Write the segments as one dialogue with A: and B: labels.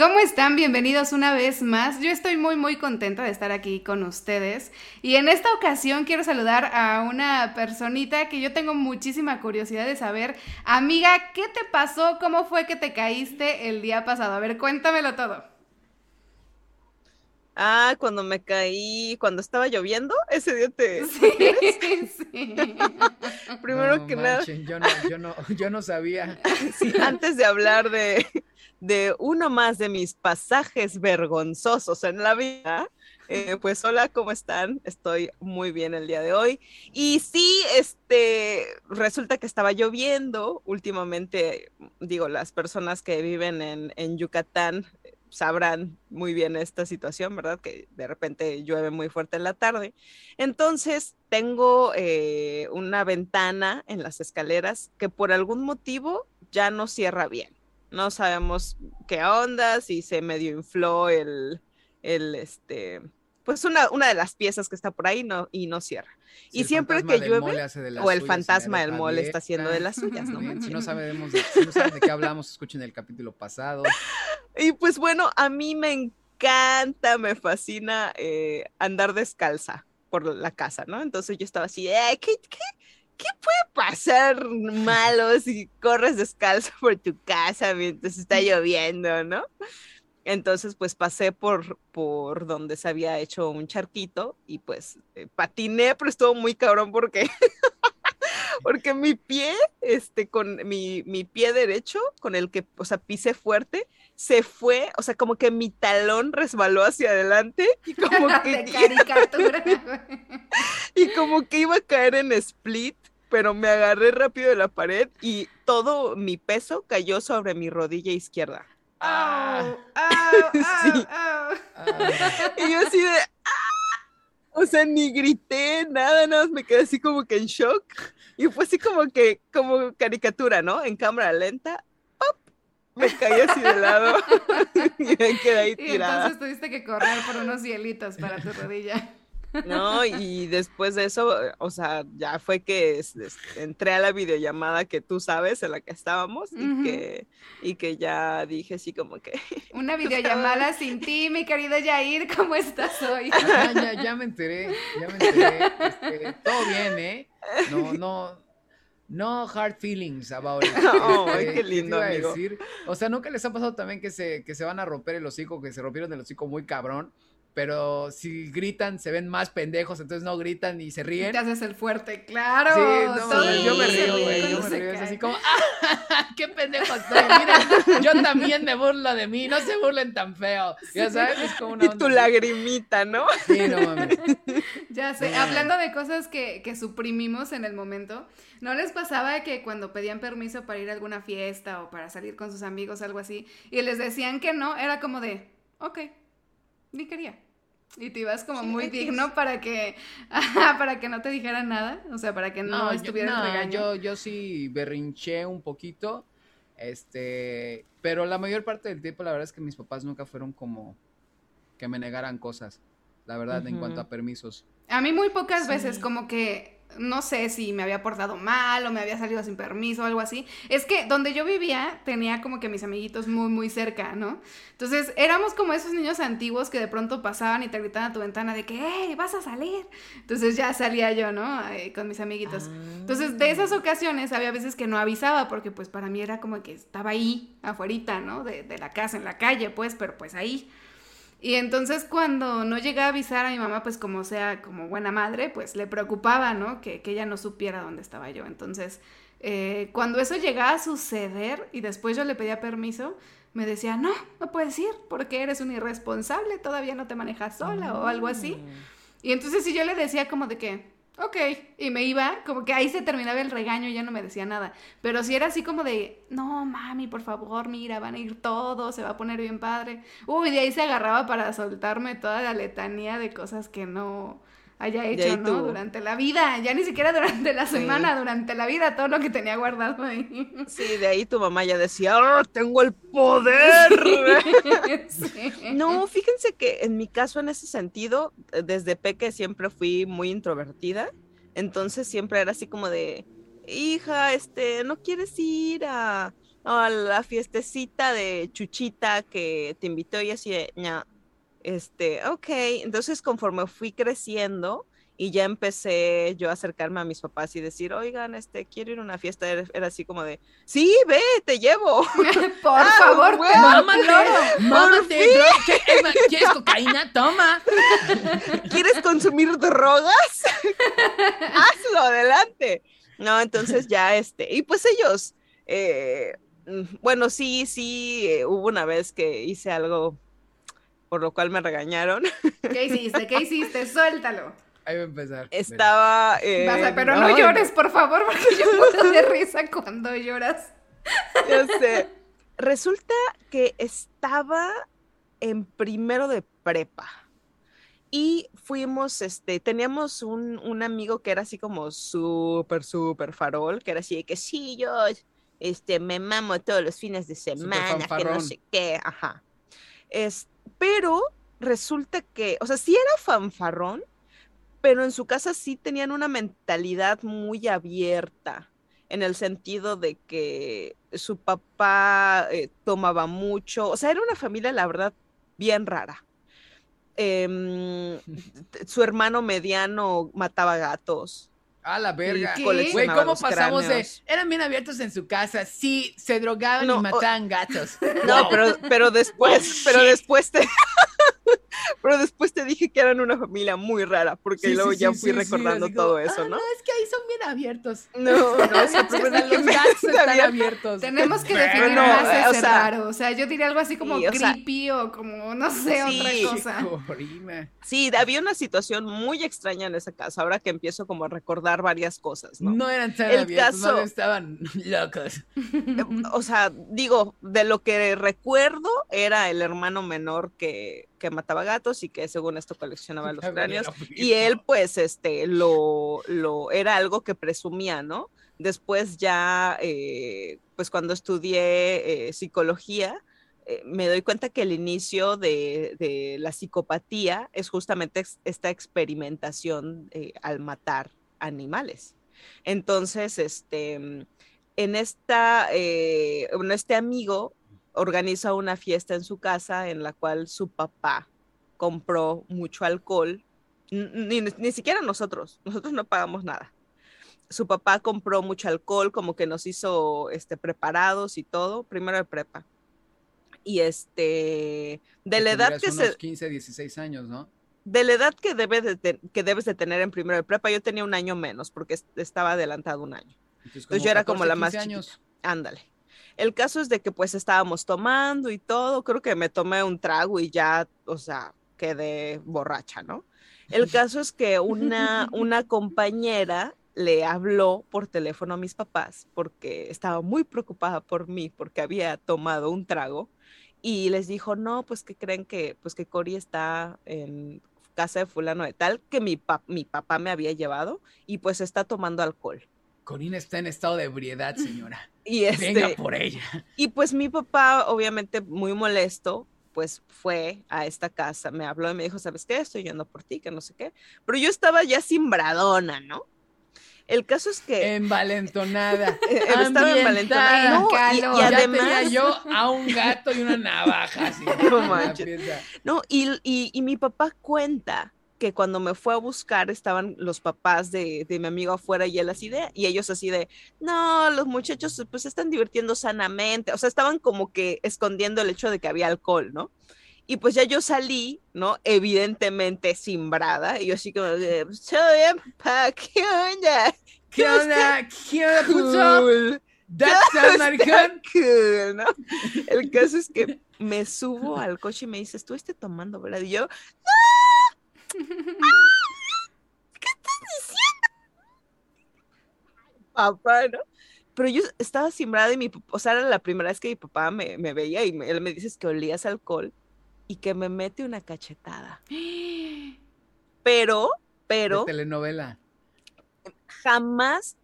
A: ¿Cómo están? Bienvenidos una vez más. Yo estoy muy muy contenta de estar aquí con ustedes y en esta ocasión quiero saludar a una personita que yo tengo muchísima curiosidad de saber. Amiga, ¿qué te pasó? ¿Cómo fue que te caíste el día pasado? A ver, cuéntamelo todo.
B: Ah, cuando me caí, cuando estaba lloviendo, ese día te.
A: Sí, sí.
B: Primero que nada.
C: Yo no, yo no, yo no sabía.
B: Sí, antes de hablar de, de uno más de mis pasajes vergonzosos en la vida. Eh, pues hola, ¿cómo están? Estoy muy bien el día de hoy. Y sí, este, resulta que estaba lloviendo últimamente, digo, las personas que viven en, en Yucatán sabrán muy bien esta situación, ¿verdad? Que de repente llueve muy fuerte en la tarde. Entonces, tengo eh, una ventana en las escaleras que por algún motivo ya no cierra bien. No sabemos qué onda, si se medio infló el, el este, pues una, una de las piezas que está por ahí no, y no cierra.
C: Si
B: y siempre que llueve, o el fantasma del mole está haciendo de las suyas, ¿no?
C: Si no sabemos, de, si no saben de qué hablamos, escuchen el capítulo pasado.
B: Y pues bueno, a mí me encanta, me fascina eh, andar descalza por la casa, ¿no? Entonces yo estaba así, "Ay, ¿qué, qué, qué puede pasar malo si corres descalzo por tu casa mientras está lloviendo, ¿no? Entonces, pues pasé por, por donde se había hecho un charquito y pues eh, patiné, pero estuvo muy cabrón porque, porque mi pie, este, con mi, mi pie derecho, con el que, o sea, pisé fuerte, se fue, o sea, como que mi talón resbaló hacia adelante y como que, y como que iba a caer en split, pero me agarré rápido de la pared y todo mi peso cayó sobre mi rodilla izquierda.
A: Au, au,
B: Sí.
C: Ah,
B: Y yo así de, ¡ah! o sea, ni grité, nada, nada, más me quedé así como que en shock. Y fue así como que, como caricatura, ¿no? En cámara lenta, ¡pop! Me caí así de lado y me quedé ahí
A: Y
B: tirada.
A: entonces tuviste que correr por unos hielitos para tu rodilla.
B: No, y después de eso, o sea, ya fue que es- es- entré a la videollamada que tú sabes en la que estábamos y que, y que ya dije así como que,
A: Una videollamada sin ti, mi querido Yair, ¿cómo estás hoy?
C: ah, ya, ya me enteré, ya me enteré. Este, todo bien, ¿eh? No, no, no hard feelings about it.
B: Oh,
C: Este,
B: qué
C: ¿qué te
B: lindo, amigo.
C: decir? O sea, ¿nunca les ha pasado también que se, que se van a romper el hocico, que se rompieron el hocico muy cabrón? Pero si gritan, se ven más pendejos, entonces no gritan y se ríen.
A: Te haces el fuerte, claro.
C: Sí, no, yo me río, güey. Yo me río. Es así como, ¡ah! ¡Qué pendejo estoy! Miren, yo también me burlo de mí. No se burlen tan feo. Ya sabes, es como una
B: y tu
C: onda así.
B: lagrimita, ¿no?
C: Sí, no mames.
A: Ya sé, hablando de cosas que, que suprimimos en el momento, ¿no les pasaba que cuando pedían permiso para ir a alguna fiesta o para salir con sus amigos, algo así, y les decían que no, era como de, ok, ni quería. Y te ibas como
B: Sí,
A: muy digno para que, para que no te dijeran nada, o sea, para que no,
C: No,
A: estuviera el
C: no,
A: regaño.
C: yo, yo sí berrinché un poquito. Este, pero la mayor parte del tiempo, la verdad es que mis papás nunca fueron como que me negaran cosas. La verdad, en cuanto a permisos.
A: A mí muy pocas veces, como que no sé si me había portado mal o me había salido sin permiso o algo así. Es que donde yo vivía tenía como que mis amiguitos muy, muy cerca, ¿no? Entonces éramos como esos niños antiguos que de pronto pasaban y te gritaban a tu ventana de que, ¡hey, vas a salir! Entonces ya salía yo, ¿no? Eh, con mis amiguitos. Entonces, de esas ocasiones había veces que no avisaba porque pues para mí era como que estaba ahí, afuerita, ¿no? De, de la casa, en la calle, pues, pero pues ahí. Y entonces cuando no llegué a avisar a mi mamá, pues como sea, como buena madre, pues le preocupaba, ¿no? Que, que ella no supiera dónde estaba yo. Entonces, eh, cuando eso llegaba a suceder y después yo le pedía permiso, me decía, no, no puedes ir porque eres un irresponsable, todavía no te manejas sola o algo así. Y entonces si yo le decía como de que, ok, y me iba, como que ahí se terminaba el regaño ya no me decía nada. Pero si era así como de, no, mami, por favor, mira, van a ir todos, se va a poner bien padre. Uy, de ahí se agarraba para soltarme toda la letanía de cosas que no haya hecho, ¿no? Durante la vida, ya ni siquiera durante la
B: Sí.
A: semana, durante la vida, todo lo que tenía guardado ahí.
B: Sí, de ahí tu mamá ya decía, "Ah, tengo el poder.
A: Sí.
B: No, fíjense que en mi caso, en ese sentido, eh, desde peque siempre fui muy introvertida. Entonces siempre era así como de, hija, este, ¿no quieres ir a, a la fiestecita de Chuchita que te invitó y así de, "Ña". Este, ok, entonces conforme fui creciendo y ya empecé yo a acercarme a mis papás y decir, oigan, este, quiero ir a una fiesta, era, era así como de, sí, ve, te llevo.
A: Por
B: Ah,
A: favor,
B: güey.
A: te
C: ¡Mámate!
A: imploro.
C: ¡Mámate! dro- ¿Qué- es más, ¿Quieres cocaína? ¡Toma!
B: ¿Quieres consumir drogas? Hazlo, adelante. No, entonces ya este, y pues ellos, eh, mm, bueno, sí, sí, eh, hubo una vez que hice algo por lo cual me regañaron.
A: ¿Qué hiciste? ¿Qué hiciste? Suéltalo.
C: Ahí va a empezar.
B: Estaba... eh,
A: Vas a- pero no llores, por favor, porque yo muero de risa cuando lloras.
B: Ya sé. Resulta que estaba en primero de prepa. Y fuimos, este, teníamos un, un amigo que era así como súper, súper farol, que era así de que sí, yo, este, me mamo todos los fines de semana, que no sé qué, ajá. Es, pero resulta que, o sea, sí era fanfarrón, pero en su casa sí tenían una mentalidad muy abierta, en el sentido de que su papá eh, tomaba mucho, o sea, era una familia, la verdad, bien rara. Em, su hermano mediano mataba gatos.
C: A la verga.
A: ¿Qué?
C: Güey, ¿cómo pasamos
B: cráneos.
C: de. Eran bien abiertos en su casa, sí, se drogaban
B: No,
C: y mataban gatos.
B: No,
C: Wow.
B: pero, pero después,
C: Oh,
B: pero
C: shit.
B: después te, pero después te dije que eran una familia muy rara, porque
C: Sí,
B: luego
C: sí,
B: ya
C: sí,
B: fui recordando
C: como,
B: todo eso,
C: "Ah,
B: ¿no?
C: es que ahí son bien abiertos.
B: No, no, es que
C: O sea,
B: que
C: los
B: me-
C: gatos están
B: sabía-
C: abiertos.
A: Tenemos que definir
B: No,
A: más ese
B: o sea,
A: raro. O sea, yo diría algo así como
B: sí, o sea,
A: creepy o como, no sé,
B: sí.
A: otra cosa.
B: Sí, había una situación muy extraña en esa casa, ahora que empiezo como a recordar varias cosas, ¿no?
C: No, eran tan
B: El
C: abiertos,
B: caso-
C: estaban locos.
B: Eh, O sea, digo, de lo que recuerdo era el hermano menor que, que mataba gatos y que según esto coleccionaba los cráneos. Y él, pues, este, lo, lo, era algo que presumía, ¿no? Después ya, eh, pues cuando estudié eh, psicología, me doy cuenta que el inicio de, de la psicopatía es justamente esta experimentación eh, al matar animales. Entonces, este, en esta, eh, bueno, este amigo organiza una fiesta en su casa en la cual su papá compró mucho alcohol, ni, ni siquiera nosotros, nosotros no pagamos nada. Su papá compró mucho alcohol, como que nos hizo este, preparados y todo, primero de prepa. Y este, de la edad que se,
C: unos 15, 16 años, ¿no?
B: De la edad que, debe de te- que debes de tener en primero de prepa, yo tenía un año menos porque est- estaba adelantado un año.
C: Entonces,
B: yo era como
C: 14,
B: la más
C: 15 años.
B: Ándale. El caso es de que pues estábamos tomando y todo, creo que me tomé un trago y ya, o sea, quedé borracha, ¿no? El caso es que una, una compañera le habló por teléfono a mis papás porque estaba muy preocupada por mí porque había tomado un trago y les dijo, no, pues que creen que, pues que Cori está en casa de fulano de tal, que mi, pa- mi papá me había llevado y pues está tomando alcohol.
C: Corina está en estado de ebriedad, señora.
B: Y este,
C: Venga por ella.
B: y pues mi papá, obviamente muy molesto, pues fue a esta casa, me habló y me dijo, ¿sabes qué? Estoy yendo por ti, que no sé qué. Pero yo estaba ya cimbradona, ¿no? El caso es que
C: Envalentonada.
B: eh, estaba envalentonada. No, y,
A: Calor.
B: y
C: ya
B: además,
C: tenía yo a un gato y una navaja. Así,
B: No manches. no, y, y- y mi papá cuenta que cuando me fue a buscar estaban los papás de, de mi amigo afuera y él así de, y ellos así de, no, los muchachos pues se están divirtiendo sanamente, o sea, estaban como que escondiendo el hecho de que había alcohol, ¿no? Y pues ya yo salí, ¿no? Evidentemente simbrada, y yo así como soy pa, ¿qué onda?
C: ¿Qué onda? ¿Qué onda, puto?
B: Cool,
C: ¿That's a maricón?
B: cool, ¿no? El caso es que me subo al coche y me dice, estuviste tomando, ¿verdad? Y yo, papá, ¿no? Pero yo estaba simbrada y mi, o sea, era la primera vez que mi papá me, me veía y me- él me dice que olías alcohol y que me mete una cachetada. Pero, pero
C: De telenovela.
B: jamás,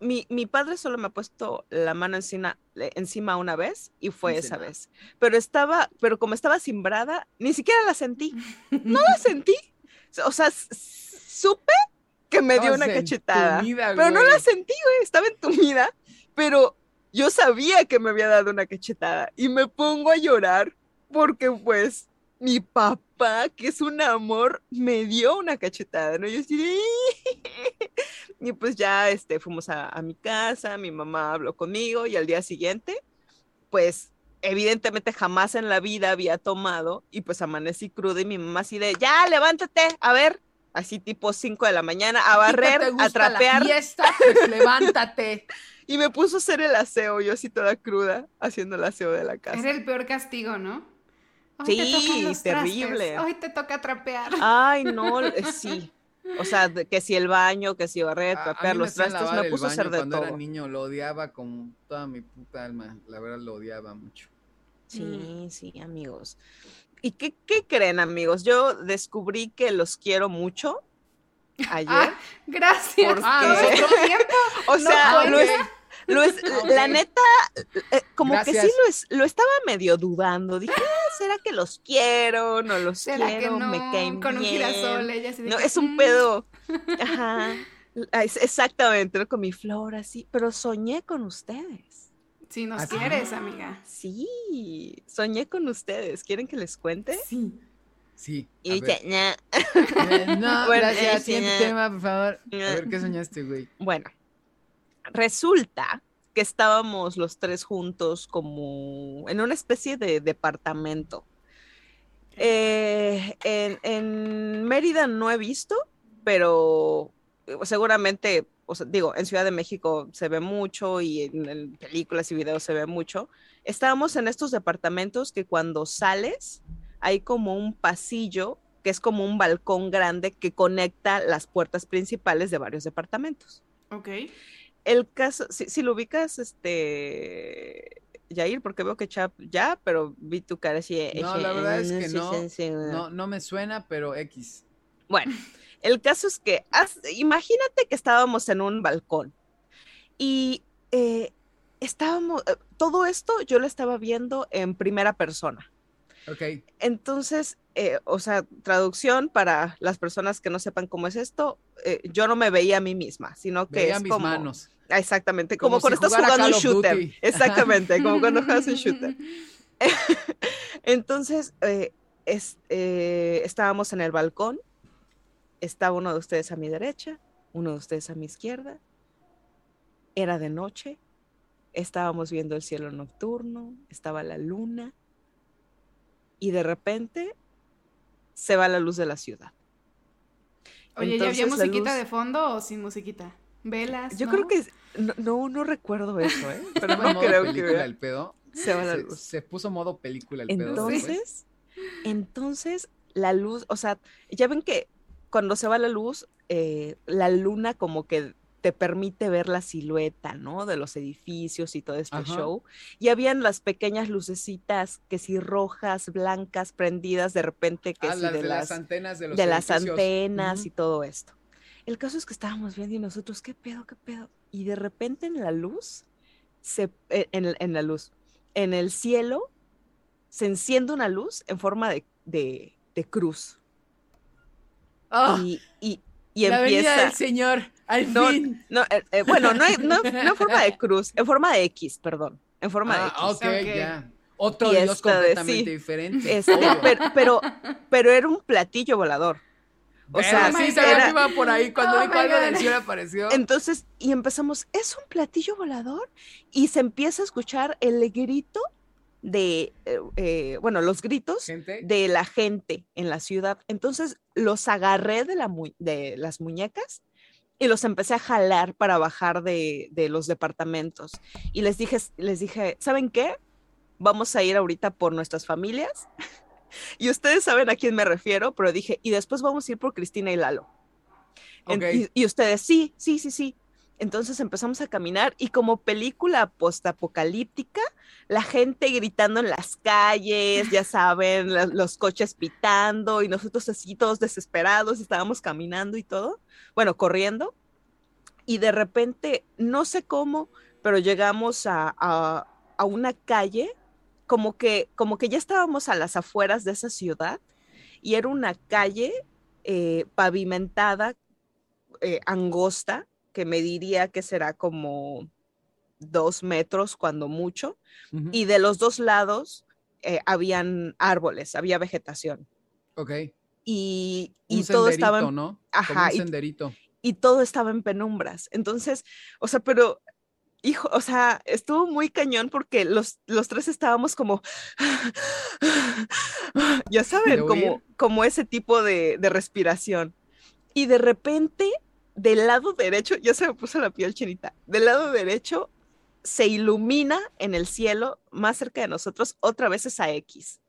B: mi, mi padre solo me ha puesto la mano encima, encima una vez y fue esa vez. Pero estaba, pero como estaba simbrada, ni siquiera la sentí. No la sentí. O sea, supe que me dio una cachetada.
C: entumida,
B: Pero no la sentí, güey, estaba entumida, pero yo sabía que me había dado una cachetada y me pongo a llorar porque pues mi papá, que es un amor, me dio una cachetada, ¿no? Yo así, y pues ya este, fuimos a, a mi casa, mi mamá habló conmigo y al día siguiente, pues evidentemente jamás en la vida había tomado y pues amanecí cruda y mi mamá así de, ya, levántate, a ver, así tipo 5 de la mañana, a barrer,
C: ¿Te
B: a trapear.
C: La fiesta, pues levántate.
B: Y me puso a hacer el aseo, yo así toda cruda, haciendo el aseo de la casa.
A: Era el peor castigo, ¿no? Hoy
B: Sí,
A: te
B: terrible.
A: trastes, Hoy te toca trapear.
B: Ay, no, eh, sí. O sea, que si el baño, que si barrer, trapear los trastes, me puso a hacer de
C: Cuando era
B: todo.
C: niño lo odiaba con toda mi puta alma. La verdad lo odiaba mucho.
B: Sí, sí, amigos. ¿Y qué, qué creen, amigos? Yo descubrí que los quiero mucho ayer.
A: Ah, gracias.
B: ¿Por
C: Ah,
B: o
A: no
B: sea,
A: cuenta.
B: lo es, lo es-
C: Ok.
B: la neta, eh, como que sí lo, es, lo estaba medio dudando. Dije, "Ah, ¿será que los quiero? No los
A: ¿Será que
B: quiero,
A: no?
B: me caen
A: Con un
B: bien".
A: girasol, ella así de
B: No,
A: que,
B: es un
A: "Mm".
B: pedo. Ajá. Es- Exactamente, con mi flor así, pero soñé con ustedes.
A: Si nos
C: ¿Ah, sí?
A: quieres, amiga.
B: Sí, soñé con ustedes. ¿Quieren que les cuente?
A: Sí.
C: Sí.
B: Y "Nah".
C: Eh, no,
B: Bueno,
C: gracias. Siguiente tema, por favor. A ver qué soñaste, güey.
B: Bueno, resulta que estábamos los tres juntos como en una especie de departamento. Eh, en, en Mérida no he visto, pero eh, seguramente, o sea, digo, en Ciudad de México se ve mucho y en, en películas y videos se ve mucho. Estábamos en estos departamentos que cuando sales hay como un pasillo que es como un balcón grande que conecta las puertas principales de varios departamentos.
A: Ok.
B: El caso, si, si lo ubicas, este, Jair, porque veo que Chap ya, pero vi tu cara así. eh,
C: No, la verdad es que no. No, no me suena, pero X.
B: Bueno, el caso es que, haz- imagínate que estábamos en un balcón y eh, estábamos, eh, todo esto yo lo estaba viendo en primera persona.
C: Ok.
B: Entonces, eh, o sea, traducción para las personas que no sepan cómo es esto, eh, yo no me veía a mí misma, sino que
C: Veía
B: es
C: mis
B: como,
C: manos.
B: Exactamente, como,
C: Como
B: cuando
C: si
B: estás jugando un shooter.
C: Duty.
B: Exactamente, como cuando juegas un shooter. Entonces, eh, es- eh, estábamos en el balcón, estaba uno de ustedes a mi derecha, uno de ustedes a mi izquierda, era de noche, estábamos viendo el cielo nocturno, estaba la luna, y de repente se va la luz de la ciudad.
A: Oye, ¿ya había musiquita
B: luz-
A: de fondo o sin musiquita? ¿Velas?
B: Yo
A: no?
B: creo que, no, no, no recuerdo eso, ¿eh? Pero no
C: modo
B: creo que
C: película
B: vea-
C: el pedo.
B: se va la
C: Se,
B: luz.
C: se puso modo película el pedo. después.
B: Entonces, entonces la luz, o sea, ya ven que cuando se va la luz, eh, la luna como que te permite ver la silueta, ¿no? De los edificios y todo este
C: Ajá.
B: show. Y habían las pequeñas lucecitas, que si rojas, blancas, prendidas de repente, que
C: Ah,
B: si
C: las
B: de
C: de las antenas de los
B: de las antenas y todo esto. El caso es que estábamos viendo y nosotros, ¿qué pedo, qué pedo? Y de repente en la luz, se, eh, en, en la luz, en el cielo, se enciende una luz en forma de, de- de cruz. Y, y, y
C: la
B: empieza...
C: del Señor, al
B: No,
C: fin.
B: no, eh, eh, bueno, no, no, no en forma de cruz, en forma de X, perdón. En forma de
C: Ah,
B: X.
C: ok,
A: Ok.
C: ya. Otro
B: Y
C: Dios
B: de-
C: completamente
B: sí.
C: diferente.
B: Este, pero, pero, pero era un platillo volador. O
C: Pero
B: sea,
C: sí
B: era-
C: que iba por ahí. Cuando
A: Oh
C: dijo algo del cielo apareció.
B: Entonces, y empezamos, ¿es un platillo volador? Y se empieza a escuchar el grito de, eh, eh, bueno, los gritos
C: Gente,
B: de la gente en la ciudad. Entonces, los agarré de, la mu- de las muñecas y los empecé a jalar para bajar de, de los departamentos. Y les dije, les dije, ¿saben qué? Vamos a ir ahorita por nuestras familias. y ustedes saben a quién me refiero, pero dije, y después vamos a ir por Cristina y Lalo. En- y, y ustedes, sí, sí, sí, sí. Entonces empezamos a caminar y como película postapocalíptica, la gente gritando en las calles, ya saben, los coches pitando y nosotros así todos desesperados, estábamos caminando y todo, bueno, corriendo. Y de repente, no sé cómo, pero llegamos a, a- a una calle, como que, como que ya estábamos a las afueras de esa ciudad y era una calle eh, pavimentada, eh, angosta, que me diría que será como dos metros cuando mucho,
C: Ujú.
B: y de los dos lados eh, habían árboles, había vegetación.
C: Ok.
B: Y,
C: Un
B: y todo estaba en
C: ¿no? Como
B: Ajá,
C: un
B: y-
C: senderito.
B: y todo estaba en penumbras. Entonces, o sea, pero, hijo, o sea, estuvo muy cañón porque los, los tres estábamos como, ya saben, como, como ese tipo de, de respiración. Y de repente, del lado derecho, ya se me puso la piel chinita, del lado derecho se ilumina en el cielo, más cerca de nosotros, otra vez esa X.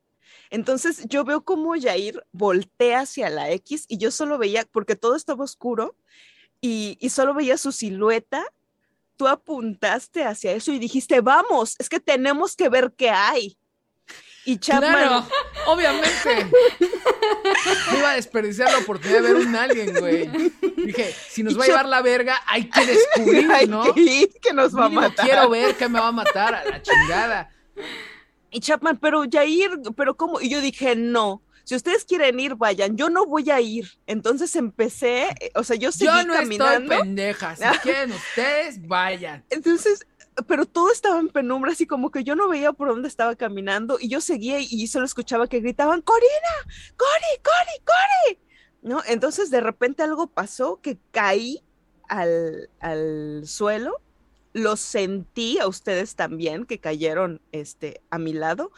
B: Entonces yo veo como Jair voltea hacia la X y yo solo veía, porque todo estaba oscuro y solo veía su silueta. Tú apuntaste hacia eso y dijiste, vamos, es que tenemos que ver qué hay. Y Chapman,
C: Claro, obviamente. No iba a desperdiciar la oportunidad de ver un alien, güey. Dije, si nos
B: Y
C: va a llevar la verga, hay que descubrir,
B: hay
C: ¿no?
B: que ir, que nos va a matar.
C: Quiero ver que me va a matar a la chingada.
B: Y Chapman, pero Jair, pero ¿cómo? Y yo dije, no. Si ustedes quieren ir, vayan. Yo no voy a ir. Entonces empecé, o sea, yo seguí
C: Yo no
B: caminando.
C: estoy pendeja. Si quieren ustedes, vayan.
B: Entonces, pero todo estaba en penumbra, así como que yo no veía por dónde estaba caminando y yo seguía y solo escuchaba que gritaban, Corina, Cori, Cori, Cori. ¿No? Entonces de repente algo pasó que caí al, al suelo, lo sentí a ustedes también que cayeron este, a mi lado,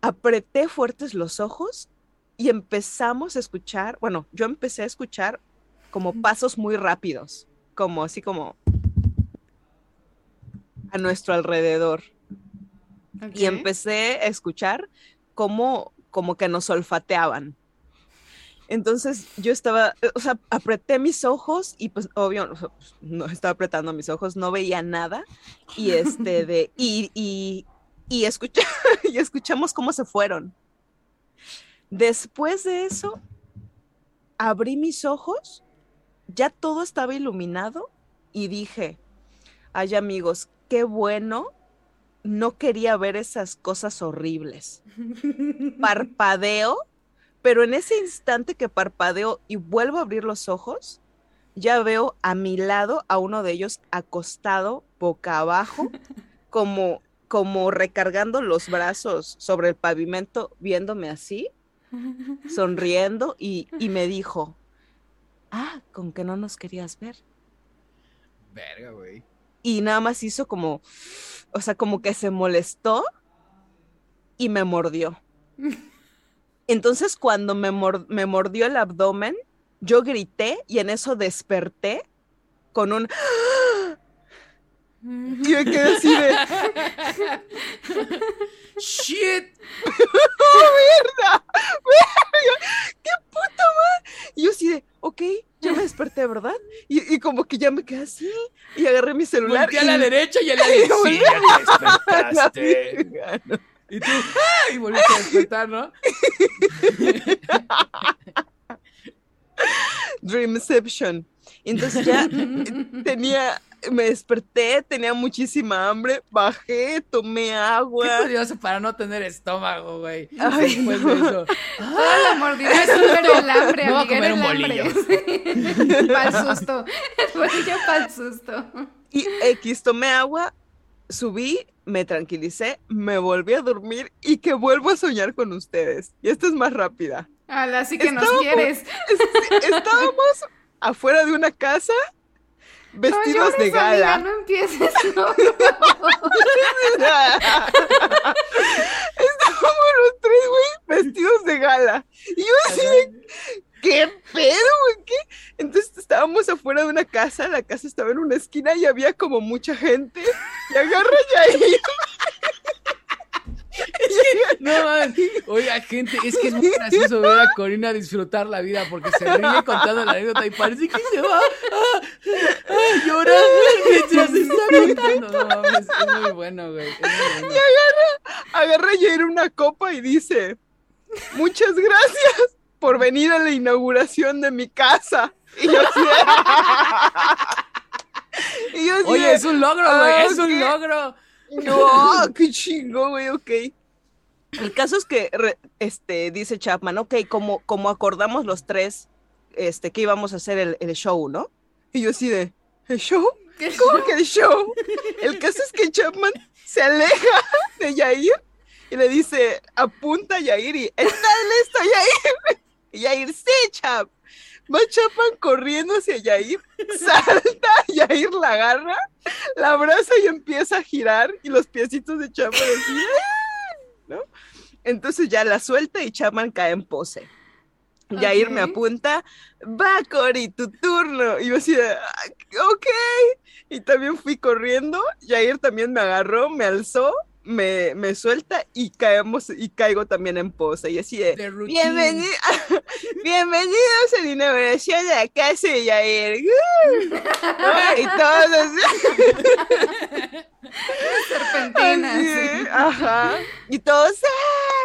B: apreté fuertes los ojos y empezamos a escuchar, bueno, yo empecé a escuchar como pasos muy rápidos, como así como a nuestro alrededor y empecé a escuchar cómo como que nos olfateaban. Entonces yo estaba, o sea, apreté mis ojos y pues obvio, pues, no estaba apretando mis ojos, no veía nada y este de y y y, escucha- y escuchamos cómo se fueron. Después de eso abrí mis ojos, ya todo estaba iluminado y dije, ay amigos, qué bueno, no quería ver esas cosas horribles. Parpadeo, pero en ese instante que parpadeo y vuelvo a abrir los ojos, ya veo a mi lado a uno de ellos acostado boca abajo, como, como recargando los brazos sobre el pavimento, viéndome así, sonriendo y, y me dijo, ah, con que no nos querías ver
C: Verga, güey.
B: Y nada más hizo como, o sea, como que se molestó y me mordió. Entonces, cuando me, mor- me mordió el abdomen, yo grité y en eso desperté con un... Y me quedé así de...
C: ¡Shit!
B: ¡Qué puta madre! Y yo así de, ok, ya me desperté, ¿verdad? Y, y como que ya me quedé así y agarré mi celular.
C: Volteé a
B: y
C: la derecha y a la
B: y
C: derecha. Sí, ya te despertaste. Y tú, ¡ay! volviste a despertar, ¿no?
B: Dreamception. Entonces ya tenía, me desperté, tenía muchísima hambre, bajé, tomé
C: Qué
B: agua.
C: curioso para no tener estómago, güey.
B: Ay,
C: Después
B: no.
C: de eso.
A: Toda la mordida es el hambre,
C: Me voy a comer un
A: para el susto. El bolillo para el susto.
B: Y X, tomé agua, subí, me tranquilicé, me volví a dormir y que vuelvo a soñar con ustedes. Y esta es más rápida.
A: Ala, sí que nos
B: Estábamos-
A: quieres.
B: Es- Estábamos afuera de una casa vestidos de
A: amiga,
B: gala.
A: no empieces, no.
B: Estábamos los tres, güey, vestidos de gala. Y yo así de, ¿qué pedo, güey? ¿Qué? Entonces estábamos afuera de una casa, la casa estaba en una esquina y había como mucha gente. Y agarra Yair.
C: No mames. Oiga, gente, es que es muy gracioso ver a Corina disfrutar la vida porque se ríe contando la anécdota y parece que se va llorar mientras está contando. No mames, es muy bueno, güey. Es muy bueno.
B: Agarra Yair una copa y dice, muchas gracias por venir a la inauguración de mi casa. Y yo así de- Y yo así
C: Oye,
B: de,
C: es un logro,
B: ah,
C: güey. Es un
B: ok.
C: logro.
B: No, qué chingo, güey, ok. El caso es que, re- este, dice Chapman, ok, como, como acordamos los tres, este, que íbamos a hacer el, el show, ¿no? Y yo así de, ¿el show? ¿Cómo que el show? El caso es que Chapman se aleja de Yair y le dice, apunta a Yair y ¿estás listo, Yair? Y Yair, sí, Chap. Va Chapman corriendo hacia Yair, salta, Yair la agarra, la abraza y empieza a girar y los piecitos de Chapman así. ¿no? Entonces ya la suelta y Chapman cae en pose. Yair me apunta, va Cori, tu turno. Y yo así de, "Ah, ok. Y también fui corriendo, Yair también me agarró, me alzó, me, me suelta y caemos y caigo también en pose. Y así de, bienvenido, bienvenidos a la inauguración de la casa de Yair. ¡Uh! ¿No? Y todos así.
A: Serpentina.
B: Así,
A: sí.
B: Ajá. Y todos, ¡eh,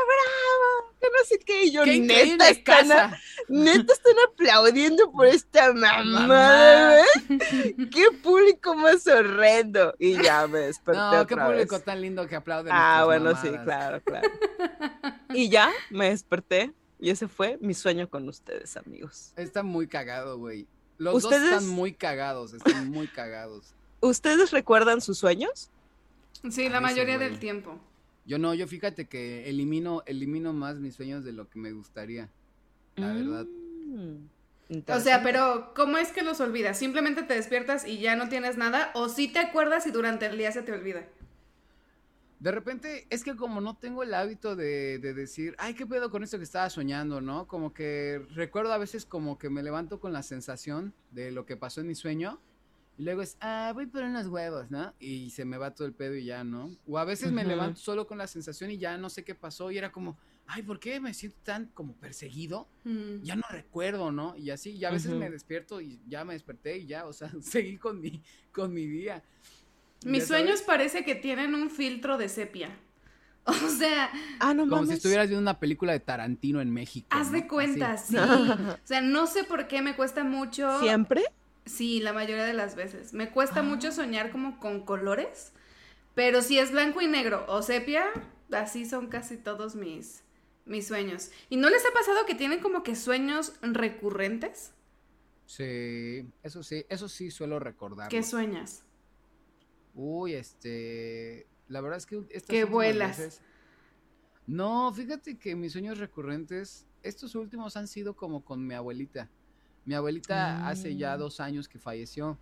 B: bravo! Que no sé qué. Y yo,
C: ¡Qué
B: neta, están, a- neta, están aplaudiendo por esta mamá,
C: Mamá.
B: ¿ves? ¡Qué público más horrendo! Y ya me desperté
C: No, qué público
B: vez.
C: tan lindo que aplaude.
B: Ah, bueno, sí, claro, claro. Y ya me desperté. Y ese fue mi sueño con ustedes, amigos.
C: Está muy cagado, güey. Los
B: ¿Ustedes?
C: dos están muy cagados, están muy cagados.
B: ¿Ustedes recuerdan sus sueños?
A: Sí, la mayoría del tiempo.
C: Yo no, yo fíjate que elimino, elimino más mis sueños de lo que me gustaría. La verdad.
B: Mm,
A: O sea, pero ¿cómo es que los olvidas? ¿Simplemente te despiertas y ya no tienes nada? ¿O sí te acuerdas y durante el día se te olvida?
C: De repente, es que como no tengo el hábito de, de decir, ay, qué pedo con esto que estaba soñando, ¿no? Como que recuerdo a veces como que me levanto con la sensación de lo que pasó en mi sueño. Y luego es, ah, voy por unos huevos, ¿no? Y se me va todo el pedo y ya, ¿no? O a veces me levanto solo con la sensación y ya no sé qué pasó y era como, ay, ¿por qué me siento tan como perseguido?
A: Mm.
C: Ya no recuerdo, ¿no? Y así, y a veces me despierto y ya me desperté y ya, o sea, seguí con mi, con mi día.
A: Mis sueños
C: sabes,
A: parece que tienen un filtro de sepia. O sea,
B: Ah, no
C: Como
B: mames.
C: si estuvieras viendo una película de Tarantino en México.
A: haz
C: ¿no?
A: de cuenta,
C: Así.
A: sí. O sea, no sé por qué me cuesta mucho.
B: ¿Siempre?
A: Sí, la mayoría de las veces. Me cuesta
B: Ah.
A: mucho soñar como con colores, pero si es blanco y negro o sepia, así son casi todos mis, mis sueños. ¿Y no les ha pasado que tienen como que sueños recurrentes?
C: Sí, eso sí, eso sí suelo recordar.
A: ¿Qué sueñas?
C: Uy, este, la verdad es que estas
A: Que vuelas.
C: veces- No, fíjate que mis sueños recurrentes, estos últimos han sido como con mi abuelita. Mi abuelita hace ya
B: Mm.
C: dos años que falleció.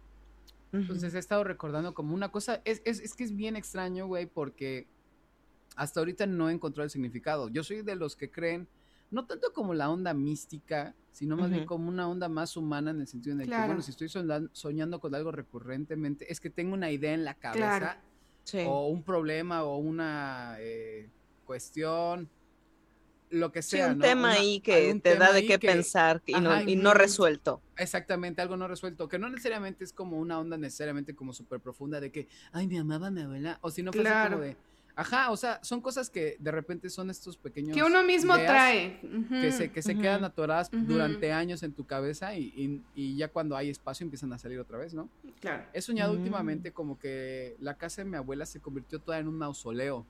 C: Entonces he estado recordando como una cosa, es, es, es que es bien extraño, güey, porque hasta ahorita no he encontrado el significado. Yo soy de los que creen, no tanto como la onda mística, sino más bien como una onda más humana en el sentido en el que, bueno, si estoy soñan- soñando con algo recurrentemente, es que tengo una idea en la cabeza
A: Claro.
B: Sí.
C: o un problema o una eh, cuestión, lo que
B: Sí,
C: sea,
B: un
C: ¿no?
B: tema
C: Una-
B: ahí que te da de qué
C: que-
B: pensar y, no, y no resuelto.
C: Exactamente, algo no resuelto, que no necesariamente es como una onda necesariamente como súper profunda de que, ay, me amaba mi abuela, o si no fuese
A: Claro.
C: como de, ajá, o sea, son cosas que de repente son estos pequeños...
A: Que uno mismo trae.
C: Que se, que se quedan atoradas durante años en tu cabeza y, y- y ya cuando hay espacio empiezan a salir otra vez, ¿no?
A: Claro.
C: He soñado
B: Mm.
C: últimamente como que la casa de mi abuela se convirtió toda en un mausoleo.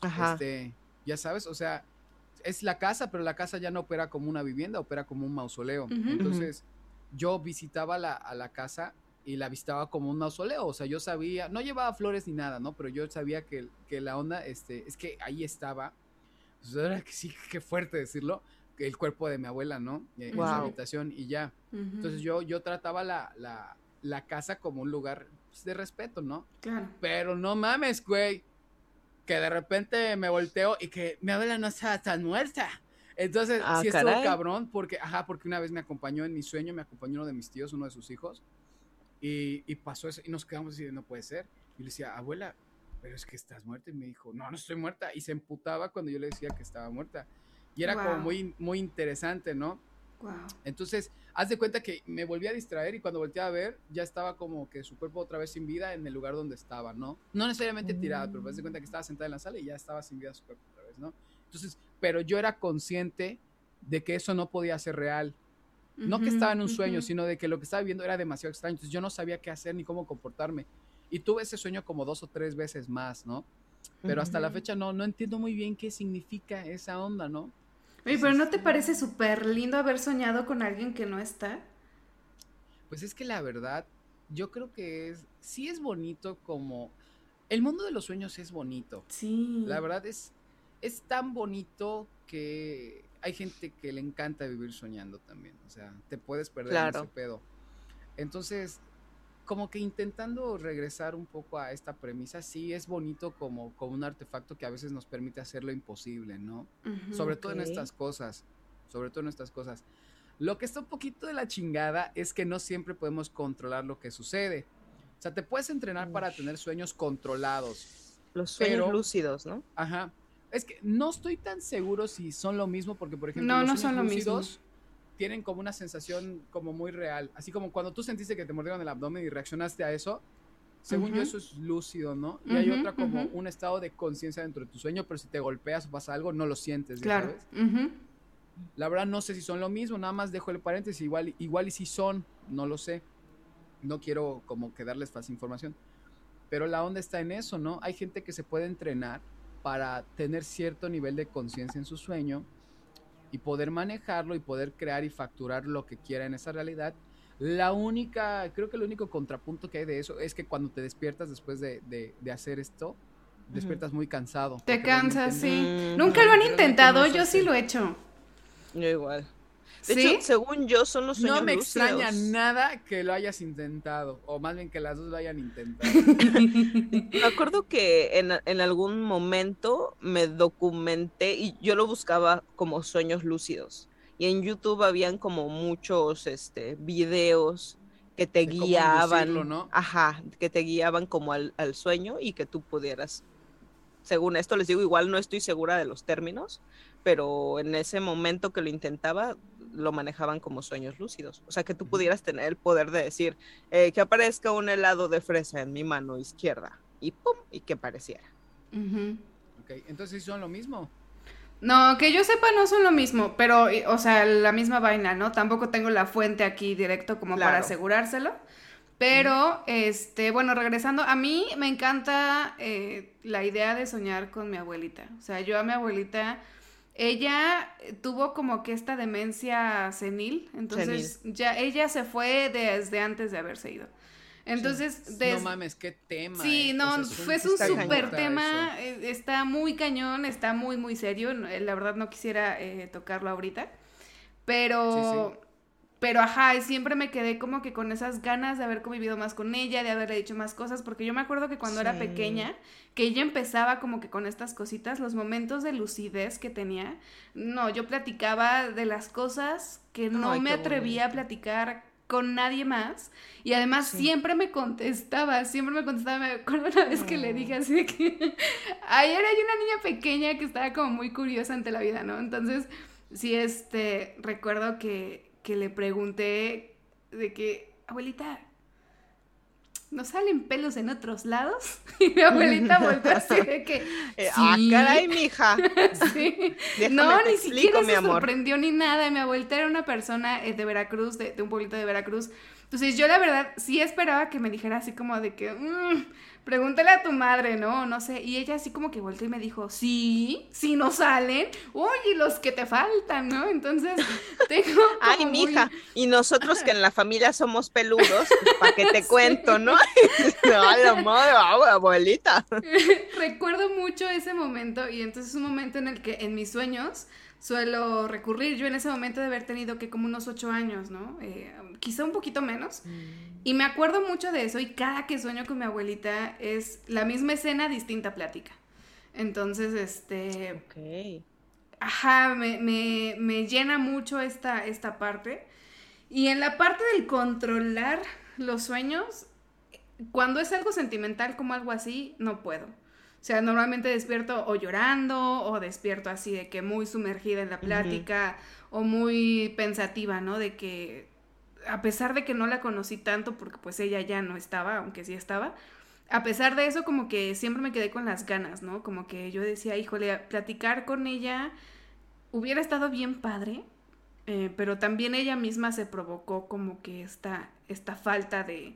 B: Ajá.
C: Este, ya sabes, o sea, es la casa, pero la casa ya no opera como una vivienda, opera como un mausoleo. Entonces, yo visitaba la, a la casa y la visitaba como un mausoleo, o sea, yo sabía, no llevaba flores ni nada, ¿no? Pero yo sabía que, que la onda, este, es que ahí estaba, pues que sí, qué fuerte decirlo, el cuerpo de mi abuela, ¿no? En su habitación y ya. Entonces yo, yo trataba la, la, la casa como un lugar pues, de respeto, ¿no?
A: Claro.
C: Pero no mames, güey. Que de repente me volteo y que mi abuela no estaba tan muerta. Entonces,
B: Ah,
C: sí estuvo
B: caray.
C: cabrón, porque, ajá, porque una vez me acompañó en mi sueño, me acompañó uno de mis tíos, uno de sus hijos, y, y pasó eso, y nos quedamos así no puede ser. Y le decía, abuela, pero es que estás muerta. Y me dijo, no, no estoy muerta. Y se emputaba cuando yo le decía que estaba muerta. Y era como
A: Wow.
C: muy, muy interesante, ¿no?
A: Wow.
C: Entonces, haz de cuenta que me volví a distraer y cuando volteé a ver, ya estaba como que su cuerpo otra vez sin vida en el lugar donde estaba, ¿no? No necesariamente tirada, pero haz de cuenta que estaba sentada en la sala y ya estaba sin vida su cuerpo otra vez, ¿no? Entonces, pero yo era consciente de que eso no podía ser real. No que estaba en un sueño, sino de que lo que estaba viendo era demasiado extraño. Entonces yo no sabía qué hacer ni cómo comportarme. Y tuve ese sueño como dos o tres veces más, ¿no? Pero hasta la fecha no, no entiendo muy bien qué significa esa onda, ¿no?
A: Oye, pero ¿no te parece súper lindo haber soñado con alguien que no está?
C: Pues es que la verdad, yo creo que es, sí es bonito como, el mundo de los sueños es bonito.
A: Sí.
C: La verdad es, es tan bonito que hay gente que le encanta vivir soñando también. O sea, te puedes perder en ese pedo. Entonces, como que intentando regresar un poco a esta premisa, sí es bonito como, como un artefacto que a veces nos permite hacer lo imposible, ¿no?
A: Ujú.
C: Sobre todo en estas cosas. Sobre todo en estas cosas. Lo que está un poquito de la chingada es que no siempre podemos controlar lo que sucede. O sea, te puedes entrenar para
B: Ush.
C: tener sueños controlados.
B: Los sueños
C: Pero-
B: lúcidos, ¿no?
C: Ajá. Es que no estoy tan seguro si son lo mismo, porque por ejemplo,
A: No,
C: los
A: no
C: sueños
A: son lo mismo.
C: Tienen como una sensación como muy real. Así como cuando tú sentiste que te mordieron el abdomen y reaccionaste a eso, según yo
A: Ujú.
C: eso es lúcido, ¿no? Y hay
A: Ujú,
C: otra como
A: ujú.
C: un estado de conciencia dentro de tu sueño, pero si te golpeas o pasa algo, no lo sientes, ya
A: Claro.
C: sabes. La verdad no sé si son lo mismo, nada más dejo el paréntesis, igual, igual y si son, no lo sé. No quiero como que darles falsa información. Pero la onda está en eso, ¿no? Hay gente que se puede entrenar para tener cierto nivel de conciencia en su sueño y poder manejarlo y poder crear y facturar lo que quiera en esa realidad. La única, creo que el único contrapunto que hay de eso es que cuando te despiertas después de, de- de hacer esto, despiertas muy cansado.
A: Te cansas, sí.
B: Mm,
A: Nunca lo han intentado,
C: no
A: yo sí lo he hecho.
B: Yo igual. De
A: ¿Sí?
B: hecho, según yo, son los sueños
C: No me
B: lúcidos.
C: extraña nada que lo hayas intentado, o más bien que las dos lo hayan intentado.
B: Me acuerdo que en, en algún momento me documenté y yo lo buscaba como sueños lúcidos. Y en YouTube habían como muchos este, videos que te
C: De cómo
B: guiaban.
C: ¿no?
B: Ajá, que te guiaban como al, al sueño y que tú pudieras. Según esto, les digo, igual no estoy segura de los términos, pero en ese momento que lo intentaba, lo manejaban como sueños lúcidos. O sea, que tú pudieras tener el poder de decir eh, que aparezca un helado de fresa en mi mano izquierda y pum, y que pareciera.
C: Ok, entonces sí son lo mismo.
A: No, que yo sepa no son lo mismo, pero, o sea, la misma vaina, ¿no? Tampoco tengo la fuente aquí directo como para asegurárselo. Pero, este, bueno, regresando, a mí me encanta eh, la idea de soñar con mi abuelita. O sea, yo a mi abuelita, ella eh, tuvo como que esta demencia senil, entonces ya ella se fue desde antes de haberse ido. Entonces, des-
C: No mames, qué tema.
A: Sí,
C: eh.
A: no,
C: O sea, es un-
A: fue un súper tema, está muy cañón, está muy, muy serio, eh, la verdad no quisiera eh, tocarlo ahorita, pero,
C: Sí,
A: pero ajá, y siempre me quedé como que con esas ganas de haber convivido más con ella, de haberle dicho más cosas, porque yo me acuerdo que cuando era pequeña, que ella empezaba como que con estas cositas, los momentos de lucidez que tenía, no, yo platicaba de las cosas que no
B: Ay,
A: me atrevía a platicar con nadie más y además
B: Sí.
A: siempre me contestaba, siempre me contestaba, me acuerdo una vez que le dije así de que ayer hay una niña pequeña que estaba como muy curiosa ante la vida, ¿no? Entonces, sí, este, recuerdo que, que le pregunté de que, abuelita, ¿no salen pelos en otros lados? Y mi abuelita volteó así de que,
B: Eh, Ah,
A: "Sí".
B: caray, mija.
A: sí.
B: Déjame
A: No, ni
B: explico,
A: siquiera
B: mi
A: se
B: amor.
A: sorprendió ni nada. Mi abuelita era una persona eh, de Veracruz, de, de un pueblito de Veracruz. Entonces yo la verdad sí esperaba que me dijera así como de que, "Mm, pregúntale a tu madre, ¿no? No sé. Y ella así como que volteó y me dijo, sí, sí no salen. Oye, los que te faltan, ¿no? Entonces tengo...
B: Ay,
A: muy-
B: mija, y nosotros que en la familia somos peludos, para que te cuento, ¿no? No, la madre, abuelita.
A: Recuerdo mucho ese momento y entonces es un momento en el que en mis sueños suelo recurrir. Yo en ese momento de haber tenido que como unos ocho años, ¿no? Eh, quizá un poquito menos. Y me acuerdo mucho de eso y cada que sueño con mi abuelita es la misma escena, distinta plática. Entonces, este,
B: Ok.
A: ajá, me, me- me llena mucho esta, esta parte. Y en la parte del controlar los sueños, cuando es algo sentimental como algo así, no puedo. O sea, normalmente despierto o llorando o despierto así de que muy sumergida en la plática o muy pensativa, ¿no? De que a pesar de que no la conocí tanto porque pues ella ya no estaba, aunque sí estaba, a pesar de eso como que siempre me quedé con las ganas, ¿no? Como que yo decía, híjole, platicar con ella hubiera estado bien padre, eh, pero también ella misma se provocó como que esta, esta falta de,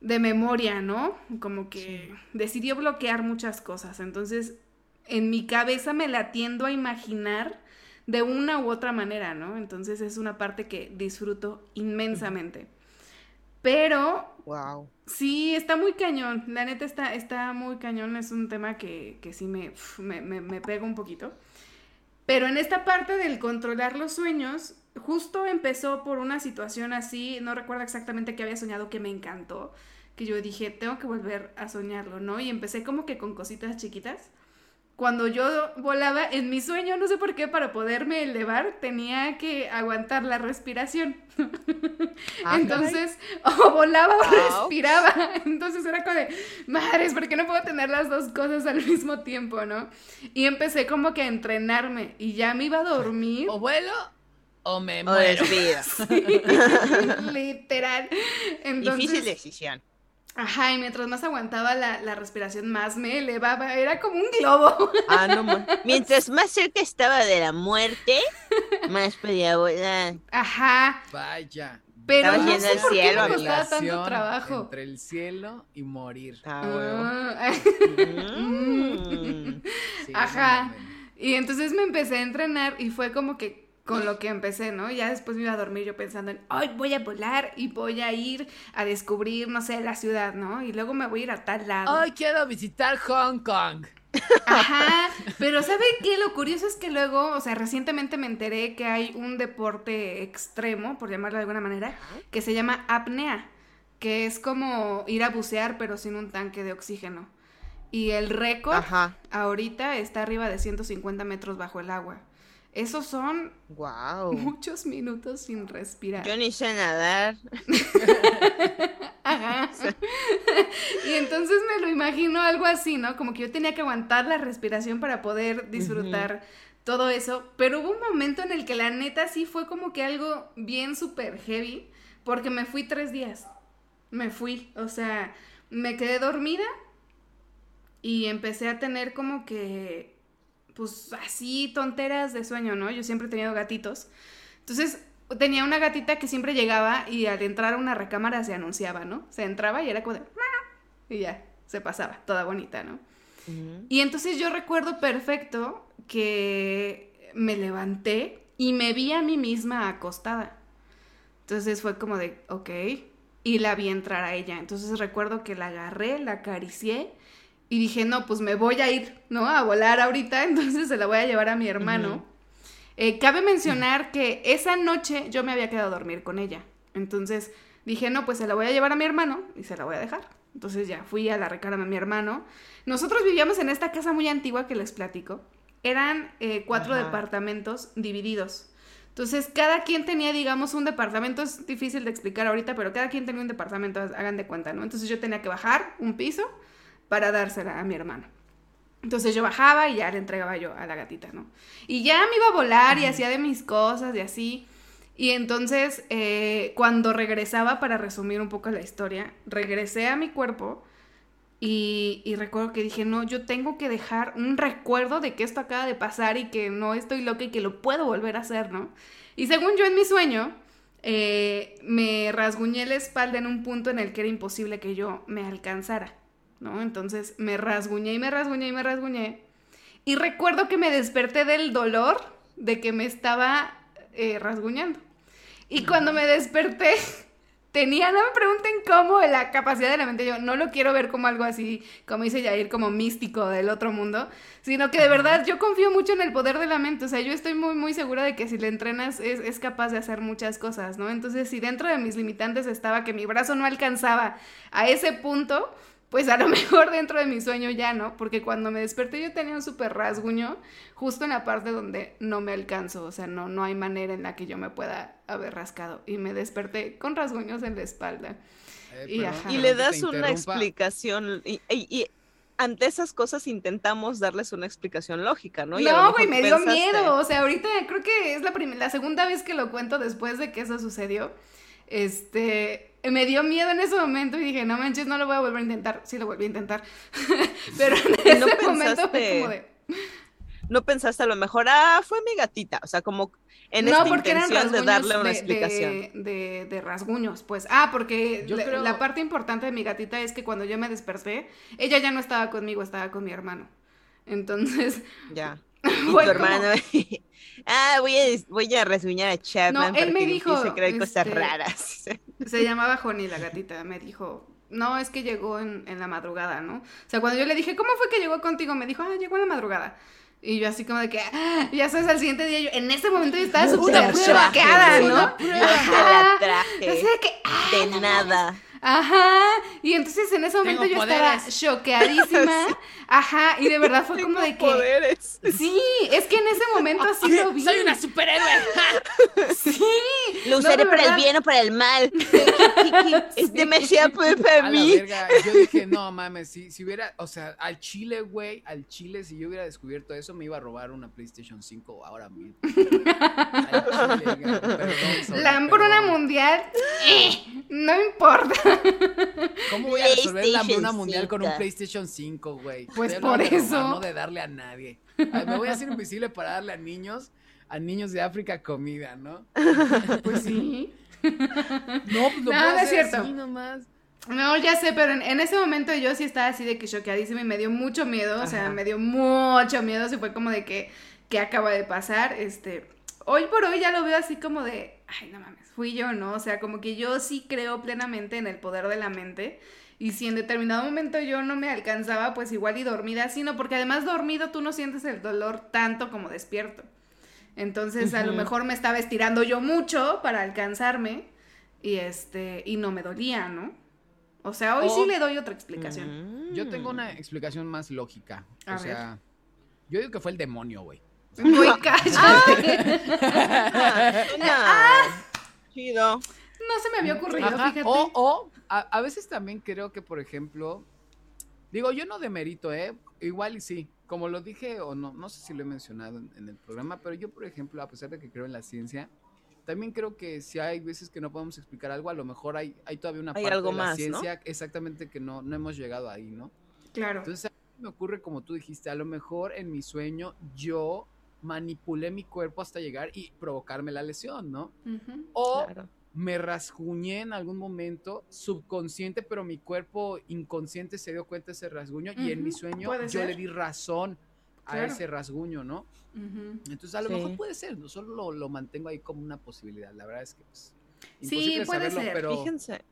A: de memoria, ¿no? Como que decidió bloquear muchas cosas. Entonces, en mi cabeza me la tiendo a imaginar de una u otra manera, ¿no? Entonces es una parte que disfruto inmensamente. Pero
B: Wow.
A: Sí, está muy cañón. La neta está, está muy cañón. Es un tema que, que sí me, me, me, me pega un poquito. Pero en esta parte del controlar los sueños, justo empezó por una situación así, no recuerdo exactamente qué había soñado que me encantó, que yo dije, tengo que volver a soñarlo, ¿no? Y empecé como que con cositas chiquitas. Cuando yo volaba en mi sueño, no sé por qué, para poderme elevar tenía que aguantar la respiración.
B: Ah,
A: Entonces, o volaba o respiraba. Entonces era como de, madres, ¿por qué no puedo tener las dos cosas al mismo tiempo, no? Y empecé como que a entrenarme y ya me iba a dormir.
C: O vuelo o me
B: O
C: muero.
B: respira.
A: Literal. Entonces,
B: Difícil decisión.
A: Ajá, y mientras más aguantaba la, la respiración, más me elevaba. Era como un globo.
B: Ah, no Mientras más cerca estaba de la muerte, más podía volar.
A: Ajá.
C: Vaya.
A: Pero no sé por qué
B: cielo,
A: me costaba tanto trabajo.
C: Entre el cielo y morir.
B: Ah, huevo.
A: Ah,
B: Mm.
C: Sí,
A: Ajá. Y entonces me empecé a entrenar y fue como que con lo que empecé, ¿no? Ya después me iba a dormir yo pensando en, ay, voy a volar y voy a ir a descubrir, no sé, la ciudad, ¿no? Y luego me voy a ir a tal lado.
C: Hoy quiero visitar Hong Kong.
A: Ajá, pero ¿sabe qué? Lo curioso es que luego, o sea, recientemente me enteré que hay un deporte extremo, por llamarlo de alguna manera, que se llama apnea, que es como ir a bucear pero sin un tanque de oxígeno. Y el récord
B: Ajá.
A: ahorita está arriba de 150 metros bajo el agua. Esos son
B: Wow.
A: muchos minutos sin respirar.
B: Yo ni sé nadar.
A: Ajá. y entonces me lo imagino algo así, ¿no? Como que yo tenía que aguantar la respiración para poder disfrutar todo eso. Pero hubo un momento en el que la neta sí fue como que algo bien súper heavy, porque me fui tres días. Me fui, o sea, me quedé dormida y empecé a tener como que, pues así tonteras de sueño, ¿no? Yo siempre he tenido gatitos. Entonces tenía una gatita que siempre llegaba y al entrar a una recámara se anunciaba, ¿no? Se entraba y era como de... Y ya, se pasaba, toda bonita, ¿no? Y entonces yo recuerdo perfecto que me levanté y me vi a mí misma acostada. Entonces fue como de, ok, y la vi entrar a ella. Entonces recuerdo que la agarré, la acaricié y dije, no, pues me voy a ir, ¿no? A volar ahorita, entonces se la voy a llevar a mi hermano. Eh, cabe mencionar que esa noche yo me había quedado a dormir con ella. Entonces dije, no, pues se la voy a llevar a mi hermano y se la voy a dejar. Entonces ya fui a la recámara de mi hermano. Nosotros vivíamos en esta casa muy antigua que les platico. Eran eh, cuatro
B: Ajá.
A: departamentos divididos. Entonces, cada quien tenía, digamos, un departamento. Es difícil de explicar ahorita, pero cada quien tenía un departamento, hagan de cuenta, ¿no? Entonces, yo tenía que bajar un piso para dársela a mi hermano. Entonces yo bajaba y ya le entregaba yo a la gatita, ¿no? Y ya me iba a volar y hacía de mis cosas y así. Y entonces, eh, cuando regresaba, para resumir un poco la historia, regresé a mi cuerpo y, y recuerdo que dije, no, yo tengo que dejar un recuerdo de que esto acaba de pasar y que no estoy loca y que lo puedo volver a hacer, ¿no? Y según yo en mi sueño, eh, me rasguñé la espalda en un punto en el que era imposible que yo me alcanzara, ¿no? Entonces me rasguñé y me rasguñé y me rasguñé. Y recuerdo que me desperté del dolor de que me estaba eh, rasguñando. Y cuando me desperté, tenía, no me pregunten cómo, la capacidad de la mente. Yo no lo quiero ver como algo así, como dice Yair, como místico del otro mundo, sino que de verdad yo confío mucho en el poder de la mente. O sea, yo estoy muy, muy segura de que si le entrenas es, es capaz de hacer muchas cosas, ¿no? Entonces, si dentro de mis limitantes estaba que mi brazo no alcanzaba a ese punto, pues a lo mejor dentro de mi sueño ya, ¿no? Porque cuando me desperté yo tenía un súper rasguño justo en la parte donde no me alcanzo, o sea, no, no hay manera en la que yo me pueda haber rascado. Y me desperté con rasguños en la espalda.
C: Eh,
A: Y ajá.
B: Le das una explicación. Y, y- y ante esas cosas intentamos darles una explicación lógica, ¿no?
A: No, güey, me dio
B: pensaste-
A: miedo. O sea, ahorita creo que es la, la segunda vez que lo cuento después de que eso sucedió. Este, me dio miedo en ese momento y dije, no manches, no lo voy a volver a intentar. Sí, lo volví a intentar. Pero en
B: ¿Y no
A: ese momento fue como de...
B: No pensaste a lo mejor, ah, fue mi gatita. O sea, como en
A: no,
B: esta
A: porque eran
B: intención de
A: rasguños
B: darle una
A: de,
B: explicación.
A: de, de- de rasguños, pues. Ah, porque
C: Yo
A: la,
C: creo-
A: la parte importante de mi gatita es que cuando yo me desperté, ella ya no estaba conmigo, estaba con mi hermano. Entonces,
B: Ya. Y tu
A: como-
B: hermano. Ah, voy a, voy a rasguñar a Chapman.
A: No, él me dijo,
B: que hay cosas
A: este,
B: raras.
A: Se llamaba Honey la gatita, me dijo, no, es que llegó en, en la madrugada, ¿no? O sea, cuando yo le dije, ¿cómo fue que llegó contigo? Me dijo, ah, llegó en la madrugada. Y yo así como de que, ah, ya sabes, al siguiente día, yo, en ese momento yo estaba súper
B: Una prueba,
A: choqueada,
B: una
A: ¿no?
B: prueba. Yo te la traje.
A: O sea que, ah,
B: De nada.
A: Ajá, y entonces en ese momento
C: Tengo
A: yo estaba choqueadísima, ajá, y de verdad fue como de que,
B: Poderes.
A: sí, es que en ese momento así lo vi,
C: Soy una superhéroe.
A: sí,
B: Lo
A: No,
B: usaré para el bien o para el mal. es demasiado poder
C: A
B: para
C: la
B: mí.
C: verga, Yo dije, no mames, si, si hubiera, o sea, al Chile, güey, al Chile, si yo hubiera descubierto eso, me iba a robar una PlayStation 5 ahora mismo. Al Chile, güey, perdón, Sony,
A: la hambruna
C: perdón.
A: mundial, eh, no importa,
C: ¿Cómo voy a resolver la hambruna mundial con un
B: 5?
C: PlayStation 5, güey?
A: Pues
C: Estoy
A: por
C: de
A: eso.
C: no de darle a nadie. Ay, me voy a hacer invisible para darle a niños, a niños de África comida, ¿no?
A: pues sí,
C: No, pues lo
A: No,
C: puedo
A: no es cierto.
C: así nomás.
A: no, ya sé, pero en, en ese momento yo sí estaba así de que choqueadísima y me dio mucho miedo, o sea, me dio mucho miedo, se fue como de que, ¿qué acaba de pasar? Este, hoy por hoy ya lo veo así como de, ay, no mames, fui yo, ¿no? O sea, como que yo sí creo plenamente en el poder de la mente. Y si en determinado momento yo no me alcanzaba, pues igual y dormida, sino porque además dormido tú no sientes el dolor tanto como despierto. Entonces, a lo mejor me estaba estirando yo mucho para alcanzarme y este y no me dolía, ¿no? O sea, hoy sí le doy otra explicación.
B: Mm.
C: Yo tengo una explicación más lógica.
A: A
C: o sea, yo digo que fue el demonio, güey.
A: Cállate.
B: Chido.
A: No se me había ocurrido,
C: Ajá,
A: fíjate.
C: O, o a, a veces también creo que, por ejemplo, digo, yo no demerito, ¿eh? Igual y sí. Como lo dije, o no, no sé si lo he mencionado en, en el programa, pero yo, por ejemplo, a pesar de que creo en la ciencia, también creo que si hay veces que no podemos explicar algo, a lo mejor hay, hay todavía una
B: Hay
C: parte
B: algo
C: de la
B: más, ¿no?
C: ciencia exactamente que no, no hemos llegado ahí, ¿no?
A: Claro.
C: Entonces, a mí me ocurre como tú dijiste, a lo mejor en mi sueño yo manipulé mi cuerpo hasta llegar y provocarme la lesión, ¿no? O
B: Claro.
C: me rasguñé en algún momento subconsciente, pero mi cuerpo inconsciente se dio cuenta de ese rasguño y en mi sueño yo
A: ser.
C: le di razón a
A: Claro.
C: ese rasguño, ¿no? Entonces a lo
B: Sí.
C: mejor puede ser, no solo lo, lo mantengo ahí como una posibilidad, la verdad es que pues,
A: Sí,
C: imposible
A: puede
C: saberlo,
A: ser.
C: pero,
B: Fíjense,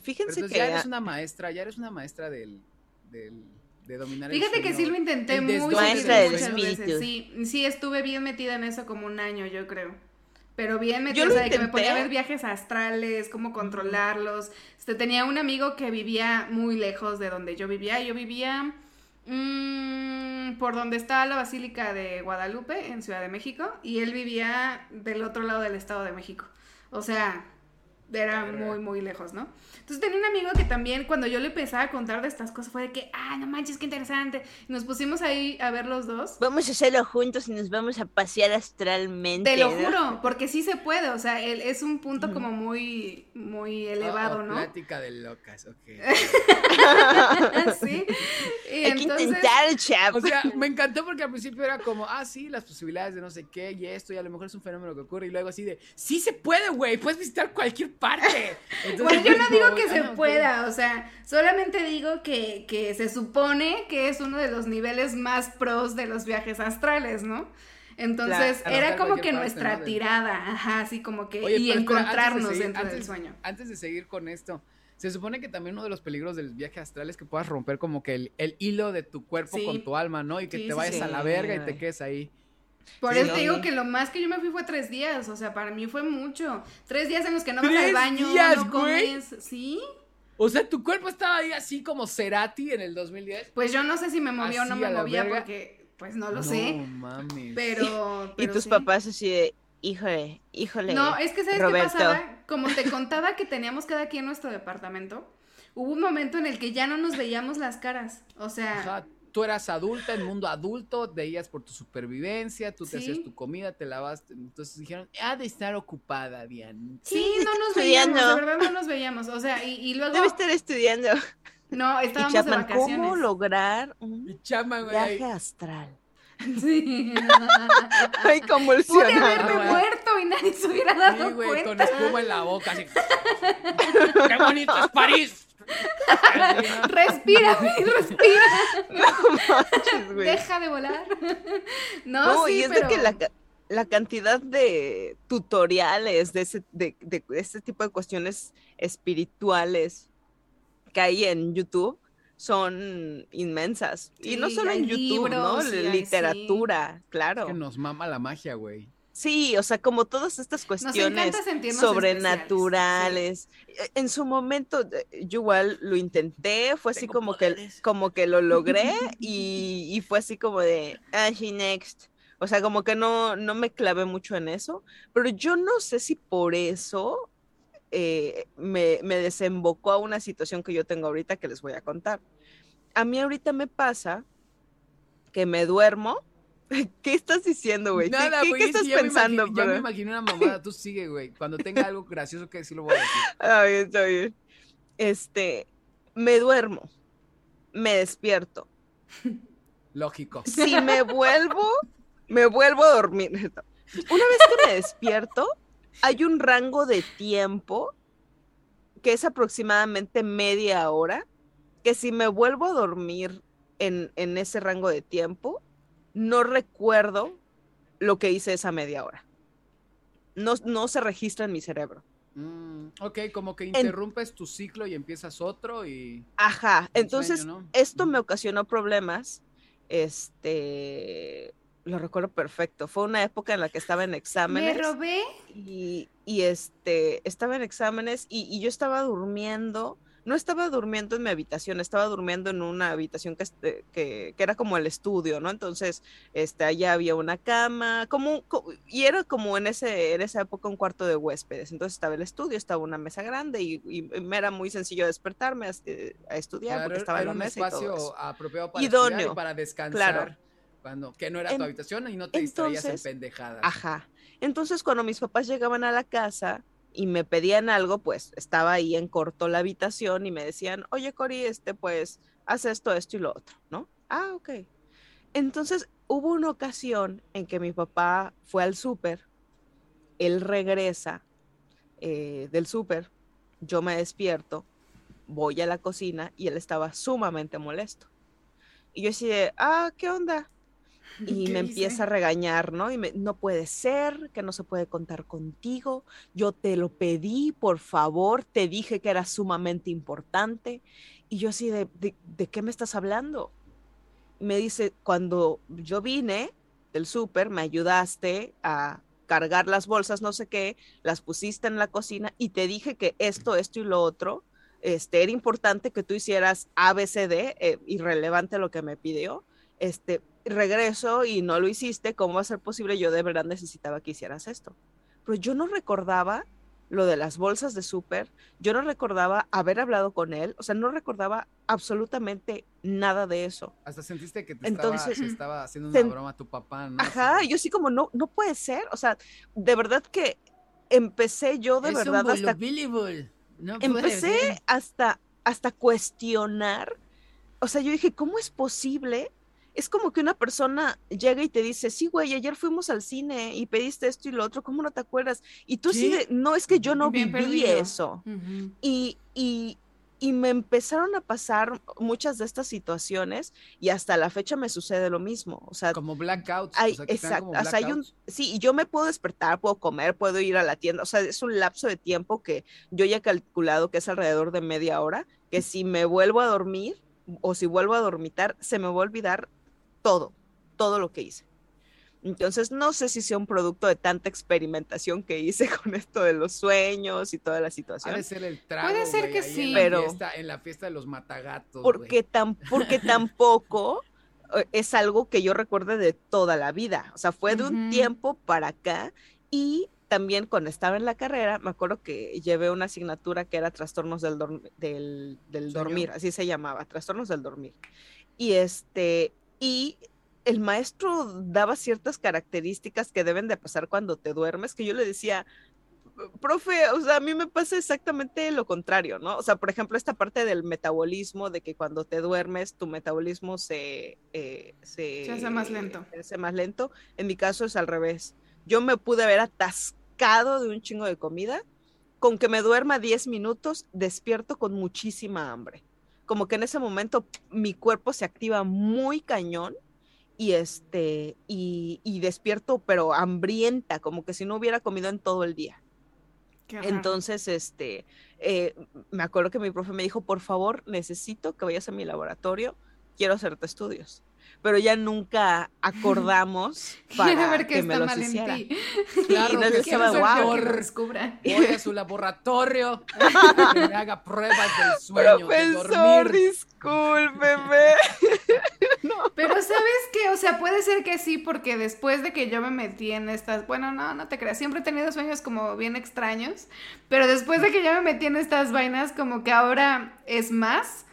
B: fíjense que
C: ya eres una maestra, ya eres una maestra del, del de dominar el
A: Fíjate que sí lo intenté muchas
B: espíritu.
A: veces. Sí, sí, estuve bien metida en eso como un año, yo creo. Pero bien metida,
B: Yo lo
A: o sea, de que me
B: intenté.
A: ponía a ver viajes astrales, cómo controlarlos. Este, tenía un amigo que vivía muy lejos de donde yo vivía. Yo vivía mm, por donde está la Basílica de Guadalupe, en Ciudad de México, y él vivía del otro lado del Estado de México. O sea, era muy, muy lejos, ¿no? Entonces tenía un amigo que también cuando yo le empezaba a contar de estas cosas fue de que, ah, no manches, qué interesante. Y nos pusimos ahí a ver los dos.
B: Vamos a hacerlo juntos y nos vamos a pasear astralmente.
A: Te lo
B: ¿no?
A: juro, porque sí se puede, o sea, él es un punto como muy, muy elevado,
C: Oh, oh,
A: ¿no?
C: Plática de locas, ok.
A: sí. Y
B: Hay que
A: entonces,
B: intentar, chap.
C: O sea, me encantó porque al principio era como, ah, sí, las posibilidades de no sé qué y esto, y a lo mejor es un fenómeno que ocurre, y luego así de, sí se puede, güey, puedes visitar cualquier parte. Entonces,
A: bueno, yo no digo que se pueda, o sea, solamente digo que, que se supone que es uno de los niveles más pros de los viajes astrales, ¿no? Entonces, era como que
C: parte,
A: nuestra tirada, ajá, así como que,
C: Oye,
A: y
C: pero antes de
A: encontrarnos
C: seguir-
A: dentro del sueño.
C: Antes de seguir con esto, se supone que también uno de los peligros del viaje astral es que puedas romper como que el, el hilo de tu cuerpo
A: Sí.
C: con tu alma, ¿no? Y que
A: Sí,
C: te vayas
B: sí.
C: a la verga y te quedes ahí.
A: Por
C: Sí,
A: eso
C: ¿no?
A: te digo que lo más que yo me fui fue tres días, o sea, para mí fue mucho. Tres días en los que no vas
C: ¿Tres
A: al baño,
C: días,
A: no
C: güey?
A: comes, ¿sí?
C: O sea, tu cuerpo estaba ahí así como Cerati en el 2010.
A: Pues yo no sé si me movía o no me movía
C: verga.
A: porque, pues no lo
C: no
A: sé,
C: mames.
A: pero...
B: Y tus
A: sí.
B: papás así de, híjole, híjole.
A: No, es que ¿sabes
B: Roberto.
A: qué pasaba? Como te contaba que teníamos cada quien nuestro departamento, hubo un momento en el que ya no nos veíamos las caras, o sea...
C: Ajá, tú eras adulta, en mundo adulto, veías por tu supervivencia, tú te
A: Sí.
C: hacías tu comida, te lavas. Entonces dijeron, ha de estar ocupada, Diana.
A: Sí, no nos
B: estudiando.
A: veíamos, de verdad no nos veíamos, o sea, y, y luego...
B: Debe estar estudiando.
A: No,
B: Y
A: estábamos de
B: Chapman,
A: vacaciones.
B: ¿cómo lograr un
C: Y chama, güey. ahí.
B: viaje astral?
A: Sí.
B: Ay,
A: Pude
B: convulsionado.
A: haberme
C: güey.
A: muerto y nadie se hubiera dado
C: Sí, güey, con
A: cuenta.
C: espuma en la boca, así. ¡Qué bonito es París!
A: Respira, güey, respira.
B: No manches, güey.
A: Deja de volar. No,
B: No,
A: sí,
B: y es
A: pero...
B: de que la, la cantidad de tutoriales de ese, de, de este tipo de cuestiones espirituales que hay en YouTube son inmensas. y no solo en YouTube, ¿no?
A: libros
B: Literatura, claro.
C: Que nos mama la magia, güey.
B: Sí, o sea, como todas estas cuestiones sobrenaturales. E- En su momento, eh, yo igual lo intenté, fue así
C: Tengo
B: como que, como que lo logré y, y fue así como de, ah, sí, next. O sea, como que no, no me clavé mucho en eso, pero yo no sé si por eso eh, me, me desembocó a una situación que yo tengo ahorita que les voy a contar. A mí ahorita me pasa que me duermo. ¿Qué estás diciendo, güey? ¿Qué-
C: Nada,
B: ¿Qué,
C: güey,
B: qué
C: es que
B: estás pensando?
C: imagino- ya me
B: bro?
C: imaginé una mamada. Tú sigue, güey. Cuando tenga algo gracioso que decir, lo voy a decir.
B: Está bien, está bien. Este, me duermo, me despierto.
C: Lógico.
B: Si me vuelvo, me vuelvo a dormir. Una vez que me despierto, hay un rango de tiempo que es aproximadamente media hora, que si me vuelvo a dormir en, en ese rango de tiempo, no recuerdo lo que hice esa media hora. No, no se registra en mi cerebro.
C: Mm, ok, como que interrumpes tu ciclo y empiezas otro y...
B: Ajá, entonces
C: sueño, ¿no?
B: esto me ocasionó problemas. Este, lo recuerdo perfecto. Fue una época en la que estaba en
A: Me
B: exámenes
A: robé.
B: y, y, este, estaba en exámenes y, y yo estaba durmiendo. No estaba durmiendo en mi habitación, estaba durmiendo en una habitación que, este- que, que era como el estudio, ¿no? Entonces, este, allá había una cama, como, co- y era como en, ese, en esa época un cuarto de huéspedes. Entonces estaba el estudio, estaba una mesa grande y, y me era muy sencillo despertarme a, este, a estudiar
C: Claro,
B: porque estaba en la
C: un
B: mesa y todo
C: espacio
B: eso.
C: apropiado para
B: Idóneo,
C: y para descansar.
B: claro.
C: Cuando, que no era tu habitación y no te distraías en pendejadas.
B: Ajá. Entonces, cuando mis papás llegaban a la casa y me pedían algo, pues estaba ahí en corto la habitación y me decían, oye, Cori, este, pues, haz esto, esto y lo otro, ¿no? Ah, ok. Entonces, hubo una ocasión en que mi papá fue al súper, él regresa eh, del súper, yo me despierto, voy a la cocina y él estaba sumamente molesto. Y yo así de, ah, ¿qué onda? Y
A: ¿Qué
B: me empieza a regañar, ¿no? Y me, no puede ser, que no se puede contar contigo, yo te lo pedí, por favor, te dije que era sumamente importante. Y yo así de, ¿de, de qué me estás hablando? Me dice, cuando yo vine del súper, me ayudaste a cargar las bolsas, no sé qué, las pusiste en la cocina y te dije que esto, esto y lo otro, este, era importante que tú hicieras ABCD, eh, irrelevante lo que me pidió, este, regreso y no lo hiciste, ¿cómo va a ser posible? Yo de verdad necesitaba que hicieras esto. Pero yo no recordaba lo de las bolsas de súper, yo no recordaba haber hablado con él, o sea, no recordaba absolutamente nada de eso.
C: Hasta sentiste que te,
B: Entonces-
C: estaba, te estaba haciendo una
B: Sen-
C: broma tu papá, ¿no?
B: Ajá,
C: Así
B: yo sí como, no, no puede ser, o sea, de verdad que empecé yo de
C: "Es un
B: verdad hasta
C: volubilable, no
B: empecé
C: ser".
B: hasta, hasta cuestionar, o sea, yo dije, ¿cómo es posible? Es como que una persona llega y te dice, sí, güey, ayer fuimos al cine y pediste esto y lo otro, ¿cómo no te acuerdas? Y tú sí, no, es que yo no
A: Bien
B: viví
A: perdido.
B: eso. Y, y, y me empezaron a pasar muchas de estas situaciones y hasta la fecha me sucede lo mismo. O sea,
C: Como blackouts.
B: hay,
C: o sea,
B: exacto,
C: como
B: o sea, hay un, sí, y yo me puedo despertar, puedo comer, puedo ir a la tienda, o sea, es un lapso de tiempo que yo ya he calculado que es alrededor de media hora, que si me vuelvo a dormir o si vuelvo a dormitar, se me va a olvidar todo, todo lo que hice. Entonces, no sé si sea un producto de tanta experimentación que hice con esto de los sueños y toda la situación.
C: de ser el trago,
A: Puede ser que sí.
C: En la,
B: Pero-
C: fiesta, en la fiesta de los matagatos,
B: porque, tam- porque tampoco eh, es algo que yo recuerde de toda la vida. O sea, fue de un tiempo para acá y también cuando estaba en la carrera, me acuerdo que llevé una asignatura que era trastornos del, dormir, así se llamaba, trastornos del dormir. Y este, y el maestro daba ciertas características que deben de pasar cuando te duermes, que yo le decía, profe, o sea, a mí me pasa exactamente lo contrario, ¿no? O sea, por ejemplo, esta parte del metabolismo, de que cuando te duermes, tu metabolismo se... eh, se,
A: Se hace más lento.
B: se hace más lento. En mi caso es al revés. Yo me pude haber atascado de un chingo de comida. Con que me duerma 10 minutos, despierto con muchísima hambre. Como que en ese momento mi cuerpo se activa muy cañón y este, y, y despierto, pero hambrienta, como que si no hubiera comido en todo el día. Entonces, este, eh, me acuerdo que mi profe me dijo, por favor, necesito que vayas a mi laboratorio, quiero hacerte estudios. Pero ya nunca acordamos
A: Quiere
B: para
A: ver que,
B: que me
A: está
B: los
A: mal
B: hiciera.
A: en ti.
C: Claro,
B: no
C: que
B: estaba
A: yo que lo descubra.
C: Voy a su laboratorio que me haga pruebas del sueño, de
B: Profesor,
C: dormir.
B: discúlpeme.
A: Pero sabes que, o sea, puede ser que sí, porque después de que yo me metí en estas, bueno, no, no te creas, siempre he tenido sueños como bien extraños, pero después de que yo me metí en estas vainas, como que ahora es más.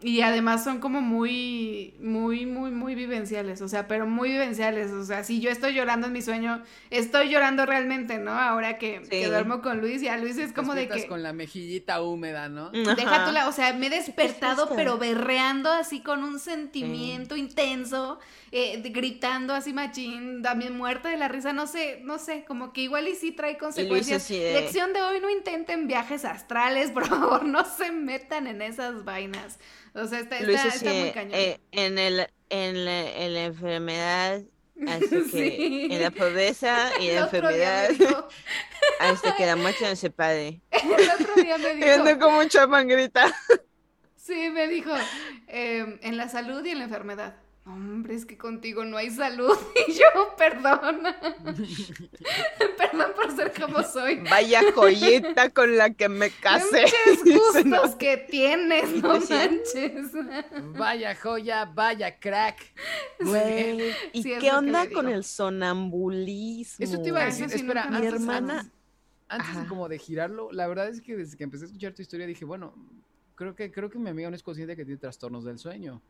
A: Y además son como muy, muy, muy, muy vivenciales, o sea, pero muy vivenciales, o sea, si yo estoy llorando en mi sueño, estoy llorando realmente, ¿no? Ahora que, duermo con Luis, ya Luis es como de que...
C: con la mejillita húmeda, ¿no?
A: Deja
B: Ajá.
A: tú la, o sea, me he despertado, pero berreando así con un sentimiento intenso, eh, gritando así machín, también muerta de la risa, no sé, no sé, como que igual y sí trae consecuencias.
B: de-
A: Lección de hoy, no intenten viajes astrales, por favor, no se metan en esas vainas. O sea, está,
B: Luis
A: está, está muy
B: de,
A: cañón.
B: eh, en, el, en, la, en la enfermedad, así que
A: Sí.
B: en la pobreza y
A: El
B: la enfermedad,
A: me dijo-
B: hasta que la muerte no se pare.
A: el otro día me dijo,
B: Viendo como un grita.
A: sí, me dijo, eh, en la salud y en la enfermedad. Hombre, es que contigo no hay salud. Y yo, perdón. perdón por ser como soy.
B: Vaya joyita con la que me casé.
A: Muchos
B: Dice, ¿no?
A: que tienes, no manches.
C: Vaya joya, vaya crack.
B: Güey, ¿y
A: Sí,
B: qué onda con el sonambulismo?
C: Eso te iba a decir,
A: eso sí,
C: espera,
A: nunca
B: Mi
A: me
C: antes,
A: pasó.
B: hermana-
C: antes, antes de como de girarlo, la verdad es que desde que empecé a escuchar tu historia dije, bueno, creo que, creo que mi amiga no es consciente que tiene trastornos del sueño.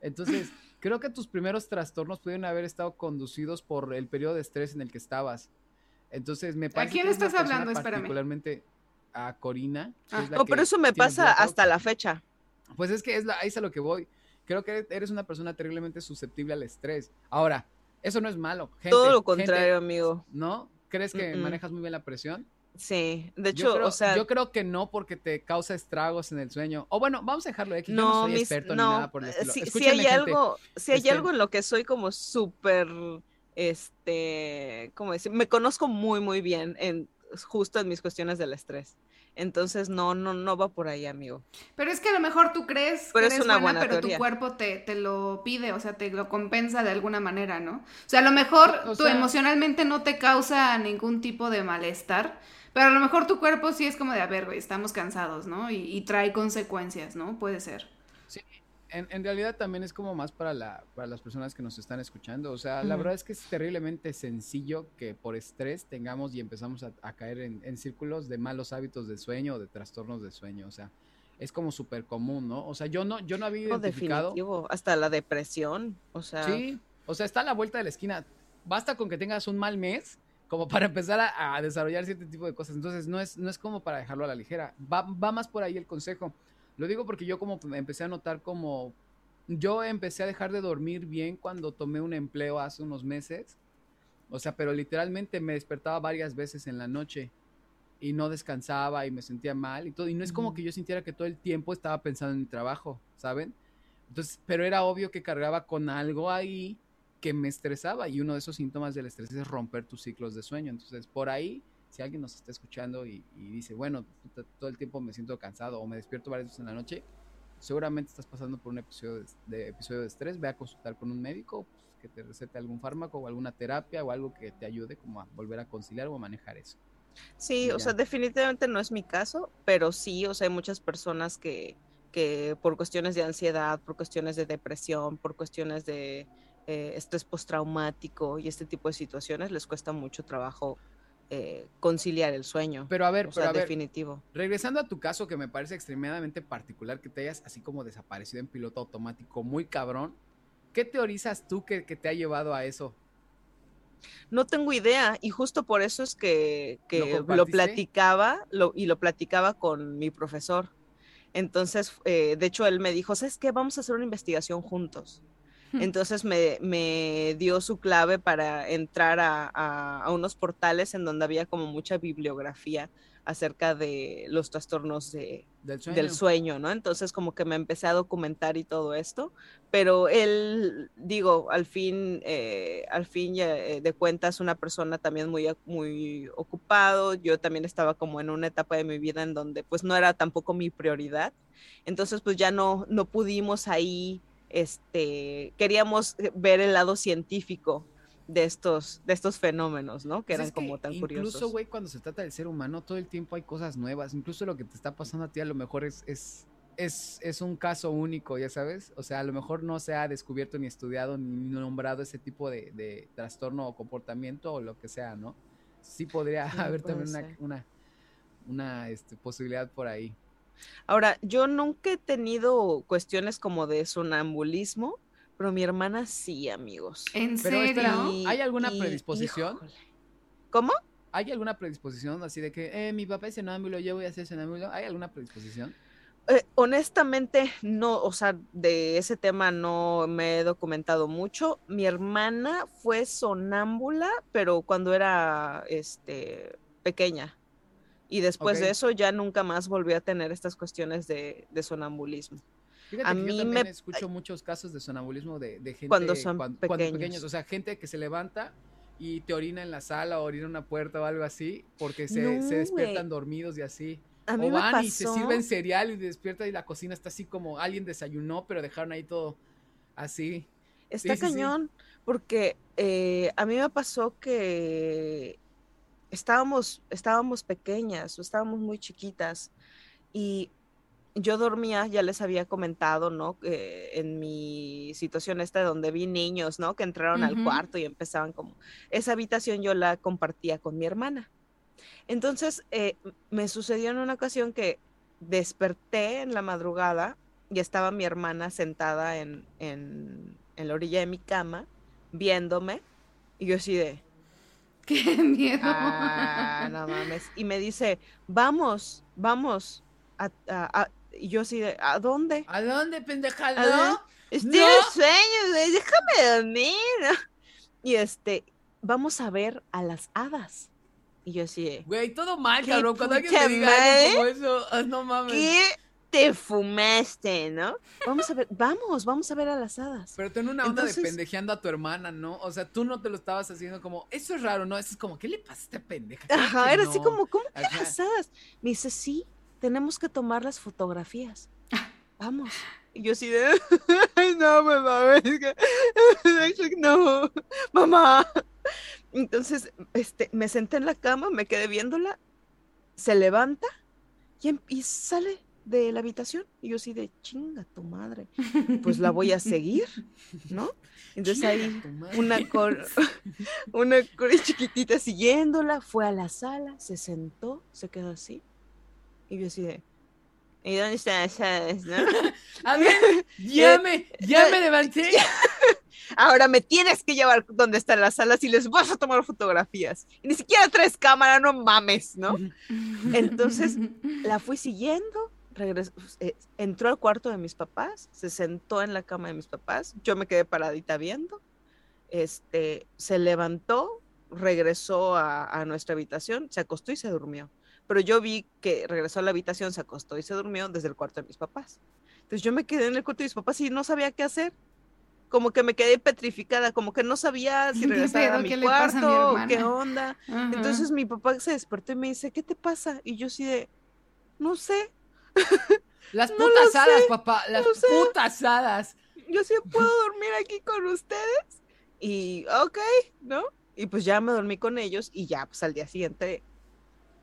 C: Entonces, creo que tus primeros trastornos pudieron haber estado conducidos por el periodo de estrés en el que estabas. Entonces, me parece
A: quién
C: que es una
A: estás
C: persona
A: hablando? Espérame.
C: Particularmente a Corina.
A: Ah.
C: es la
B: No,
C: que
B: pero eso me pasa hasta la fecha.
C: Pues es que es la, ahí es a lo que voy. Creo que eres una persona terriblemente susceptible al estrés. Ahora, eso no es malo. Gente,
B: Todo lo
C: gente,
B: contrario, amigo.
C: ¿No? ¿Crees que manejas muy bien la presión?
B: Sí, de
C: Yo
B: hecho,
C: creo,
B: o sea,
C: yo creo que no porque te causa estragos en el sueño. O bueno, vamos a dejarlo aquí. yo no
B: no,
C: soy
B: mis-
C: experto
B: no,
C: ni nada por el estilo.
B: si, hay
C: gente.
B: algo, si hay
C: Este-
B: algo en lo que soy como súper, este, ¿cómo decir? Me conozco muy, muy bien en justo en mis cuestiones del estrés. Entonces, no, no, no va por ahí, amigo.
A: Pero es que a lo mejor tú crees
B: Pero
A: que
B: es una
A: buena,
B: buena
A: pero tu cuerpo te, te lo pide, o sea, te lo compensa de alguna manera, ¿no? O sea, a lo mejor
C: O
A: tú
C: sea-
A: emocionalmente no te causa ningún tipo de malestar, pero a lo mejor tu cuerpo sí es como de, a ver, güey, estamos cansados, ¿no? Y, y trae consecuencias, ¿no? Puede ser.
C: Sí, en, en realidad también es como más para, la, para las personas que nos están escuchando. O sea, la verdad es que es terriblemente sencillo que por estrés tengamos y empezamos a, a caer en, en círculos de malos hábitos de sueño o de trastornos de sueño. O sea, es como súper común, ¿no? O sea, yo no, yo no había identificado.
B: definitivo. Hasta la depresión. O sea,
C: Sí, o sea, está a la vuelta de la esquina. Basta con que tengas un mal mes como para empezar a, a desarrollar cierto tipo de cosas. Entonces, no es, no es como para dejarlo a la ligera. Va, va más por ahí el consejo. Lo digo porque yo como empecé a notar como... Yo empecé a dejar de dormir bien cuando tomé un empleo hace unos meses. O sea, pero literalmente me despertaba varias veces en la noche y no descansaba y me sentía mal y todo. Y no es como que yo sintiera que todo el tiempo estaba pensando en mi trabajo, ¿saben? Entonces, pero era obvio que cargaba con algo ahí que me estresaba y uno de esos síntomas del estrés es romper tus ciclos de sueño. Entonces, por ahí, si alguien nos está escuchando y, y dice, bueno, todo el tiempo me siento cansado o me despierto varias veces en la noche, seguramente estás pasando por un episodio de, de episodio de estrés, ve a consultar con un médico pues, que te recete algún fármaco o alguna terapia o algo que te ayude como a volver a conciliar o a manejar eso.
B: Sí,
C: Y
B: o
C: ya.
B: sea, definitivamente no es mi caso, pero sí, o sea, hay muchas personas que, que por cuestiones de ansiedad, por cuestiones de depresión, por cuestiones de eh, estrés postraumático y este tipo de situaciones les cuesta mucho trabajo eh, conciliar el sueño.
C: Pero a ver,
B: o
C: pero
B: sea,
C: a ver,
B: definitivo.
C: regresando a tu caso que me parece extremadamente particular que te hayas así como desaparecido en piloto automático, muy cabrón, ¿qué teorizas tú que, que te ha llevado a eso?
B: No tengo idea y justo por eso es que, que
C: ¿Lo
B: platicaba lo, y lo platicaba con mi profesor. Entonces, eh, de hecho, él me dijo, ¿sabes qué? Vamos a hacer una investigación juntos. Entonces me, me dio su clave para entrar a, a- a unos portales en donde había como mucha bibliografía acerca de los trastornos de,
C: Del sueño.
B: del sueño, ¿no? Entonces como que me empecé a documentar y todo esto, pero él, digo, al fin, eh, al fin eh, de cuentas, una persona también muy, muy ocupado, yo también estaba como en una etapa de mi vida en donde pues no era tampoco mi prioridad, entonces pues ya no, no pudimos ahí, este, queríamos eh, ver el lado científico de estos, de estos fenómenos, ¿no? Que
C: Pues
B: eran
C: es
B: como tan
C: incluso,
B: curiosos.
C: güey, cuando se trata del ser humano, todo el tiempo hay cosas nuevas. Incluso lo que te está pasando a ti a lo mejor es, es, es, es un caso único, ya sabes. O sea, a lo mejor no se ha descubierto ni estudiado ni nombrado ese tipo de, de trastorno o comportamiento o lo que sea, ¿no? Sí podría
B: Sí,
C: haber también una, una, una este, posibilidad por ahí.
B: Ahora, yo nunca he tenido cuestiones como de sonambulismo, pero mi hermana sí, amigos.
A: ¿En
C: Pero
A: serio?
C: espera, ¿hay alguna
B: y-
C: predisposición?
B: híjole. ¿Cómo?
C: ¿Hay alguna predisposición así de que eh, mi papá es sonámbulo, yo voy a ser sonámbulo? ¿Hay alguna predisposición?
B: Eh, honestamente, no, o sea, de ese tema no me he documentado mucho. Mi hermana fue sonámbula, pero cuando era este, pequeña. Y después de eso ya nunca más volvió a tener estas cuestiones de, de sonambulismo.
C: Fíjate
B: A
C: que
B: mí
C: yo también
B: me-
C: escucho muchos casos de sonambulismo de, de gente
B: Cuando son
C: cuan-
B: pequeños.
C: O sea, gente que se levanta y te orina en la sala o orina en una puerta o algo así porque se,
B: No,
C: se despiertan dormidos y así.
B: A mí
C: o
B: me
C: van y se
B: pasó-
C: sirven cereal y despierta y la cocina está así como alguien desayunó pero dejaron ahí todo así.
B: Está
C: Sí, sí, sí.
B: cañón, porque eh, a mí me pasó que estábamos, estábamos pequeñas, o estábamos muy chiquitas, y yo dormía, ya les había comentado, ¿no? Eh, en mi situación esta donde vi niños, ¿no? Que entraron al cuarto y empezaban como... Esa habitación yo la compartía con mi hermana. Entonces, eh, me sucedió en una ocasión que desperté en la madrugada y estaba mi hermana sentada en, en, en la orilla de mi cama, viéndome, y yo así de...
A: Qué miedo.
B: Ah, no mames. Y me dice, vamos, vamos. A, a- a-". Y yo así de, ¿a dónde?
C: ¿A dónde, pendeja?
B: ¿A dónde?
C: ¿No?
B: Estoy
C: ¡No!
B: en sueño, güey, déjame dormir. Y este, vamos a ver a las hadas. Y yo así de,
C: Güey, todo mal,
B: ¡Qué
C: cabrón. Cuando alguien te diga algo como eso, ah, no mames.
B: ¿qué te fumaste, no? Vamos a ver, vamos, vamos a ver a las hadas.
C: Pero ten una onda de pendejeando a tu hermana, ¿no? O sea, tú no te lo estabas haciendo como, eso es raro, ¿no? Eso es como, ¿qué le pasa a esta pendeja?
B: Ajá,
C: que
B: era así como, ¿cómo que
C: Ajá.
B: las hadas? Me dice, sí, tenemos que tomar las fotografías. Vamos. Y yo así de, "Ay, no, mamá, no, mamá. Entonces, este, me senté en la cama, me quedé viéndola, se levanta y, em- y sale de la habitación. Y yo así de, chinga tu madre, pues la voy a seguir, ¿no? Entonces ahí una cor, una cor chiquitita siguiéndola, fue a la sala, se sentó, se quedó así. Y yo así de, ¿y dónde están las no?
C: A ver, ya me, ya me levanté.
B: Ahora me tienes que llevar donde están las salas y les vas a tomar fotografías. Y ni siquiera traes cámara, no mames, ¿no? Entonces, La fui siguiendo, regresó, eh, entró al cuarto de mis papás, se sentó en la cama de mis papás, yo me quedé paradita viendo, este, se levantó, regresó a, a nuestra habitación, se acostó y se durmió. Pero yo vi que regresó a la habitación, se acostó y se durmió desde el cuarto de mis papás. Entonces yo me quedé en el cuarto de mis papás y no sabía qué hacer. Como que me quedé petrificada, como que no sabía si
A: ¿Qué
B: regresar a mi
A: ¿Qué le pasa a mi
B: cuarto qué onda. Entonces mi papá se despertó y me dice, ¿qué te pasa? Y yo así de, no sé,
C: Las
B: No
C: putas
B: sé,
C: hadas, papá. Las
B: sé.
C: putas hadas.
B: yo sí puedo dormir aquí con ustedes. Y, ok, ¿no? Y pues ya me dormí con ellos y ya, pues al día siguiente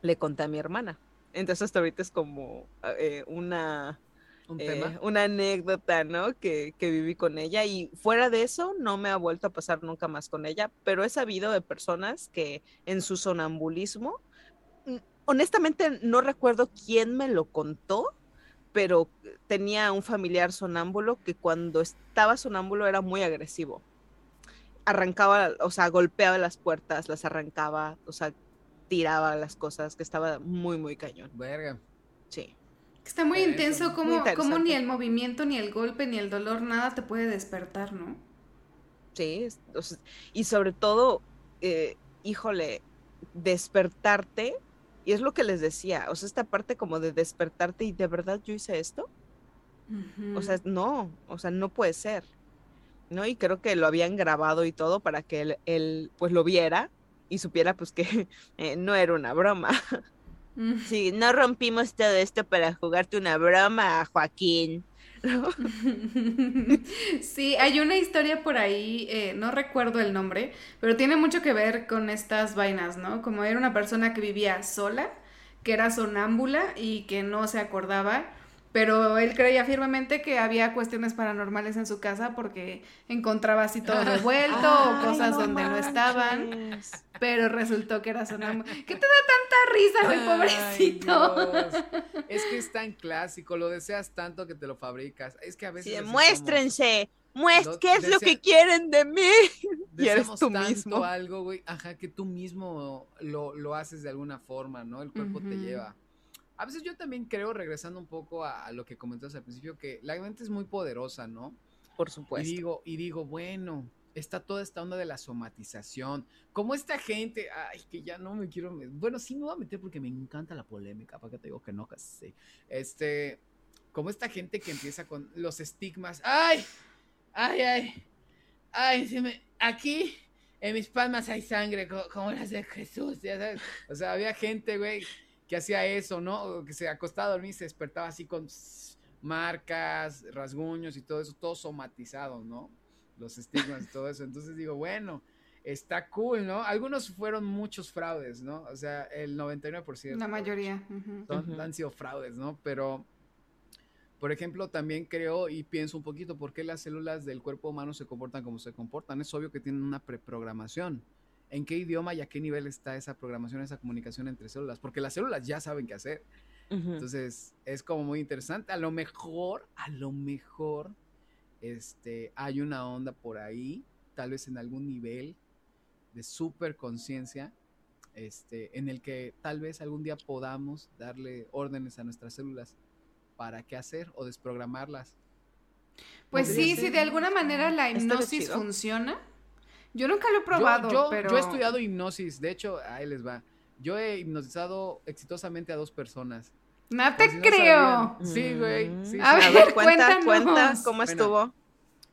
B: le conté a mi hermana. Entonces hasta ahorita es como eh, una,
C: Un
B: eh, una anécdota, ¿no? Que, que viví con ella y fuera de eso no me ha vuelto a pasar nunca más con ella, pero he sabido de personas que en su sonambulismo, honestamente no recuerdo quién me lo contó, pero tenía un familiar sonámbulo que cuando estaba sonámbulo era muy agresivo. Arrancaba, o sea, golpeaba las puertas, las arrancaba, o sea, tiraba las cosas, que estaba muy, muy cañón.
C: Verga.
B: Sí.
A: Está muy intenso
B: muy
A: como, como ni el movimiento, ni el golpe, ni el dolor, nada te puede despertar, ¿no?
B: Sí, es- o sea, y sobre todo, eh, híjole, despertarte, y es lo que les decía, o sea, esta parte como de despertarte y de verdad yo hice esto, o sea, no, o sea, no puede ser, ¿no? Y creo que lo habían grabado y todo para que él, él, pues lo viera y supiera pues que eh, no era una broma. Sí, no rompimos todo esto para jugarte una broma, Joaquín.
A: Sí, hay una historia por ahí, eh, no recuerdo el nombre, pero tiene mucho que ver con estas vainas, ¿no? Como era una persona que vivía sola, que era sonámbula y que no se acordaba, pero él creía firmemente que había cuestiones paranormales en su casa porque encontraba así todo revuelto o cosas
B: no
A: donde no estaban, pero resultó que era sonámbula. ¿Qué te da tanta risa, güey, pobrecito?
C: Es que es tan clásico, lo deseas tanto que te lo fabricas. Es que a veces
B: Sí, muéstrense, muest
C: Lo-
B: ¿qué es lo que quieren de mí? Y eres tú
C: tanto
B: mismo.
C: algo, güey, ajá, que tú mismo lo, lo haces de alguna forma, ¿no? El cuerpo te lleva. A veces yo también creo, regresando un poco a, a lo que comentas al principio, que la mente es muy poderosa, ¿no?
B: Por
C: Y
B: supuesto.
C: digo, y digo, bueno, está toda esta onda de la somatización. Como esta gente, ay, que ya no me quiero. Bueno, sí me voy a meter porque me encanta la polémica, para que te digo que no, casi. Este, como esta gente que empieza con los estigmas. ¡Ay! ¡Ay, ay! ¡Ay! se me- aquí en mis palmas hay sangre, co- como las de Jesús, ya sabes. O sea, había gente, güey, que hacía eso, ¿no? Que se acostaba a dormir y se despertaba así con marcas, rasguños y todo eso, todo somatizado, ¿no? Los estigmas y todo eso. Entonces digo, bueno, está cool, ¿no? Algunos fueron muchos fraudes, ¿no? O sea, el 99%.
A: La mayoría.
C: son- han sido fraudes, ¿no? Pero, por ejemplo, también creo y pienso un poquito por qué las células del cuerpo humano se comportan como se comportan. Es obvio que tienen una preprogramación. ¿En qué idioma y a qué nivel está esa programación, esa comunicación entre células? Porque las células ya saben qué hacer. Entonces, es como muy interesante. A lo mejor, a lo mejor, este, hay una onda por ahí, tal vez en algún nivel de super conciencia, este, en el que tal vez algún día podamos darle órdenes a nuestras células para qué hacer o desprogramarlas.
A: Pues sí,
C: ser,
A: si de alguna manera la hipnosis funciona. Yo nunca lo he
C: Yo-
A: probado,
C: yo,
A: pero...
C: yo he estudiado hipnosis, de hecho, ahí les va. Yo he hipnotizado exitosamente a dos personas.
A: No te
C: si
A: creo.
C: Sí, güey.
B: Mm.
C: sí,
A: A
C: sí.
B: A
A: ver,
B: ver, cuenta,
A: cuéntanos.
B: cuenta cómo
C: Bueno.
B: estuvo.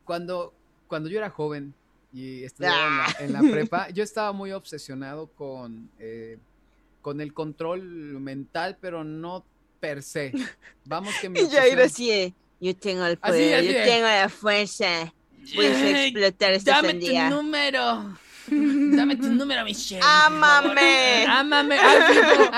C: cuando, cuando yo era joven y estudiaba en, la, en la prepa, yo estaba muy obsesionado con, eh, con el control mental, pero no per se. Vamos que mi
B: Y de, yo tengo el poder,
C: así
B: yo tengo la fuerza, voy a hacer explotar esta
C: Dame tu número. Dame tu número, Michelle.
B: ¡Ámame!
C: Ámame. Así como,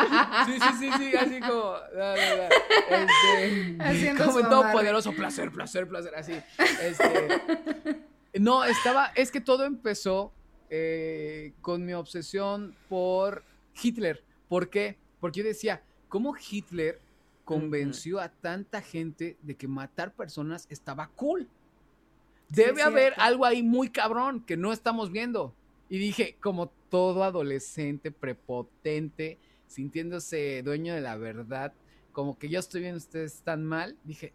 C: sí, sí, sí, sí, así como. da, da, da, este,
A: Haciendo
C: como todo poderoso, placer, placer, placer, así. Este, no, estaba, es que todo empezó eh, con mi obsesión por Hitler. ¿Por qué? Porque yo decía, ¿cómo Hitler convenció a tanta gente de que matar personas estaba cool? Debe haber
A: cierto.
C: algo ahí muy cabrón que no estamos viendo. Y dije, como todo adolescente prepotente, sintiéndose dueño de la verdad, como que yo estoy viendo ustedes tan mal, dije,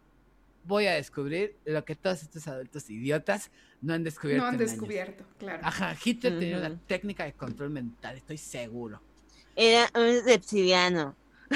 C: voy a descubrir lo que todos estos adultos idiotas no han descubierto.
A: No han
C: en años".
A: descubierto, claro.
C: Ajá, Hitler tenía una técnica de control mental, estoy seguro.
B: Era un reptiliano.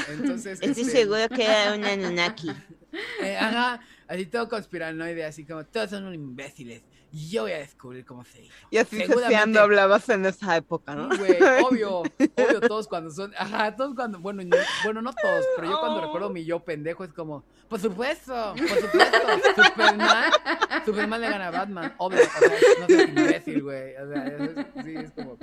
C: Entonces,
B: Estoy
C: este,
B: seguro que era un Anunnaki.
C: eh, ajá, así todo conspiranoide, así como todos son unos imbéciles. Y yo voy a descubrir cómo se hizo.
B: Y así
C: Seguramente-
B: hablabas en esa época, ¿no?
C: Güey, obvio, obvio, todos cuando son, ajá, todos cuando, bueno, no- bueno, no todos, pero yo cuando
B: Oh.
C: recuerdo mi yo pendejo es como, por supuesto, por supuesto, Superman, Superman le gana a Batman, obvio, o sea, no seas imbécil, güey, o sea, es- sí, es como,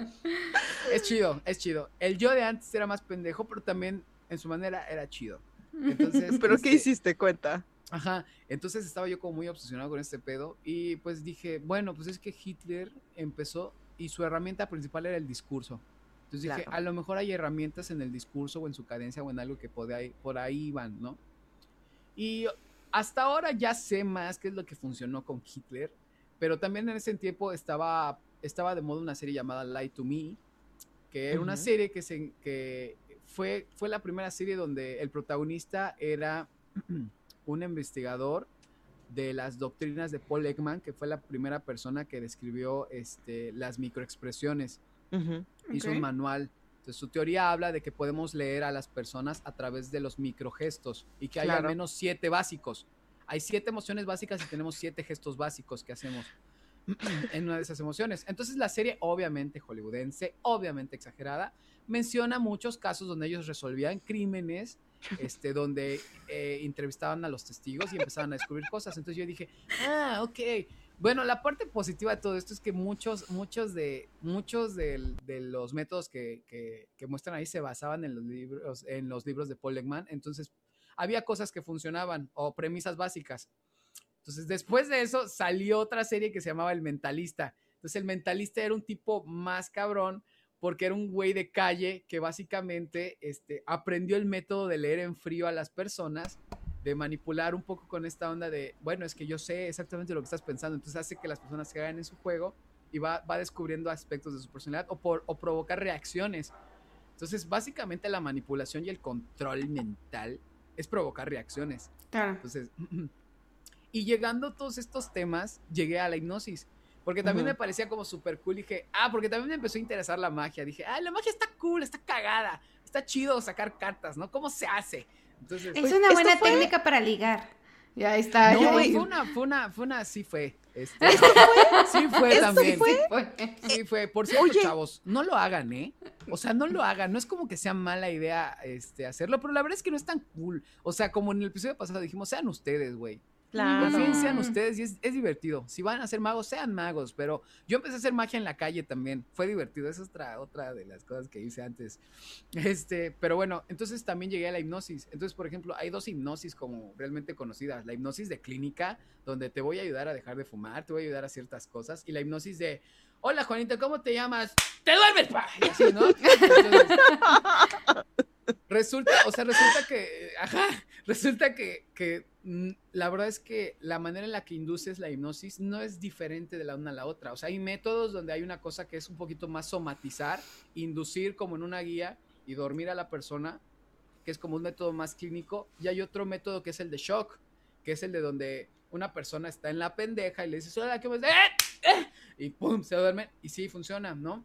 C: es chido, es chido. El yo de antes era más pendejo, pero también en su manera era chido. Entonces,
B: ¿Pero qué
C: este,
B: hiciste? Cuenta.
C: Ajá, entonces estaba yo como muy obsesionado con este pedo y pues dije, bueno, pues es que Hitler empezó y su herramienta principal era el discurso. Entonces dije,
B: Claro.
C: a lo mejor hay herramientas en el discurso o en su cadencia o en algo que por ahí, por ahí van, ¿no? Y hasta ahora ya sé más qué es lo que funcionó con Hitler, pero también en ese tiempo estaba, estaba de moda una serie llamada Lie to Me, que era una serie que, se, que fue, fue la primera serie donde el protagonista era un investigador de las doctrinas de Paul Ekman, que fue la primera persona que describió este, las microexpresiones. Hizo un manual. Entonces, su teoría habla de que podemos leer a las personas a través de los microgestos y que hay al menos siete básicos. Hay siete emociones básicas y tenemos siete gestos básicos que hacemos en una de esas emociones. Entonces, la serie, obviamente hollywoodense, obviamente exagerada, menciona muchos casos donde ellos resolvían crímenes este, donde eh, entrevistaban a los testigos y empezaban a descubrir cosas. Entonces yo dije, ah, ok. Bueno, la parte positiva de todo esto es que muchos, muchos de, muchos de, los métodos que, que, muestran ahí se basaban en los libros, en los libros de Paul Ekman. Entonces, había cosas que funcionaban o premisas básicas. Entonces, después de eso salió otra serie que se llamaba El Mentalista. Entonces, el mentalista era un tipo más cabrón porque era un güey de calle que básicamente este, aprendió el método de leer en frío a las personas, de manipular un poco con esta onda de, bueno, es que yo sé exactamente lo que estás pensando, entonces hace que las personas se hagan en su juego y va, va descubriendo aspectos de su personalidad o, por, o provocar reacciones. Entonces, básicamente la manipulación y el control mental es provocar reacciones. Claro. Entonces, y llegando a todos estos temas, llegué a la hipnosis. Porque también me parecía como súper cool. dije, ah, porque también me empezó a interesar la magia. Dije, ah, la magia está cool, está cagada. Está chido sacar cartas, ¿no? ¿Cómo se hace?
A: Entonces, es una buena técnica para ligar. Ya está.
C: No, fue una, fue una, fue una, sí fue. Este, ¿Esto fue? Sí fue también. Fue? Sí fue. Por cierto, chavos, no lo hagan, ¿eh? O sea, no lo hagan. No es como que sea mala idea este, hacerlo, pero la verdad es que no es tan cool. O sea, como en el episodio pasado dijimos, sean ustedes, güey. Claro. Confíen ustedes y es, divertido. Si van a ser magos, sean magos. Pero yo empecé a hacer magia en la calle también. Fue divertido. Esa es otra, otra de las cosas que hice antes. Este, pero bueno, entonces también llegué a la hipnosis. Entonces, por ejemplo, hay dos hipnosis como realmente conocidas. La hipnosis de clínica, donde te voy a ayudar a dejar de fumar, te voy a ayudar a ciertas cosas. Y la hipnosis de, hola Juanita, ¿cómo te llamas? ¡Te duermes, pa! Y así, ¿no? resulta, o sea, resulta que, ajá, resulta que, que mm, la verdad es que la manera en la que induces la hipnosis no es diferente de la una a la otra. O sea, hay métodos donde hay una cosa que es un poquito más somatizar, inducir como en una guía y dormir a la persona, que es como un método más clínico, y hay otro método que es el de shock, que es el de donde una persona está en la pendeja y le dices, hola, ¿qué me... ¡Eh! ¡Eh! Y pum, se duerme y sí funciona, ¿no?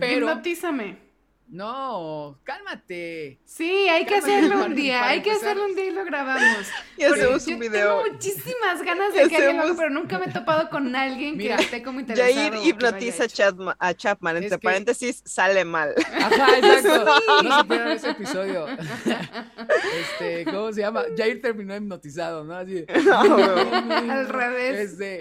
A: Pero... Hipnotízame.
C: No, cálmate.
A: Sí, hay que hacerlo un día, hay que hacerlo un día y lo grabamos.
B: Y hacemos un video.
A: Tengo muchísimas ganas de que alguien lo haga, pero nunca me he topado con alguien que esté como interesado.
B: Jair hipnotiza a Chapman, entre paréntesis, sale mal.
C: Ajá, exacto. No se pierdan ese episodio. Este, ¿cómo se llama? Jair terminó hipnotizado, ¿no? Así.
A: Al revés.
C: Este,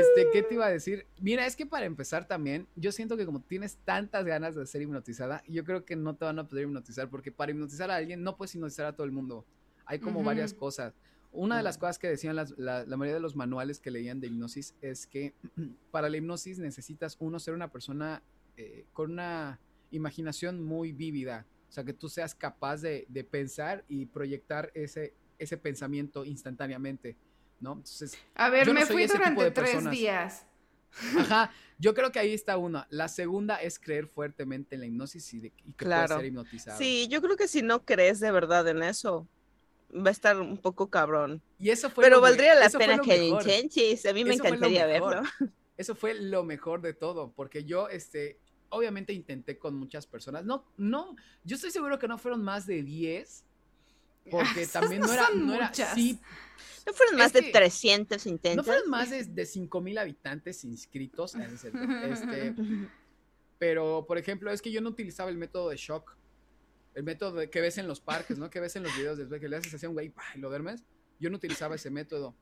C: este, ¿qué te iba a decir? Mira, es que para empezar también, yo siento que como tienes tantas ganas de ser hipnotizada, yo creo que no te van a poder hipnotizar, porque para hipnotizar a alguien no puedes hipnotizar a todo el mundo. Hay como varias cosas. Una de las cosas que decían la, mayoría de los manuales que leían de hipnosis es que para la hipnosis necesitas, uno, ser una persona eh, con una imaginación muy vívida. O sea, que tú seas capaz de, pensar y proyectar ese, ese pensamiento instantáneamente, ¿no? Entonces,
A: a ver, me fui durante tres días.
C: Ajá, yo creo que ahí está una. La segunda es creer fuertemente en la hipnosis y, que claro. ser hipnotizado.
B: Sí, yo creo que si no crees de verdad en eso, va a estar un poco cabrón.
C: Y eso fue
B: Pero valdría la pena que intenches. A mí me encantaría verlo.
C: Eso fue lo mejor de todo, porque yo, este, obviamente intenté con muchas personas. No, no, yo estoy seguro que no fueron más de 10, porque también no, era, no era, sí,
B: ¿No fueron más de 300 intentos?
C: No fueron más de, de mil habitantes inscritos. Este, pero, por ejemplo, es que yo no utilizaba el método de shock. El método que ves en los parques, ¿no? Que ves en los videos después que le haces así a un güey y lo duermes. Yo no utilizaba ese método.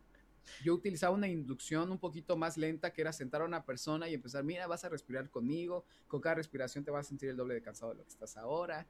C: Yo utilizaba una inducción un poquito más lenta que era sentar a una persona y empezar, mira, vas a respirar conmigo, con cada respiración te vas a sentir el doble de cansado de lo que estás ahora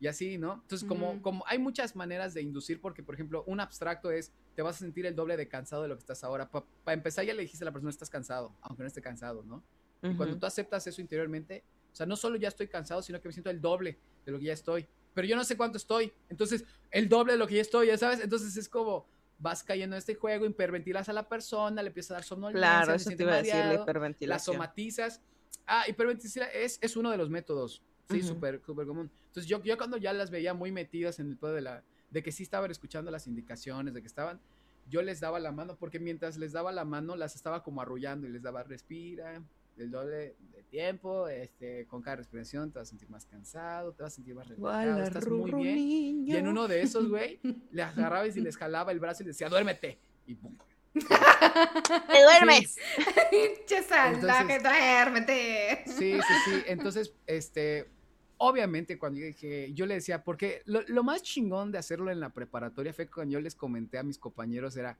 C: y así, ¿no? Entonces, como, como hay muchas maneras de inducir, porque, por ejemplo, un abstracto es, te vas a sentir el doble de cansado de lo que estás ahora. Para empezar, ya le dijiste a la persona, estás cansado, aunque no esté cansado, ¿no? Y cuando tú aceptas eso interiormente, o sea, no solo ya estoy cansado, sino que me siento el doble de lo que ya estoy. Pero yo no sé cuánto estoy. Entonces, el doble de lo que ya estoy, ya sabes. Entonces, es como, vas cayendo en este juego, hiperventilas a la persona, le empiezas a dar somnolencia,
B: claro, eso te iba a decir, la hiperventilación.
C: La somatizas. Ah, hiperventilación es, es uno de los métodos. Sí, súper, súper común. Entonces yo, cuando ya las veía muy metidas en el pedo de la, de que sí estaban escuchando las indicaciones, de que estaban, yo les daba la mano, porque mientras les daba la mano, las estaba como arrullando y les daba respira, el doble de tiempo, este, con cada respiración te vas a sentir más cansado, te vas a sentir más relajado, estás muy bien. Y en uno de esos, güey, le agarraba y les jalaba el brazo y le decía, duérmete. Y pum.
B: ¡Te duermes!
A: Pinche salvaje, duérmete.
C: Sí, sí, sí. Entonces, este, obviamente cuando yo dije, yo le decía, porque lo, lo, más chingón de hacerlo en la preparatoria fue cuando yo les comenté a mis compañeros, era,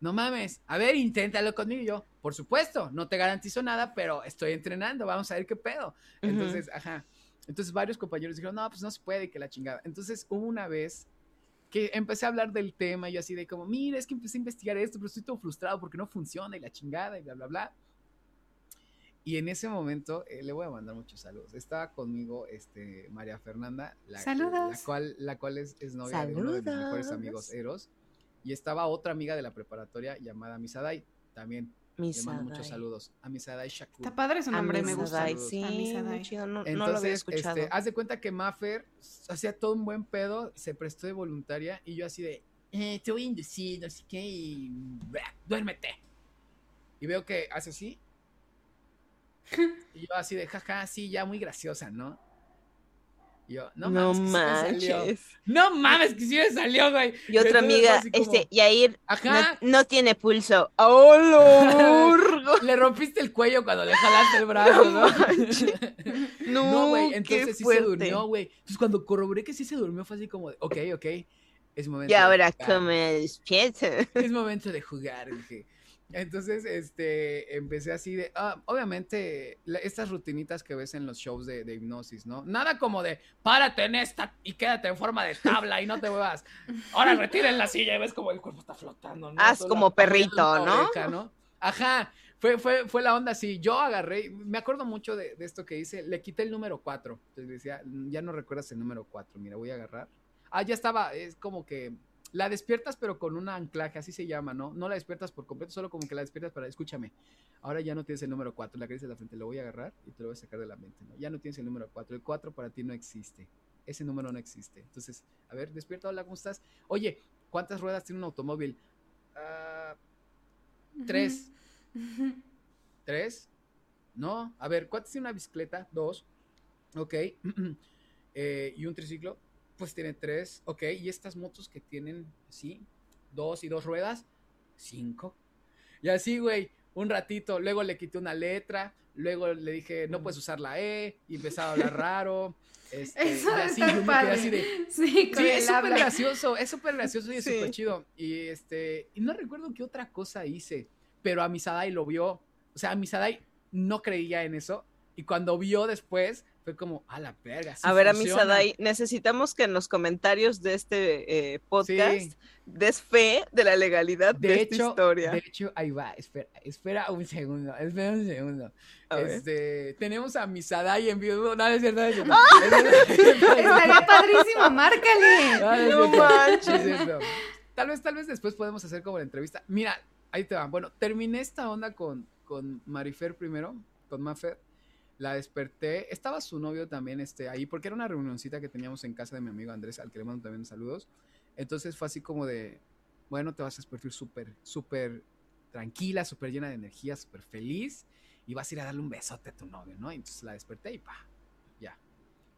C: no mames, a ver, inténtalo conmigo. Y yo, por supuesto, no te garantizo nada, pero estoy entrenando, vamos a ver qué pedo. Entonces, ajá. Entonces varios compañeros dijeron, no, pues no se puede, que la chingada. Entonces hubo una vez que empecé a hablar del tema y yo así de como, mira, es que empecé a investigar esto, pero estoy todo frustrado porque no funciona y la chingada y bla, bla, bla. Y en ese momento eh, le voy a mandar muchos saludos. Estaba conmigo este, María Fernanda, la, la cual, la cual es, es novia de uno de mis mejores amigos, Eros. Y estaba otra amiga de la preparatoria llamada Misadai, también. Misadai. Le mando muchos saludos. A Misadai Shakur.
A: Está padre su nombre, me gusta.
B: Sí, Misadai. No,
C: Entonces,
B: no lo había escuchado.
C: Este, haz de cuenta que Maffer hacía todo un buen pedo, se prestó de voluntaria y yo así de, eh, te voy a inducir, no sé qué, y duérmete. Y veo que hace así. y yo así de, jaja, sí, ya muy graciosa, ¿no? Yo, no,
B: no
C: mames,
B: que
C: manches. Sí no mames, que sí me salió, güey.
B: Y otra amiga, como... este, Yair,
C: Ajá.
B: No, no, tiene pulso. ¡Oh,
C: Le rompiste el cuello cuando le jalaste el brazo, ¿no?
B: No,
C: no, güey, entonces sí se durmió, güey. Entonces cuando corroboré que sí se durmió fue así como, de, ok, ok, es momento
B: Y ahora, ¿cómo me despierto?
C: Es momento de jugar, dije. Entonces, este, empecé así de, ah, obviamente, la, estas rutinitas que ves en los shows de, de, hipnosis, ¿no? Nada como de, párate en esta y quédate en forma de tabla y no te muevas. Ahora retiren la silla y ves como el cuerpo está flotando, ¿no?
B: Haz como perrito, ¿no?
C: Oreja, ¿no? Ajá, fue, fue, fue la onda así. Yo agarré, me acuerdo mucho de, de esto que hice, le quité el número 4. Entonces decía, ya no recuerdas el número 4, mira, voy a agarrar. Ah, ya estaba, es como que la despiertas pero con un anclaje, así se llama, ¿no? No la despiertas por completo, solo como que la despiertas para, escúchame, ahora ya no tienes el número 4, la que dice de la frente, lo voy a agarrar y te lo voy a sacar de la mente, ¿no? Ya no tienes el número 4, el 4 para ti no existe, ese número no existe. Entonces, a ver, despierta, hola, ¿cómo estás? Oye, ¿cuántas ruedas tiene un automóvil? Uh, tres. ¿Tres? No, a ver, ¿cuántas tiene una bicicleta? Dos. Ok. eh, ¿Y un triciclo? Pues tiene tres, ok, y estas motos que tienen, sí, dos y dos ruedas, cinco. Y así, güey, un ratito, luego le quité una letra, luego le dije, no puedes usar la E, y empezaba a hablar raro. Este,
A: Eso
C: y así,
A: está
C: yo me
A: padre.
C: quedé así de,
A: Sí,
C: es súper gracioso, es súper gracioso y es
B: Sí.
C: súper chido. Y este, y no recuerdo qué otra cosa hice, pero a Misadai lo vio. O sea, a Misadai no creía en eso. Y cuando vio después, fue como, a la verga. sí
B: A ver,
C: funciona".
B: Amisadai, necesitamos que en los comentarios de este eh, podcast
C: Sí.
B: des fe de la legalidad de,
C: De
B: esta historia.
C: de hecho, ahí va, espera, espera un segundo, espera un segundo.
B: A ver.
C: Este, tenemos a Misadai en vivo. No, no es cierto, no es cierto.
A: Estaría padrísimo, márcale.
C: No,
B: manches.
C: Cierto. Tal vez, tal vez después podemos hacer como la entrevista. Mira, ahí te va. Bueno, terminé esta onda con, con Marifer primero, con Mafer. La desperté. Estaba su novio también este, ahí, porque era una reunioncita que teníamos en casa de mi amigo Andrés, al que le mando también saludos. Entonces fue así como de, bueno, te vas a despertar súper, súper tranquila, súper llena de energía, súper feliz. Y vas a ir a darle un besote a tu novio, ¿no? Entonces la desperté y pa, ya.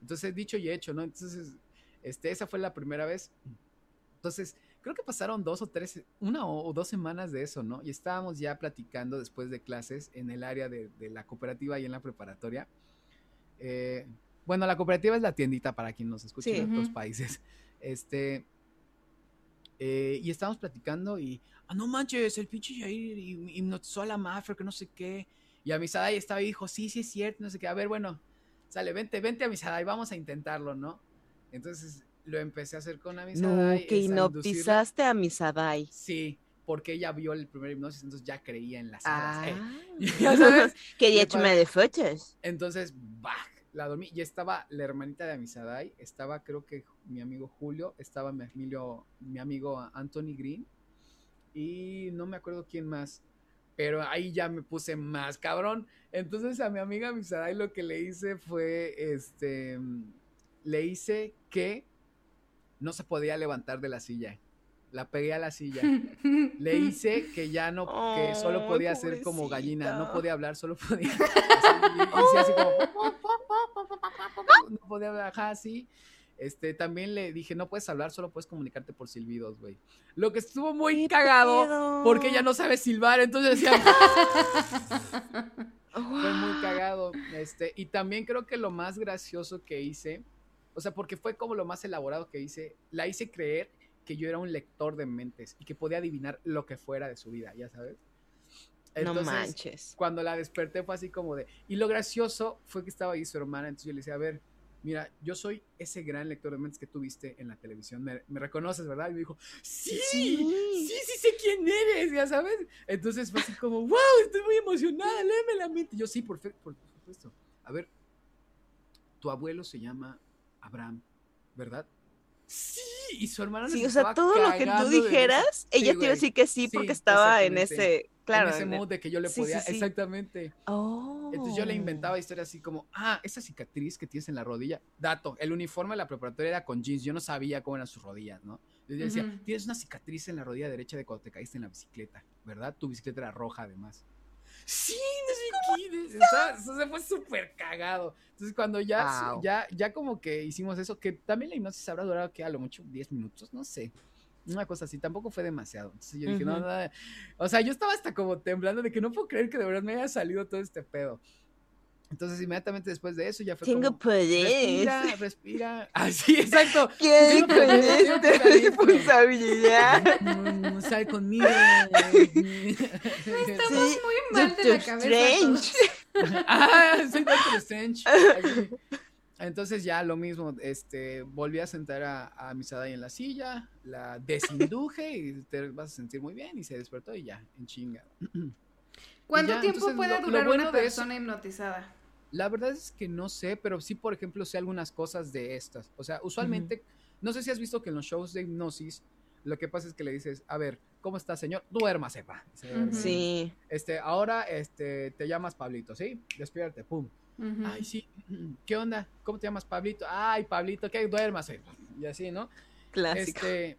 C: Entonces, dicho y hecho, ¿no? Entonces, este, esa fue la primera vez. Entonces, creo que pasaron dos o tres, una o, dos semanas de eso, ¿no? Y estábamos ya platicando después de clases en el área de, de la cooperativa y en la preparatoria. Eh, bueno, la cooperativa es la tiendita para quien nos escuche
B: Sí.
C: de otros países. Este. eh, y estábamos platicando y, ah, no manches, el pinche Jair hipnotizó a la mafia, que no sé qué. Y a Misadai estaba y dijo, sí, sí es cierto, no sé qué. A ver, bueno, sale, vente, vente a Misadai, vamos a intentarlo, ¿no? Entonces lo empecé a hacer con
B: No,
C: Misadai.
B: que hipnotizaste a Misadai.
C: Sí, porque ella vio el primer hipnosis, entonces ya creía en las hadas.
B: Ah.
C: eh. Ya sabes.
B: Quería
C: Me
B: echarme de fotos.
C: Entonces, bah, la dormí. Y estaba la hermanita de Amisadai, estaba creo que mi amigo Julio, estaba mi, Emilio, mi amigo Anthony Green, y no me acuerdo quién más. Pero ahí ya me puse más cabrón. Entonces a mi amiga Amisadai lo que le hice fue, este, le hice que no se podía levantar de la silla. La pegué a la silla. Le hice que ya no, que solo podía ser como gallina. No podía hablar, solo podía. así, hice así como. No podía hablar, ajá, así. Este, también le dije, no puedes hablar, solo puedes comunicarte por silbidos, güey. Lo que estuvo muy
B: ¿Qué
C: cagado,
B: pedo?
C: porque ella no sabe silbar, entonces decía, fue muy cagado. Este, y también creo que lo más gracioso que hice, o sea, porque fue como lo más elaborado que hice, la hice creer que yo era un lector de mentes y que podía adivinar lo que fuera de su vida, ya sabes.
B: No
C: Entonces,
B: manches.
C: cuando la desperté fue así como de... Y lo gracioso fue que estaba ahí su hermana, entonces yo le decía, a ver, mira, yo soy ese gran lector de mentes que tú viste en la televisión, me, me reconoces, ¿verdad? Y me dijo, sí, sí, sí, sé quién eres, ya sabes. Entonces fue así como, wow, estoy muy emocionada, léeme la mente. Y yo, sí, por, fe- por supuesto. A ver, tu abuelo se llama Abraham, ¿verdad? Sí, y su hermana
B: Sí, o sea, todo lo que tú
C: de
B: dijeras, ella te iba a decir que sí
C: Sí,
B: porque estaba en ese, claro,
C: en ese mood de que yo le
B: Sí, sí,
C: podía,
B: sí.
C: exactamente.
B: Oh.
C: Entonces yo le inventaba historias así como, ah, esa cicatriz que tienes en la rodilla, dato, el uniforme de la preparatoria era con jeans, yo no sabía cómo eran sus rodillas, ¿no? Yo decía, tienes una cicatriz en la rodilla derecha de cuando te caíste en la bicicleta, ¿verdad? Tu bicicleta era roja además. Sí, no sé qué. ¿sabes? O sea, fue súper cagado. Entonces cuando ya,
B: Wow.
C: ya, ya como que hicimos eso, que también la hipnosis habrá durado que a lo mucho 10 minutos, no sé. Una cosa así, tampoco fue demasiado. Entonces yo dije, no,
B: Ujú.
C: no, o sea, yo estaba hasta como temblando de que no puedo creer que de verdad me haya salido todo este pedo. Entonces, inmediatamente después de eso, ya fue
B: Tengo
C: como,
B: poderes.
C: respira, respira. Ah, sí, exacto.
B: ¿Quién
C: Tengo
B: con esta responsabilidad?
C: Mm, sal conmigo.
A: Estamos
B: Sí,
A: muy mal de la cabeza.
B: Strange.
C: ah, soy Doctor Strange. Así. Entonces ya lo mismo, este, volví a sentar a, a Misadai en la silla, la desinduje y te vas a sentir muy bien y se despertó y ya, en chinga.
A: ¿Cuánto
C: ya,
A: tiempo
C: entonces,
A: puede
C: lo- lo
A: durar
C: bueno
A: una
C: eso-
A: persona hipnotizada?
C: La verdad es que no sé, pero sí, por ejemplo, sé algunas cosas de estas. O sea, usualmente, no sé si has visto que en los shows de hipnosis, lo que pasa es que le dices, a ver, ¿cómo está, señor? Duérmase, pa. Se duerme.
A: Ujú.
B: Sí.
C: Este, ahora, este, te llamas Pablito, ¿sí? Despierte, pum. Ay, sí, ¿qué onda? ¿Cómo te llamas, Pablito? Ay, Pablito, ¿qué? Duérmase. Y así, ¿no?
B: Clásico.
C: Este,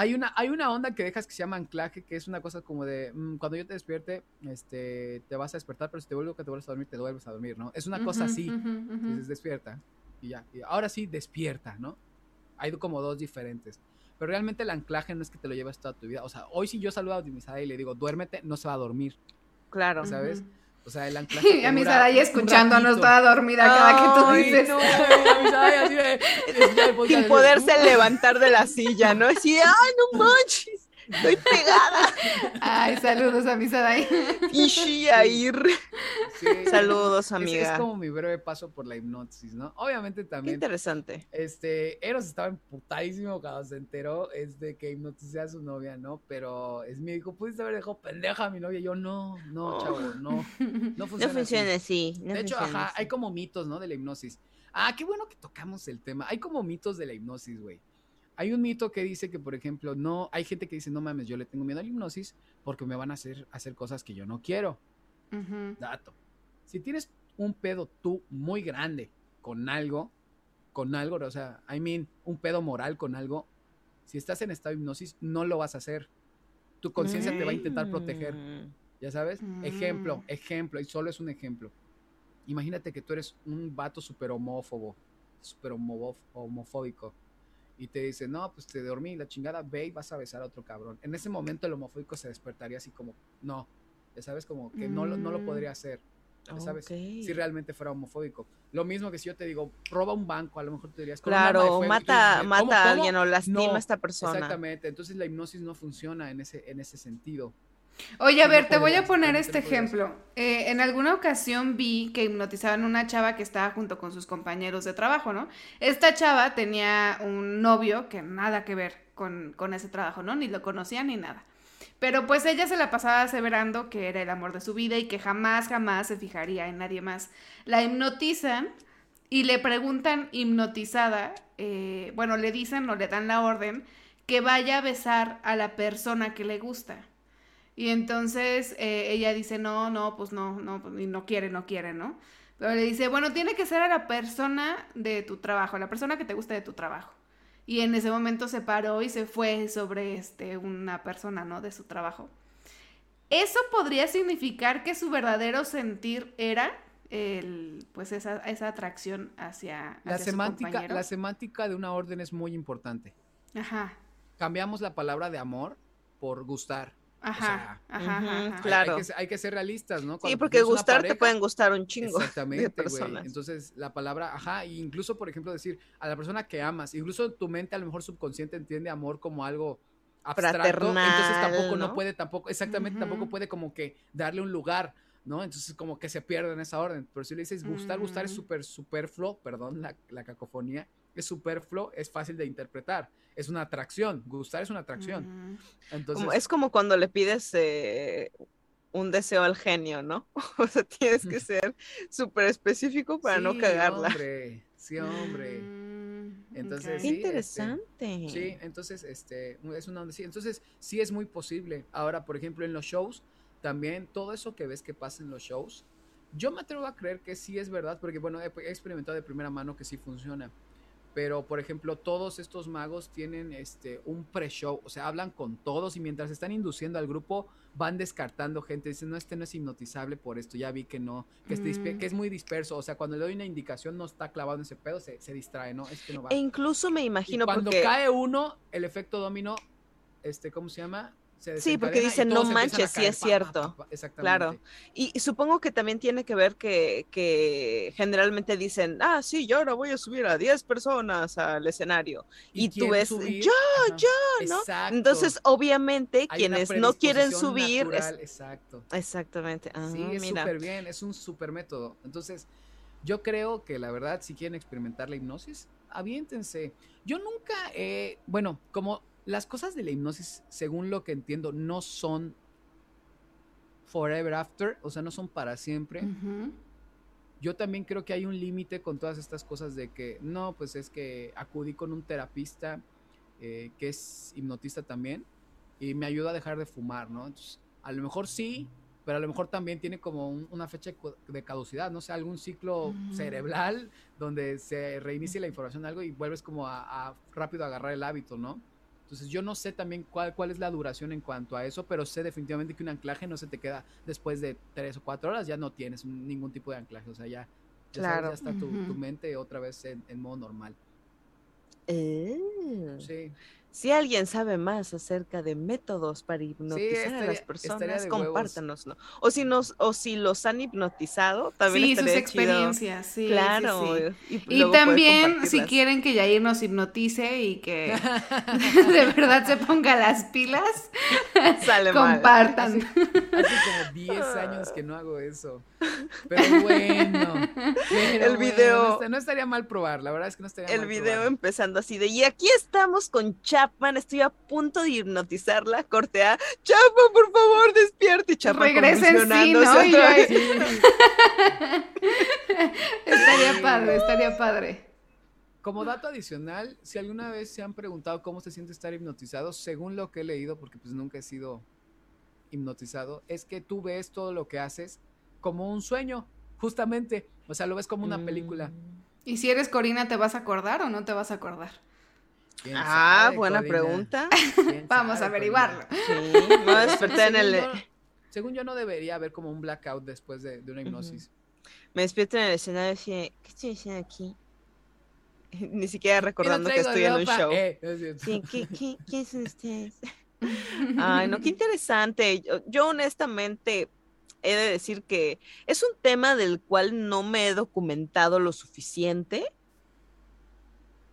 C: hay una, hay una onda que dejas que se llama anclaje, que es una cosa como de, mm, cuando yo te despierte, este, te vas a despertar, pero si te vuelvo que te vuelves a dormir, te vuelves a dormir, ¿no? Es una cosa así. Entonces despierta y ya. Y ahora sí, despierta, ¿no? Hay como dos diferentes. Pero realmente el anclaje no es que te lo lleves toda tu vida. O sea, hoy si yo saludo a Optimizada y le digo, duérmete, no se va a dormir.
B: Claro.
C: ¿sabes? O sea, el anclaje. te
A: A mi escuchándonos toda dormida cada que tú dices.
B: no. Sin poderse
C: "Uh".
B: levantar de la silla, ¿no? Así, de, ay, no manches, estoy pegada.
A: Ay, saludos a mi Sarai.
B: Y a ir.
C: Sí.
B: Saludos,
C: Es-
B: amiga.
C: Es, como mi breve paso por la hipnosis, ¿no? Obviamente
B: Qué
C: también.
B: interesante.
C: Este, Eros estaba emputadísimo cuando se enteró es de que hipnoticé a su novia, ¿no? Pero es mi hijo, pudiste haber dejado pendeja a mi novia. Yo, no, no,
B: Oh.
C: chavo, no. No
B: No
C: funciona,
B: funciona
C: así.
B: no
C: de hecho,
B: funciona
C: ajá,
B: así.
C: hay como mitos, ¿no? De la hipnosis. Ah, qué bueno que tocamos el tema. Hay como mitos de la hipnosis, güey. Hay un mito que dice que, por ejemplo, no, hay gente que dice, no mames, yo le tengo miedo a la hipnosis porque me van a hacer, hacer cosas que yo no quiero. Dato. Si tienes un pedo tú muy grande con algo, con algo, o sea, I mean, un pedo moral con algo, si estás en estado de hipnosis, no lo vas a hacer. Tu conciencia te va a intentar proteger,
B: Mm.
C: ¿ya sabes?
A: Mm.
C: Ejemplo, ejemplo, y solo es un ejemplo. Imagínate que tú eres un vato súper homófobo, súper homofóbico, y te dice, no, pues te dormí, la chingada, ve y vas a besar a otro cabrón. En ese momento el homofóbico se despertaría así como, no, ya sabes, como que no, lo- no lo
A: Mm.
C: podría hacer. ya ¿Sabes?
B: Ok.
C: Si realmente fuera homofóbico. Lo mismo que si yo te digo, roba un banco, a lo mejor te dirías,
B: Claro,
C: fuego", y tú
B: mata,
C: dices,
B: mata
C: "¿Cómo,
B: a
C: cómo?".
B: alguien o lastima
C: No,
B: a esta persona.
C: Exactamente, entonces la hipnosis no funciona en ese, en ese sentido.
A: Oye, a ver, te voy a poner este ejemplo. Eh, en alguna ocasión vi que hipnotizaban a una chava que estaba junto con sus compañeros de trabajo, ¿no? Esta chava tenía un novio que nada que ver con, con ese trabajo, ¿no? Ni lo conocía ni nada. Pero pues ella se la pasaba aseverando que era el amor de su vida y que jamás, jamás se fijaría en nadie más. La hipnotizan y le preguntan hipnotizada, eh, bueno, le dicen o le dan la orden que vaya a besar a la persona que le gusta. Y entonces eh, ella dice, no, no, pues no, no, pues, y no quiere, no quiere, ¿no? Pero le dice, bueno, tiene que ser a la persona de tu trabajo, a la persona que te gusta de tu trabajo. y en ese momento se paró y se fue sobre este, una persona, ¿no? De su trabajo. Eso podría significar que su verdadero sentir era el, pues esa, esa atracción hacia,
C: La
A: hacia su
C: semántica, la semántica de una orden es muy importante.
A: Ajá,
C: Cambiamos la palabra de amor por gustar.
A: Ajá, ajá,
B: Claro.
C: Hay, que, hay que ser realistas, ¿no?
B: Sí, porque gustar te pueden gustar un chingo
C: Exactamente,
B: de
C: güey.
B: personas.
C: Entonces, la palabra, ajá, e incluso, por ejemplo, decir a la persona que amas, incluso tu mente a lo mejor subconsciente entiende amor como algo abstracto, entonces
B: Fraternal,
C: tampoco no,
B: ¿no?
C: puede, tampoco, exactamente, tampoco puede como que darle un lugar, ¿no? Entonces como que se pierde en esa orden. Pero si le dices gustar, gustar es
A: Mm.
C: súper superfluo, perdón, la, la cacofonía, es superfluo, es fácil de interpretar, es una atracción, gustar es una atracción. Entonces,
B: Como- es como cuando le pides eh, un deseo al genio, ¿no? O sea, tienes que ser súper específico para no
C: sí,
B: cagarla.
C: Hombre, sí, hombre.
A: Mm,
C: Entonces, sí,
B: interesante.
C: Sí, entonces, este, es una onda. Entonces, sí es muy posible. Ahora, por ejemplo, en los shows, también todo eso que ves que pasa en los shows, yo me atrevo a creer que sí es verdad, porque bueno, he, he experimentado de primera mano que sí funciona. Pero, por ejemplo, todos estos magos tienen este un pre-show, o sea, hablan con todos y mientras están induciendo al grupo, van descartando gente. Dicen, no, este no es hipnotizable por esto, ya vi que no, que,
A: Mm.
C: que es muy disperso. O sea, cuando le doy una indicación, no está clavado en ese pedo, se, se distrae, ¿no? Es que no va.
B: E incluso me
C: Y
B: imagino
C: cuando
B: porque
C: cae uno, el efecto dominó, este, ¿cómo se llama?
B: Sí, porque dicen, "No manches, sí
C: caer".
B: es
C: pa,
B: cierto.
C: pa.
B: Claro. Y, y supongo que también tiene que ver que, que generalmente dicen, ah, sí, yo ahora voy a subir a 10 personas al escenario. y tú ves,
C: subir,
B: "Yo,
C: ajá,
B: ¿no?
C: exacto.
B: Entonces, obviamente,
C: Hay
B: quienes no quieren subir... es-
C: natural, exacto.
B: Exactamente. Ah,
C: sí, es súper bien, es un súper método. Entonces, yo creo que la verdad, si quieren experimentar la hipnosis, aviéntense. Yo nunca he, bueno, como las cosas de la hipnosis, según lo que entiendo, no son forever after, o sea, no son para siempre. Yo también creo que hay un límite con todas estas cosas de que, no, pues es que acudí con un terapista eh, que es hipnotista también y me ayuda a dejar de fumar, ¿no? Entonces, a lo mejor sí, pero a lo mejor también tiene como un- una fecha de caducidad, no sé, algún ciclo cerebral donde se reinicie la información, algo y vuelves como a, a rápido a agarrar el hábito, ¿no? Entonces yo no sé también cuál, cuál es la duración en cuanto a eso, pero sé definitivamente que un anclaje no se te queda después de tres o cuatro horas, ya no tienes ningún tipo de anclaje, o sea, ya, ya, sabes,
B: Claro.
C: ya está tu, tu mente otra vez en, en modo normal.
B: Eh,
C: Sí,
B: Si alguien sabe más acerca de métodos para hipnotizar a
C: estaría-
B: las personas,
C: huevos.
B: compártanoslo. O si nos, o si los han hipnotizado, también
A: Sí, sus
B: chido.
A: experiencias, sí.
B: Claro.
A: sí.
B: Y,
A: también, si quieren que Yair nos hipnotice y que de verdad se ponga las pilas,
B: Sale mal.
A: compartan.
C: hace como 10 años que no hago eso. Pero bueno, pero
B: El
C: bueno,
B: video-
C: no, estaría mal probar, la verdad es que no estaría
B: El
C: mal
B: video
C: probar.
B: empezando así de, y aquí estamos con Chapman, estoy a punto de hipnotizarla, cortea, Chapman, por favor, despierte, y Chapman
A: Regresen, sí, ¿no? Y yo estaría padre, estaría padre.
C: Como dato adicional, si alguna vez se han preguntado cómo se siente estar hipnotizado, según lo que he leído, porque pues nunca he sido hipnotizado, es que tú ves todo lo que haces como un sueño, justamente. O sea, lo ves como una película.
B: Mm.
A: ¿Y si eres Corina, te vas a acordar o no te vas a acordar?
C: ¿Quién
B: Ah,
C: sabe,
B: buena
C: Corina?
B: pregunta.
C: ¿Quién
A: Vamos a averiguarlo.
B: Sí, a despertar en el...
C: Según yo- Según yo no debería haber como un blackout después de, de una hipnosis.
B: Me despierto en el escenario y dije, ¿qué estoy haciendo aquí? Ni siquiera recordando que estoy en un show.
C: Eh, es.
B: Sí, ¿qué, qué, ¿quién son ustedes? Ay, no, qué interesante. Yo, yo honestamente he de decir que es un tema del cual no me he documentado lo suficiente,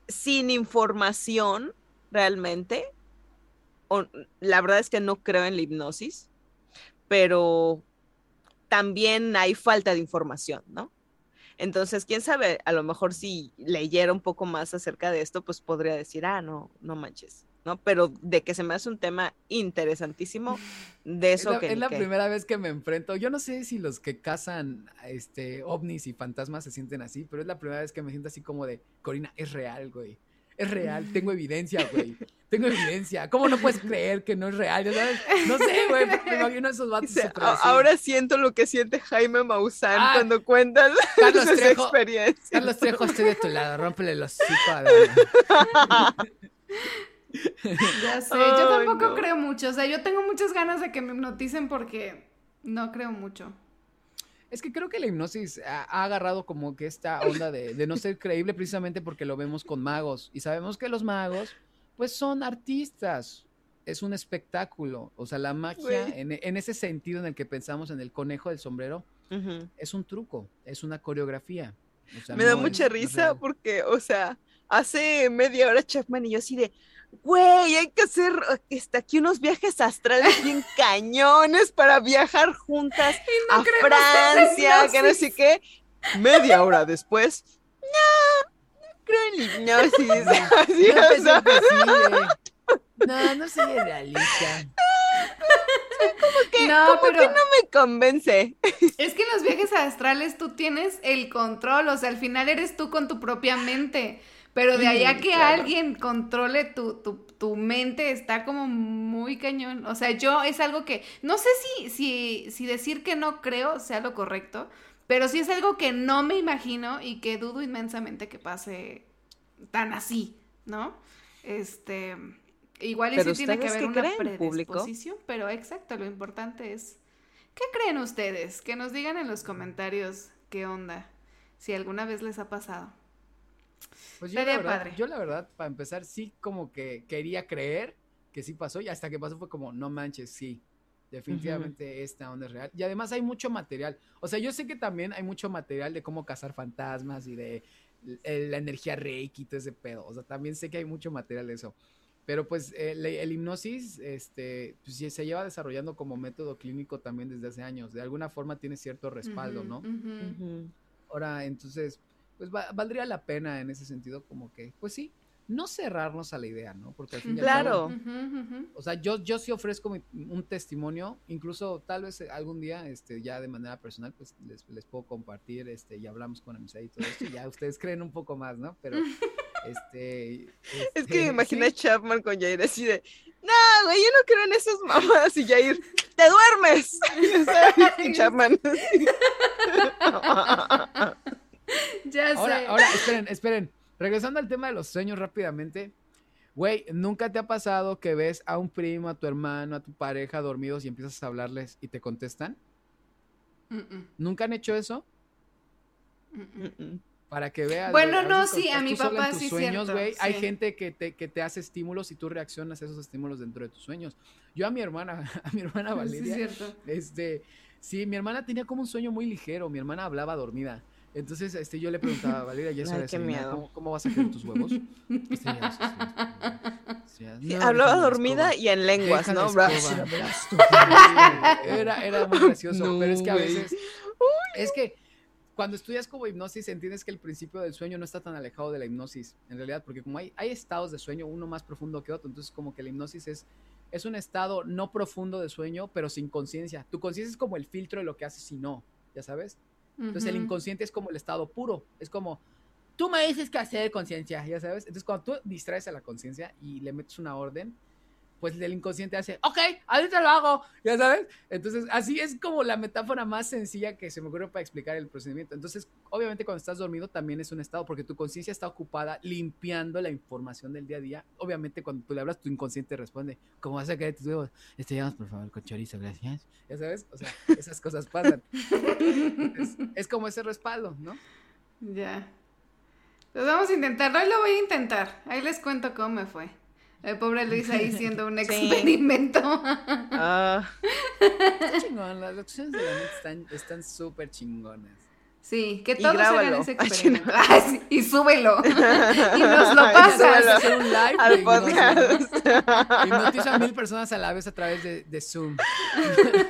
B: sin información realmente. La verdad es que no creo en la hipnosis, pero también hay falta de información, ¿no? Entonces, quién sabe, a lo mejor si leyera un poco más acerca de esto, pues podría decir, ah, no, no manches, ¿no? Pero de que se me hace un tema interesantísimo, de
C: Es
B: eso
C: la,
B: que...
C: es la primera vez que me enfrento. Yo no sé si los que cazan este, ovnis y fantasmas se sienten así, pero es la primera vez que me siento así como de, Corina, es real, güey. Es real, tengo evidencia, güey. Tengo evidencia. ¿Cómo no puedes creer que no es real? Sabes, No sé, güey. Me imagino a esos vatos
B: Dice,
C: súper
B: "A-
C: así.
B: ahora siento lo que siente Jaime Maussan
C: Ah,
B: cuando cuentas
C: Carlos
B: sus
C: Trejo.
B: experiencias.
C: Carlos Trejo, estoy de tu lado. Rómpele los hocico a
A: Ya sé, yo
B: Ay,
A: tampoco
B: no.
A: creo mucho. O sea, yo tengo muchas ganas de que me hipnoticen porque no creo mucho.
C: Es que creo que la hipnosis ha, ha agarrado como que esta onda de, de no ser creíble precisamente porque lo vemos con magos. Y sabemos que los magos, pues son artistas. Es un espectáculo. O sea, la magia, en, en ese sentido en el que pensamos en el conejo del sombrero, es un truco, es una coreografía. O sea,
B: Me da
C: no
B: mucha
C: es
B: risa porque, o sea, hace media hora Chapman y yo así de, güey, hay que hacer este, aquí unos viajes astrales bien cañones para viajar juntas a
A: ustedes en
B: Francia, que no sé qué. Media hora después, no, no creo en la hipnosis. Así,
C: No,
B: o sea,
C: imposible. No, no soy realista.
B: que-
A: No,
B: como
A: pero
B: que no me convence.
A: es que en los viajes astrales tú tienes el control, o sea, al final eres tú con tu propia mente. Pero de allá que
B: claro.
A: alguien controle tu, tu, tu mente está como muy cañón. O sea, yo es algo que, no sé si, si, si decir que no creo sea lo correcto, pero sí es algo que no me imagino y que dudo inmensamente que pase tan así, ¿no? Este, igual y sí tiene que
B: ¿ustedes
A: haber una
B: creen, público?
A: predisposición, pero exacto, lo importante es, ¿qué creen ustedes? Que nos digan en los comentarios qué onda, si alguna vez les ha pasado.
C: Pues yo la, verdad,
A: padre.
C: yo la verdad, para empezar, sí como que quería creer que sí pasó y hasta que pasó fue como, no manches, sí, definitivamente esta onda es real. Y además hay mucho material. O sea, yo sé que también hay mucho material de cómo cazar fantasmas y de la energía reiki y todo ese pedo. O sea, también sé que hay mucho material de eso. Pero pues el, el hipnosis, este, pues, se lleva desarrollando como método clínico también desde hace años. De alguna forma tiene cierto respaldo,
A: Ujú,
C: ¿no?
A: ujú.
C: Ahora, entonces, pues va- valdría la pena en ese sentido como que, pues sí, no cerrarnos a la idea, ¿no? Porque al fin y al
B: Claro.
C: cabo, o sea, yo, yo sí ofrezco mi- un testimonio, incluso tal vez eh, algún día, este, ya de manera personal, pues les, les puedo compartir, este, y hablamos con amistad y todo esto, y ya ustedes creen un poco más, ¿no? Pero, este...
B: Es que
C: este,
B: me imaginé
C: sí,
B: a Chapman con Jair así de, no, güey, yo no creo en esas mamadas. Y Jair, te duermes. Y Chapman.
A: Ya sé.
C: Ahora, ahora, esperen, esperen. Regresando al tema de los sueños rápidamente. Güey, ¿nunca te ha pasado que ves a un primo, a tu hermano, a tu pareja dormidos y empiezas a hablarles y te contestan?
A: Mm, mm,
C: ¿Nunca han hecho eso?
A: mm.
C: Para que veas.
A: Bueno, no, sí, a mi papá
C: tus
A: sí,
C: sueños, güey, hay
A: sí.
C: gente que te, que te hace estímulos y tú reaccionas a esos estímulos dentro de tus sueños. Yo a mi hermana, a mi hermana
A: Sí,
C: Valeria,
A: cierto.
C: este, sí, mi hermana tenía como un sueño muy ligero, mi hermana hablaba dormida. Entonces, este, yo le preguntaba, Valeria, ya es
B: Ay,
C: hora de
B: qué
C: desayunar,
B: miedo.
C: ¿cómo, cómo vas a querer tus huevos? Este, ya, sí, sí, sí, ya,
B: Sí,
C: no,
B: hablaba dormida
C: escoba.
B: y en lenguas, ¿no?
C: escoba. Era, era muy gracioso,
B: No,
C: pero es que a veces, es que cuando estudias como hipnosis entiendes que el principio del sueño no está tan alejado de la hipnosis, en realidad, porque como hay, hay estados de sueño, uno más profundo que otro, entonces como que la hipnosis es, es un estado no profundo de sueño, pero sin conciencia. Tu conciencia es como el filtro de lo que haces y no, ya sabes. Entonces el inconsciente es como el estado puro, es como, tú me dices qué hacer conciencia, ya sabes. Entonces cuando tú distraes a la conciencia y le metes una orden, pues el inconsciente hace, ok, ahorita lo hago, ya sabes. Entonces así es como la metáfora más sencilla que se me ocurre para explicar el procedimiento. Entonces obviamente cuando estás dormido también es un estado porque tu conciencia está ocupada limpiando la información del día a día. Obviamente cuando tú le hablas, tu inconsciente responde, ¿cómo vas a querer tus huevos? Estrellamos por favor con chorizo, gracias. Ya sabes, o sea, esas cosas pasan. Es, como ese respaldo, ¿no?
A: Ya. Pues vamos a intentarlo. Hoy lo voy a intentar. Ahí les cuento cómo me fue. El pobre Luis ahí siendo un
B: Sí.
A: experimento.
B: Ah,
C: Está chingón, las lecciones de la neta están están súper chingonas.
A: Sí, que
B: Y
A: todos hagan ese
B: Ay,
A: experimento. Ah, sí, y súbelo. y nos lo
B: Ay,
A: pasas.
C: hacer un live
B: al podcast.
C: ¿no? Hipnotiza a mil personas a la vez a través de, de Zoom.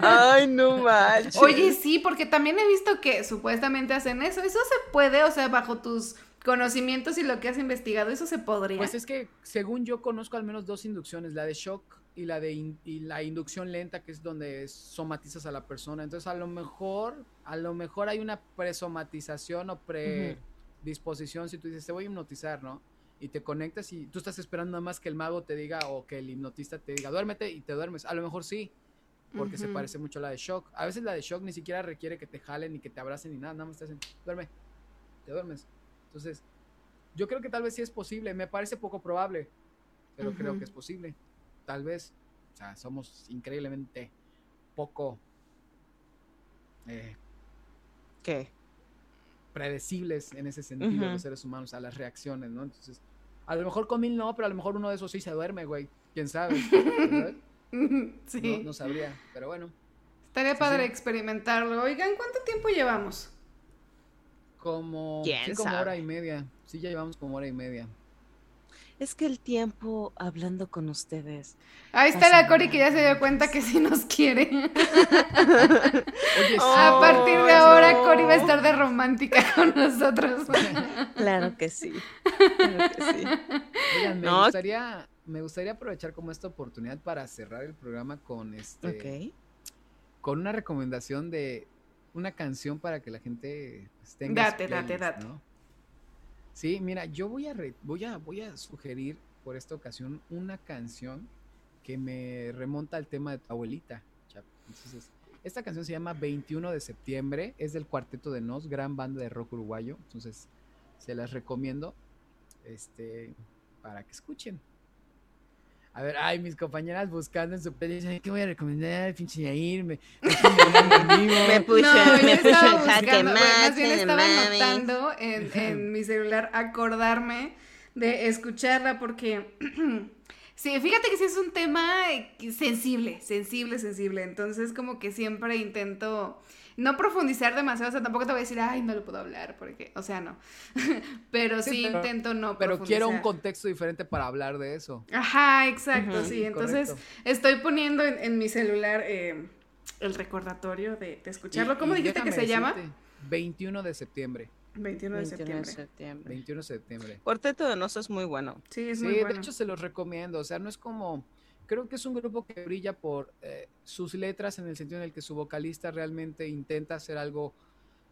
B: Ay, no manches.
A: Oye, sí, porque también he visto que supuestamente hacen eso. Eso se puede, o sea, bajo tus conocimientos y lo que has investigado, eso se podría.
C: Pues es que según yo conozco al menos dos inducciones, la de shock y la de in- y la inducción lenta, que es donde somatizas a la persona. Entonces a lo mejor, a lo mejor hay una presomatización o predisposición si tú dices, te voy a hipnotizar, ¿no? Y te conectas y tú estás esperando nada más que el mago te diga o que el hipnotista te diga, duérmete y te duermes. A lo mejor sí, porque se parece mucho a la de shock. A veces la de shock ni siquiera requiere que te jalen ni que te abracen ni nada, nada más te hacen, duerme, te duermes. Entonces, yo creo que tal vez sí es posible, me parece poco probable. pero creo que es posible. Tal vez, o sea, somos increíblemente poco eh,
B: ¿Qué?
C: predecibles en ese sentido
B: Ujú.
C: los seres humanos a las reacciones, ¿no? Entonces, a lo mejor con mil no, pero a lo mejor uno de esos sí se duerme, güey. ¿Quién sabe? ¿verdad?
A: Sí.
C: No, no sabría, pero bueno.
A: Estaría
C: Sí,
A: padre
C: sí.
A: experimentarlo. Oigan, ¿cuánto tiempo llevamos?
C: Como,
B: ¿Quién
C: sí, como
B: sabe?
C: hora y media. Sí, ya llevamos como hora y media.
B: Es que el tiempo hablando con ustedes.
A: Ahí está la Cori que ya se dio cuenta que sí nos quiere.
C: Oye,
B: Oh,
A: A partir de
B: no.
A: ahora, Cori va a estar de romántica con nosotros.
B: Claro que sí. Claro que sí.
C: Oigan, me
B: No.
C: gustaría, me gustaría aprovechar como esta oportunidad para cerrar el programa con este,
B: Ok.
C: con una recomendación de una canción para que la gente pues, tenga
A: Date, date, date.
C: ¿no? Sí, mira, yo voy a, re- voy a voy a sugerir por esta ocasión una canción que me remonta al tema de tu abuelita. Entonces, esta canción se llama 21 de septiembre, es del Cuarteto de Nos, gran banda de rock uruguayo. Entonces, se las recomiendo este para que escuchen. A ver, ay, mis compañeras buscando en su playlist, ay, ¿qué voy a recomendar? Pinche Yair, me, me.
B: Me puso,
A: No,
B: me puso en jaque
A: más bien estaba anotando en, en mi celular acordarme de escucharla porque sí, fíjate que sí es un tema eh, sensible, sensible, sensible. Entonces como que siempre intento no profundizar demasiado, o sea, tampoco te voy a decir, ay, no lo puedo hablar, porque, o sea, no. pero sí,
C: Sí, pero-
A: intento no
C: Pero quiero un contexto diferente para hablar de eso.
A: Ajá, exacto, sí. Entonces
C: correcto.
A: estoy poniendo en, en mi celular eh, el recordatorio de, de escucharlo.
C: Y-
A: ¿Cómo
C: y
A: dijiste que se llama?
C: decirte, 21 de septiembre.
A: 21 de
B: 21 de
A: septiembre.
B: septiembre.
C: 21 de septiembre.
B: Cuarteto de Nos es muy bueno.
A: Sí, es
C: Sí,
A: muy
C: de
A: bueno.
C: hecho se los recomiendo. O sea, no es como. Creo que es un grupo que brilla por eh, sus letras en el sentido en el que su vocalista realmente intenta hacer algo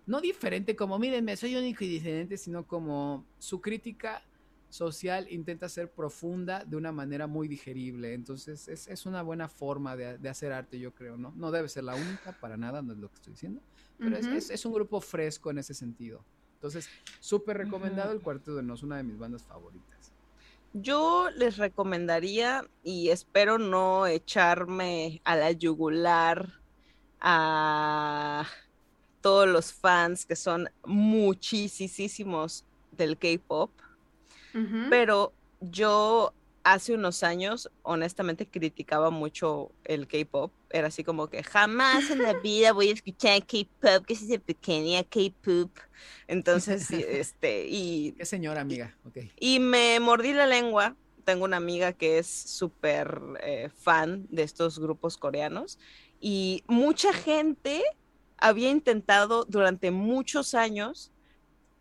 C: no diferente, como mírenme, soy único y diferente, sino como su crítica social intenta ser profunda de una manera muy digerible. Entonces, es, es una buena forma de, de hacer arte, yo creo, ¿no? No debe ser la única, para nada, no es lo que estoy diciendo. Pero es-
A: Ujú.
C: es, es un grupo fresco en ese sentido. Entonces, súper recomendado el Cuarteto de Nos, una de mis bandas favoritas.
B: Yo les recomendaría, y espero no echarme a la yugular a todos los fans que son muchísimos del K-pop, pero yo hace unos años honestamente criticaba mucho el K-pop. Era así como que jamás en la vida voy a escuchar K-pop, que es ese pequeña K-pop. Entonces, este, y
C: ¿Qué señora, amiga? Ok.
B: y me mordí la lengua. Tengo una amiga que es súper eh, fan de estos grupos coreanos y mucha gente había intentado durante muchos años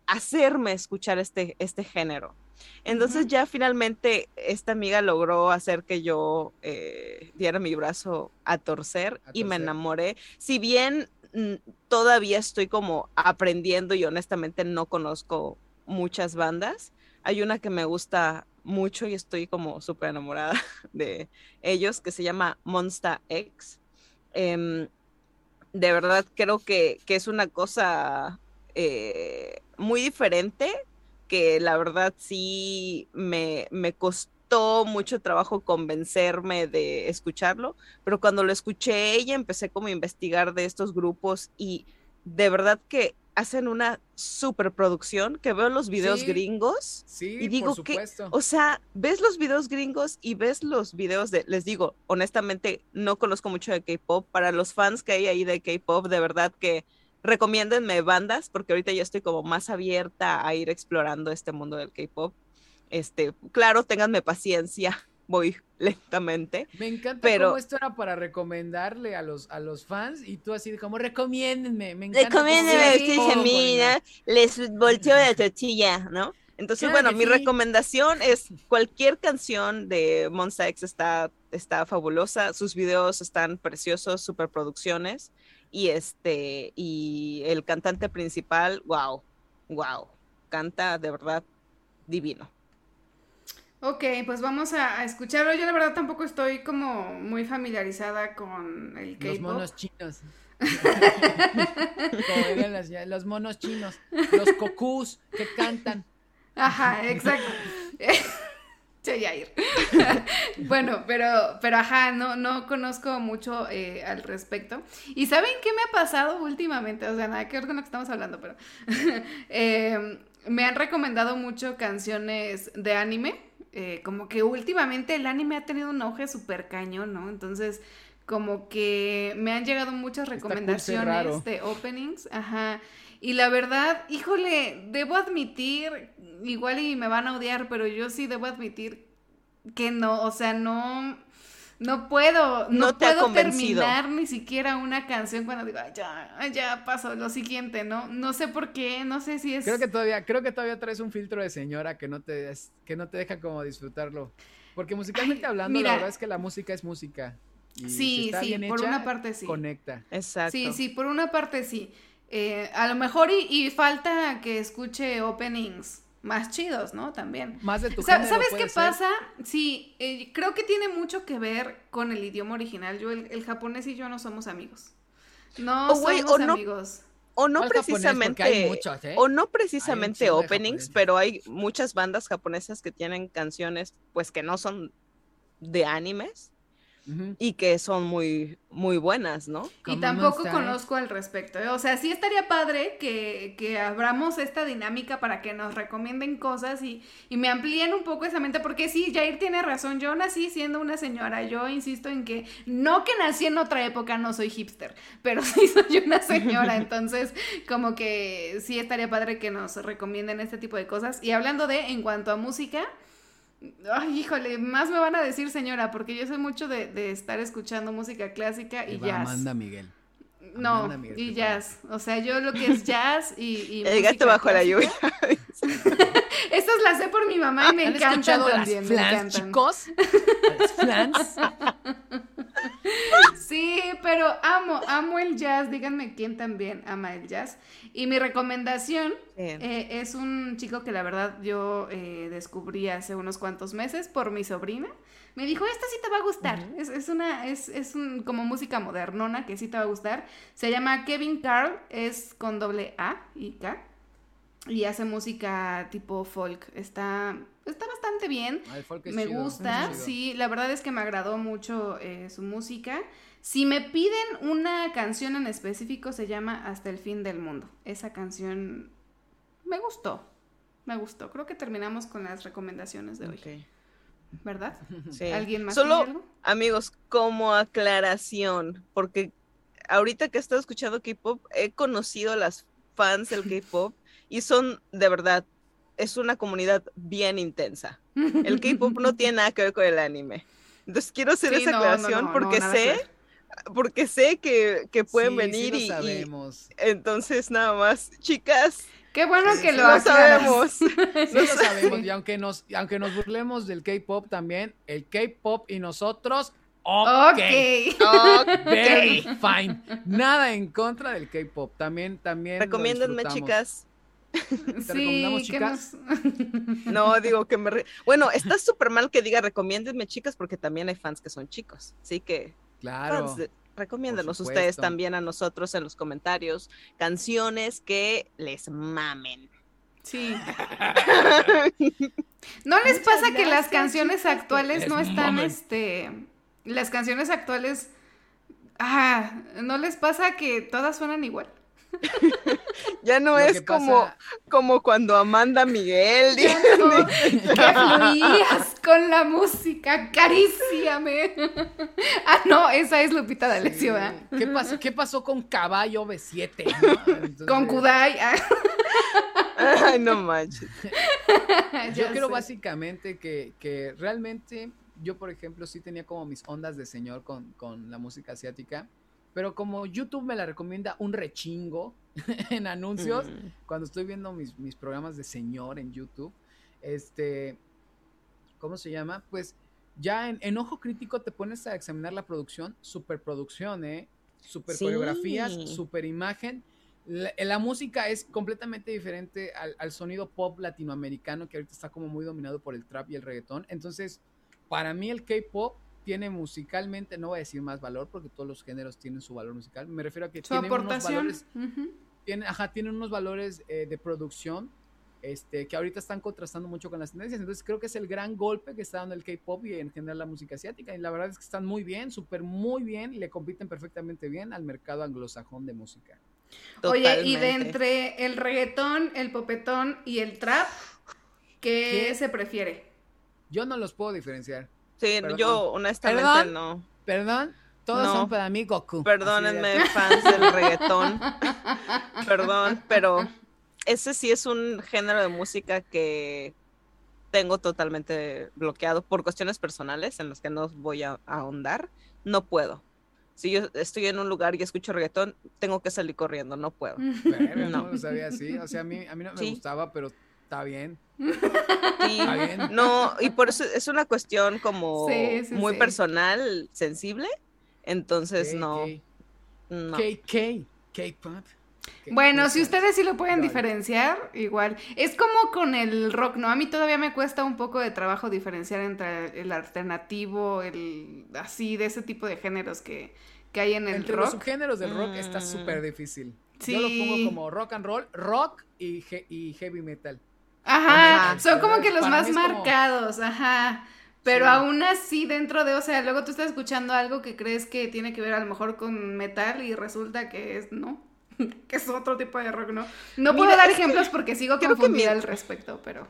B: hacerme escuchar este, este género. Entonces ya finalmente esta amiga logró hacer que yo eh, diera mi brazo a torcer
C: A
B: y me enamoré. Si bien mm, todavía estoy como aprendiendo y honestamente no conozco muchas bandas, hay una que me gusta mucho y estoy como súper enamorada de ellos que se llama Monster X. Em, de verdad creo que, que es una cosa eh, muy diferente que la verdad sí me, me costó mucho trabajo convencerme de escucharlo, pero cuando lo escuché ella empecé como a investigar de estos grupos y de verdad que hacen una superproducción, que veo los videos
C: Sí.
B: gringos
C: Sí,
B: Y digo
C: por
B: que- o sea, ves los videos gringos y ves los videos de, les digo, honestamente, no conozco mucho de K-pop. Para los fans que hay ahí de K-pop, de verdad que recomiéndenme bandas, porque ahorita ya estoy como más abierta a ir explorando este mundo del K-pop. Este, claro, ténganme paciencia, voy lentamente.
C: Me encanta
B: pero-
C: cómo esto era para recomendarle a los, a los fans y tú así como recomiéndenme. Me encanta.
B: Recomiéndenme ustedes a mí,
C: Corina".
B: ¿no? Les volteo la tortilla, ¿no? Entonces,
C: Claro
B: bueno, mi
C: sí.
B: recomendación es cualquier canción de Monsta X está, está fabulosa, sus videos están preciosos, superproducciones, y este, y el cantante principal, wow, wow, canta de verdad divino.
A: Ok, pues vamos a, a escucharlo. Yo la verdad tampoco estoy como muy familiarizada con el
C: Los
A: K-pop.
C: monos chinos. Como las los monos chinos. Los cocús que cantan.
A: Ajá, exacto. Yair. bueno, pero, pero ajá, no, no conozco mucho eh, al respecto. ¿Y saben qué me ha pasado últimamente? O sea, nada que ver con lo que estamos hablando, pero eh, me han recomendado mucho canciones de anime. Eh, como que últimamente el anime ha tenido un auge súper cañón, ¿no? Entonces, como que me han llegado muchas recomendaciones de openings, ajá. Y la verdad, híjole, debo admitir, igual y me van a odiar, pero yo sí debo admitir que no, o sea, no, no puedo, no,
B: No te ha
A: puedo terminar ni siquiera una canción cuando digo, "Ay, ya, ay, ya pasó lo siguiente, ¿no? No sé por qué, no sé si es...
C: Creo que todavía, creo que todavía traes un filtro de señora que no te, es- que no te deja como disfrutarlo. Porque musicalmente
A: Ay,
C: hablando,
A: mira.
C: la verdad es que la música es música. Y si
A: Sí,
C: está
A: sí,
C: bien
A: por
C: hecha,
A: una parte sí.
C: Conecta.
B: Exacto.
A: Sí, sí, por una parte sí. Eh, a lo mejor y, y falta que escuche openings más chidos, ¿no? También.
C: Más de tu
A: Sa-
C: género
A: ¿Sabes qué
C: ser.
A: pasa? Sí, eh, creo que tiene mucho que ver con el idioma original. Yo, el, el japonés y yo no somos amigos. No
B: O, güey,
A: somos
B: o no-
A: amigos.
B: O no precisamente,
C: muchos, ¿eh?
B: o no precisamente openings, pero hay muchas bandas japonesas que tienen canciones, pues que no son de animes Y que son muy, muy buenas, ¿no?
A: Y tampoco conozco al respecto. ¿eh? O sea, sí estaría padre que, que abramos esta dinámica para que nos recomienden cosas y, y me amplíen un poco esa mente, porque sí, Jair tiene razón. Yo nací siendo una señora. Yo insisto en que no que nací en otra época, no soy hipster, pero sí soy una señora. Entonces, como que sí estaría padre que nos recomienden este tipo de cosas. Y hablando de, en cuanto a música. Ay, híjole, más me van a decir señora, porque yo soy mucho de, de estar escuchando música clásica y
C: va
A: jazz.
C: Amanda Miguel.
A: No,
C: Amanda
A: y jazz. O sea, yo lo que es jazz y. y
B: El gato
A: música
B: bajo la lluvia.
A: Estas las sé por mi mamá y me
C: ¿Han
A: encantan
C: escuchado las
A: también. me
C: flans,
A: encantan.
C: chicos? Las flans.
A: Sí, pero amo, amo el jazz. Díganme quién también ama el jazz. Y mi recomendación eh, es un chico que la verdad yo eh, descubrí hace unos cuantos meses por mi sobrina. Me dijo, esta sí te va a gustar. es, es una, es, es un, como música modernona que sí te va a gustar. Se llama Kevin Carl, es con doble A y K. Y hace música tipo folk. Está, está bastante bien.
C: Ah, el folk es
A: Me
C: chido,
A: gusta, sí, la verdad es que me agradó mucho eh, su música. Si me piden una canción en específico, se llama Hasta el fin del mundo. Esa canción me gustó, me gustó. Creo que terminamos con las recomendaciones de hoy,
B: Ok,
A: ¿verdad?
B: sí.
A: ¿Alguien más
B: Solo,
A: algo?
B: amigos, como aclaración, porque ahorita que he estado escuchando K-pop, he conocido a las fans del K-pop y son, de verdad, es una comunidad bien intensa. El K-pop no tiene nada que ver con el anime. Entonces quiero hacer
A: Sí,
B: esa
A: no,
B: aclaración
A: no, no,
B: porque sé, porque sé que, que pueden
C: Sí,
B: venir
C: sí lo
B: y- y,
C: sabemos.
B: entonces nada más, chicas,
A: Qué bueno
C: Sí,
A: que
C: sí
A: lo
B: sabemos.
C: Sí lo sabemos, y aunque nos, y aunque nos burlemos del K-pop también, el K-pop y nosotros, ok.
A: Ok.
C: Very fine. Nada en contra del K-pop. También, también.
B: Recomiéndenme, chicas.
C: recomendamos,
A: Sí, que
C: chicas?
A: nos-
B: No, digo que me... re- Bueno, está súper mal que diga recomiéndenme, chicas, porque también hay fans que son chicos. Así que,
C: Claro.
B: fans, de- recomiéndanos ustedes también a nosotros en los comentarios canciones que les mamen.
A: Sí. ¿No les pasa que las canciones actuales no están,
C: mamen.
A: este, las canciones actuales, ah, ¿no les pasa que todas suenan igual?
B: Ya no
C: Lo
B: es como,
C: pasa-
B: como cuando Amanda Miguel.
A: Ya no, que fluías con la música, acaríciame. ah, no, esa es Lupita D'Alessio, ¿verdad?
C: ¿Qué pasó, ¿Qué pasó con Caballo B7? no? Entonces,
A: Con Kudai. ah,
B: Ay, no manches.
C: Yo creo
A: sé.
C: básicamente que, que realmente yo, por ejemplo, sí tenía como mis ondas de señor con, con la música asiática, pero como YouTube me la recomienda un rechingo en anuncios,
B: Mm.
C: cuando estoy viendo mis, mis programas de señor en YouTube, este, ¿cómo se llama? Pues ya en, en ojo crítico te pones a examinar la producción, superproducción, ¿eh? Super
B: Sí.
C: coreografías, super imagen. La, la música es completamente diferente al, al sonido pop latinoamericano que ahorita está como muy dominado por el trap y el reggaetón. Entonces, para mí el K-pop tiene musicalmente, no voy a decir más valor porque todos los géneros tienen su valor musical. Me refiero a que tiene unos valores
A: ujú.
C: tiene, ajá, tiene unos valores eh, de producción este, que ahorita están contrastando mucho con las tendencias. Entonces creo que es el gran golpe que está dando el K-pop y en general la música asiática. Y la verdad es que están muy bien, súper muy bien y le compiten perfectamente bien al mercado anglosajón de música.
A: Oye, y de entre el reggaetón, el popetón y el trap, ¿qué, se prefiere?
C: Yo no los puedo diferenciar.
B: Sí, yo honestamente no.
C: Perdón, todos son para mí Goku.
B: Perdónenme, fans del reggaetón. Perdón, pero ese sí es un género de música que tengo totalmente bloqueado por cuestiones personales en las que no voy a, ahondar. No puedo. Si yo estoy en un lugar y escucho reggaetón, tengo que salir corriendo, no puedo.
C: no. no lo sabía así. O sea, a mí, a mí no me gustaba, pero está bien. Sí,
B: no, y por eso es una cuestión como muy personal, sensible. Entonces, no.
C: no. K, K-pop.
A: Bueno, si ustedes sí lo pueden diferenciar, igual. Es como con el rock, ¿no? A mí todavía me cuesta un poco de trabajo diferenciar entre el alternativo, el así, de ese tipo de géneros que, hay en el
C: entre
A: rock.
C: Los subgéneros del rock está mm. súper difícil. Sí. Yo lo pongo como rock and roll, rock y, y heavy metal.
A: Ajá, son como que los más marcados, ajá. Pero aún así, dentro de, o sea, luego tú estás escuchando algo que crees que tiene que ver a lo mejor con metal y resulta que es, no. que es otro tipo de rock, ¿no? No puedo dar ejemplos porque sigo confundida al respecto, pero...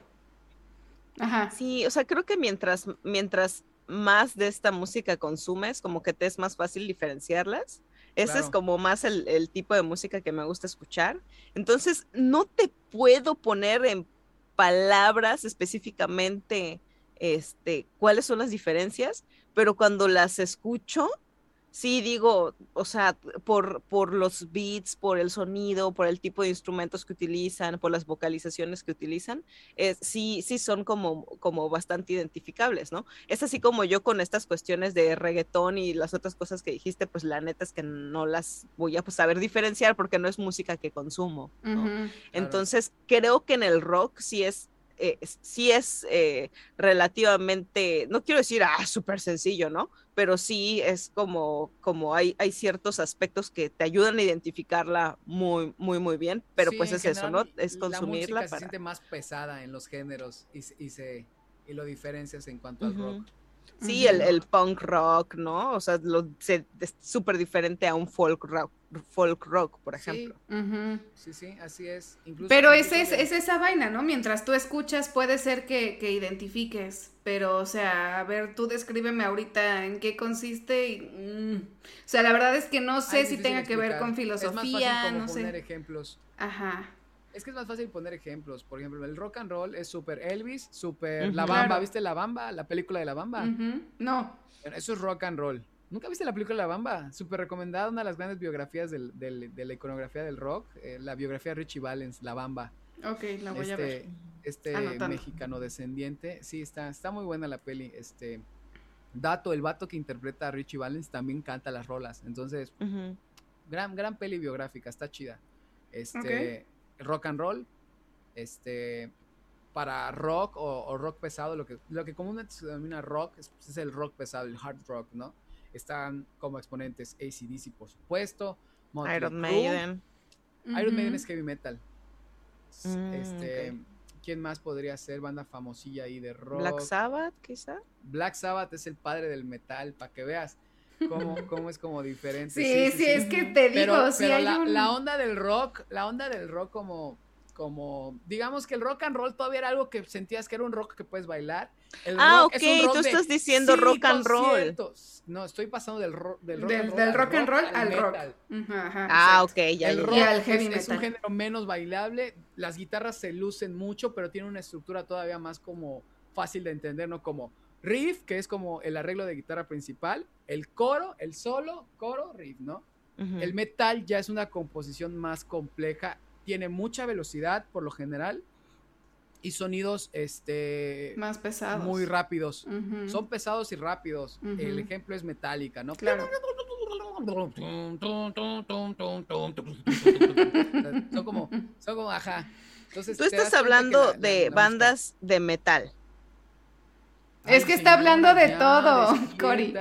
B: Ajá. Sí, o sea, creo que mientras, mientras más de esta música consumes, como que te es más fácil diferenciarlas. Ese es como más el, el, tipo de música que me gusta escuchar. Entonces, no te puedo poner en palabras específicamente este, cuáles son las diferencias, pero cuando las escucho, sí digo, o sea, por, por los beats, por el sonido, por el tipo de instrumentos que utilizan, por las vocalizaciones que utilizan, sí, sí son como, como bastante identificables, ¿no? Es así como yo con estas cuestiones de reggaetón y las otras cosas que dijiste, pues la neta es que no las voy a pues, saber diferenciar porque no es música que consumo, ¿no? Entonces, creo que en el rock sí es eh, sí es eh, relativamente, no quiero decir, ah, súper sencillo, ¿no? Pero sí es como, como hay, hay ciertos aspectos que te ayudan a identificarla muy, muy, muy bien, pero pues es eso, ¿no? Es consumirla.
C: La se siente más pesada en los géneros y, y, se, y lo diferencias en cuanto al rock.
B: Sí, el, el, punk rock, ¿no? O sea, lo, es súper diferente a un folk rock, folk rock, por ejemplo.
C: Sí, sí, así es.
A: pero es, es, esa vaina, ¿no? Mientras tú escuchas puede ser que, identifiques, pero, o sea, a ver, tú descríbeme ahorita en qué consiste y... Mm, o sea, la verdad es que no sé si tenga que ver con filosofía, no
C: sé. ejemplos. Ajá. Es que es más fácil poner ejemplos. Por ejemplo, el rock and roll es súper Elvis, súper La Bamba. ¿Viste La Bamba? La película de La Bamba.
A: No.
C: Eso es rock and roll. ¿Nunca viste la película La Bamba? Súper recomendada, una de las grandes biografías del, de la iconografía del rock. Eh, la biografía de Richie Valens, La Bamba.
A: Ok, la voy a ver.
C: Este, este mexicano descendiente. Sí, está, está muy buena la peli. Este dato, el vato que interpreta a Richie Valens también canta las rolas. Entonces, gran, gran peli biográfica, está chida. Este, rock and roll, este, para rock o, rock pesado, lo que, lo que comúnmente se denomina rock es, es, el rock pesado, el hard rock, ¿no? Están como exponentes ACDC, por supuesto,
B: Iron Maiden.
C: Iron Maiden es heavy metal. Mm, este, ¿quién más podría ser banda famosilla ahí de rock?
B: Black Sabbath, quizá.
C: Black Sabbath es el padre del metal, para que veas. Cómo, cómo, es como diferente.
A: Sí, sí, es que te digo, sí hay
C: la, la, onda del rock, la onda del rock como, como, digamos que el rock and roll todavía era algo que sentías que era un rock que puedes bailar.
B: ah, ok, tú estás diciendo rock and roll.
C: No, estoy pasando del, rock,
A: del rock, and roll, al, rock.
B: ah, ok, ya.
C: El rock es, un género menos bailable, las guitarras se lucen mucho, pero tiene una estructura todavía más como fácil de entender, ¿no? Como riff, que es como el arreglo de guitarra principal, el coro, el solo, coro, riff, ¿no? El metal ya es una composición más compleja, tiene mucha velocidad por lo general y sonidos este
A: más pesados.
C: Muy rápidos. Son pesados y rápidos. El ejemplo es Metallica, ¿no?
A: Claro.
C: son como son como ajá.
B: Entonces, Tú estás hablando de bandas de metal.
A: Es que está hablando de todo, Cory.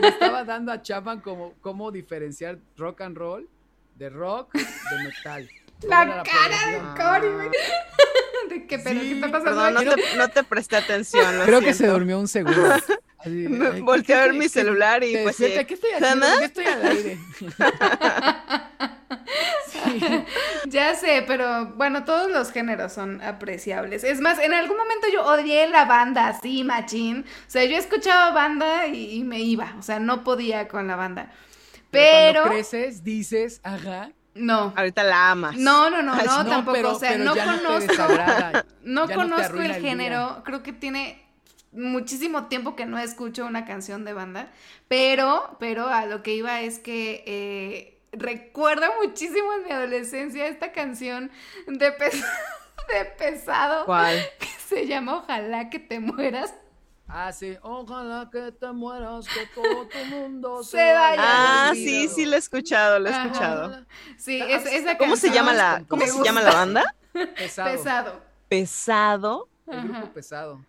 C: Me estaba dando a Chapman como cómo diferenciar rock and roll de rock de metal.
A: La cara de Cory, güey. ¿Qué, qué, pero, ¿qué está pasando?
B: Perdón, no te, no te presté atención. lo
C: Creo que se durmió un segundo. Así,
B: Me
C: ay,
B: volteé a ver
C: ¿qué-
B: mi
C: qué-
B: celular y pues sí.
C: ¿Qué estoy haciendo?
B: ¿Sana?
C: ¿Por qué estoy al aire?
A: Ya sé, pero bueno, todos los géneros son apreciables. Es más, en algún momento yo odié la banda así, machín. O sea, yo escuchaba banda y, y me iba. O sea, no podía con la banda.
C: Pero
A: Pero,
C: cuando creces, dices, ajá.
A: no.
B: Ahorita la amas.
A: No, no, no,
B: Ay,
A: no,
C: No,
A: tampoco.
C: pero,
A: o sea,
C: pero
A: no conozco. No conozco el género, creo que tiene muchísimo tiempo que no escucho una canción de banda, pero, pero a lo que iba es que eh, recuerdo muchísimo en mi adolescencia esta canción de, pes- de pesado
B: ¿Cuál?
A: que se llama Ojalá que te mueras.
C: Ah, sí. Ojalá que te mueras, que todo tu mundo
A: Se vaya
B: Ah, sí, sí, lo he escuchado, lo he
A: Ajá.
B: escuchado.
A: Sí, es, esa
B: ¿Cómo se
A: canción
B: llama la, cómo se llama la banda?
C: Pesado.
A: Pesado.
B: Pesado.
C: El grupo pesado.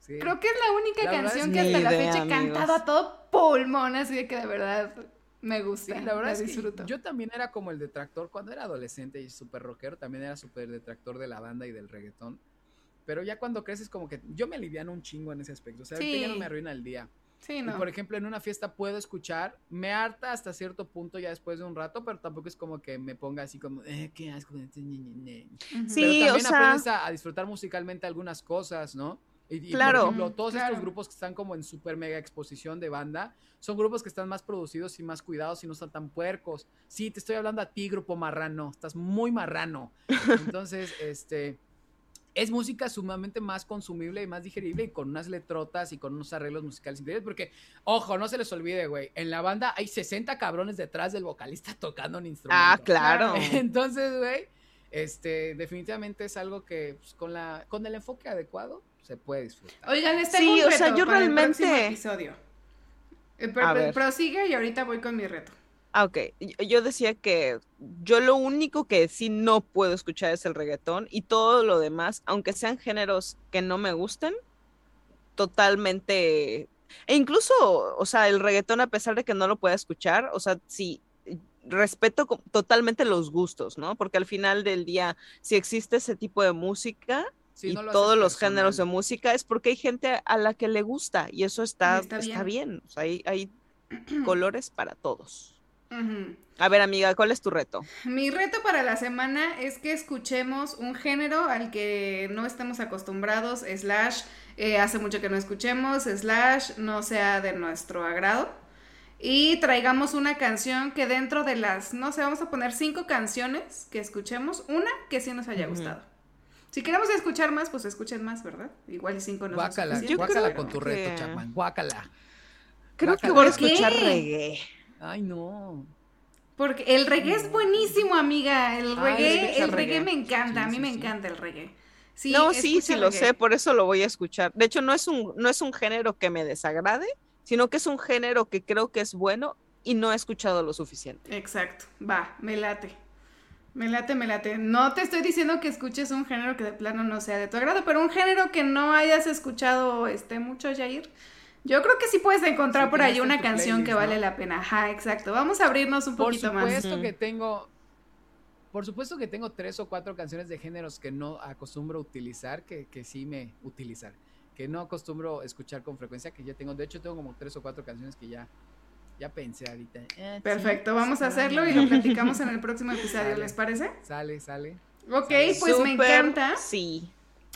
C: Sí.
A: Creo que es la única
C: La
A: canción
C: es
A: que hasta la fecha he
B: amigos.
A: cantado a todo pulmón, así de que de verdad me gusta.
C: Sí, la verdad es que
A: disfruto.
C: yo también era como el detractor cuando era adolescente y súper rockero, también era súper detractor de la banda y del reggaetón. Pero ya cuando creces como que yo me aliviano un chingo en ese aspecto, o sea, ahorita ya no
A: Sí.
C: me arruina el día.
A: Sí,
C: Y
A: no.
C: por ejemplo, en una fiesta puedo escuchar, me harta hasta cierto punto ya después de un rato, pero tampoco es como que me ponga así como, eh, qué asco. este ñe, ñe, ñe".
A: Ujú.
B: Sí,
C: pero
B: o
C: también
B: sea-
C: aprendes a, a disfrutar musicalmente algunas cosas, ¿no? Y,
B: Claro.
C: por ejemplo, todos
A: claro.
C: estos grupos que están como en super mega exposición de banda, son grupos que están más producidos y más cuidados y no están tan puercos. Sí, te estoy hablando a ti, grupo marrano, estás muy marrano. Entonces, este, es música sumamente más consumible y más digerible y con unas letrotas y con unos arreglos musicales increíbles. Porque, ojo, no se les olvide, güey, en la banda hay 60 cabrones detrás del vocalista tocando un instrumento.
B: Ah, claro.
C: Entonces, güey, este, definitivamente es algo que pues, con, la, con el enfoque adecuado se puede disfrutar.
A: Oigan, está
B: Sí,
A: un
B: o sea, yo
A: para el
B: realmente-
A: próximo episodio. Eh, pero- prosigue y ahorita voy con mi reto.
B: Ah, ok. Yo- decía que yo lo único que sí no puedo escuchar es el reggaetón y todo lo demás, aunque sean géneros que no me gusten, totalmente... E incluso, o sea, el reggaetón, a pesar de que no lo pueda escuchar, o sea, sí, respeto totalmente los gustos, ¿no? Porque al final del día, si existe ese tipo de música
C: Sí,
B: y
C: no lo haces
B: todos los
C: personal.
B: géneros de música, es porque hay gente a la que le gusta y eso está,
A: está
B: está,
A: bien.
B: bien. O sea, hay, hay colores para todos. A ver, amiga, ¿cuál es tu reto?
A: Mi reto para la semana es que escuchemos un género al que no estemos acostumbrados, slash, eh, hace mucho que no escuchemos, slash, no sea de nuestro agrado. Y traigamos una canción que dentro de las, no sé, vamos a poner cinco canciones que escuchemos, una que sí nos haya gustado. Si queremos escuchar más, pues escuchen más, ¿verdad? Igual y cinco no
C: Guácala,
B: Yo
C: guácala
B: creo
C: con tu
B: que-
C: reto, Chapman. Guácala.
B: Creo que voy a escuchar reggae.
C: Ay, no.
A: Porque el reggae es buenísimo, amiga. El reggae, el reggae
B: reggae.
A: me encanta.
C: Sí,
A: a mí
C: sí,
A: me
C: sí.
A: encanta el reggae. Sí,
B: no, sí, sí lo sé, por eso lo voy a escuchar. De hecho, no es un, no es un género que me desagrade, sino que es un género que creo que es bueno y no he escuchado lo suficiente.
A: Exacto. Va, me late. Me late, me late. No te estoy diciendo que escuches un género que de plano no sea de tu agrado, pero un género que no hayas escuchado este mucho, Jair. Yo creo que sí puedes encontrar
C: Sí,
A: por ahí una canción que vale
C: ¿no?
A: la pena. Ajá, exacto. Vamos a abrirnos un
C: Por
A: poquito más.
C: supuesto
B: Ujú.
C: que tengo. Por supuesto que tengo tres o cuatro canciones de géneros que no acostumbro utilizar, que, que sí me utilizar, que no acostumbro escuchar con frecuencia, que ya tengo, de hecho tengo como tres o cuatro canciones que ya, ya pensé ahorita. Eh, sí,
A: Perfecto, vamos a
C: sí,
A: hacerlo y lo platicamos en el próximo episodio,
C: Sale.
A: ¿les parece?
C: Sale, sale.
A: Ok, pues me encanta.
B: Sí.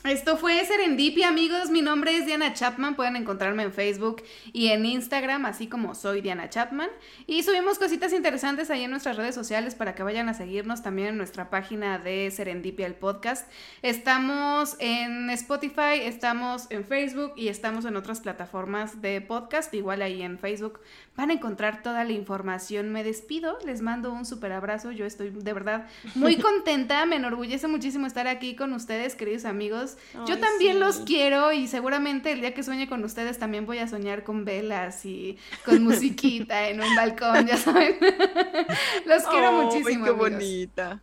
A: Esto fue Serendipia, amigos. Mi nombre es Diana Chapman. Pueden encontrarme en Facebook y en Instagram, así como soy Diana Chapman. Y subimos cositas interesantes ahí en nuestras redes sociales para que vayan a seguirnos también en nuestra página de Serendipia el podcast. Estamos en Spotify, estamos en Facebook y estamos en otras plataformas de podcast. Igual ahí en Facebook van a encontrar toda la información. Me despido, les mando un super abrazo. Yo estoy de verdad muy contenta. Me enorgullece muchísimo estar aquí con ustedes, queridos amigos. Yo
B: Ay,
A: también
B: sí.
A: los quiero y seguramente el día que sueñe con ustedes también voy a soñar con velas y con musiquita en un balcón, ya saben. los quiero muchísimo.
B: qué
A: amigos.
B: bonita.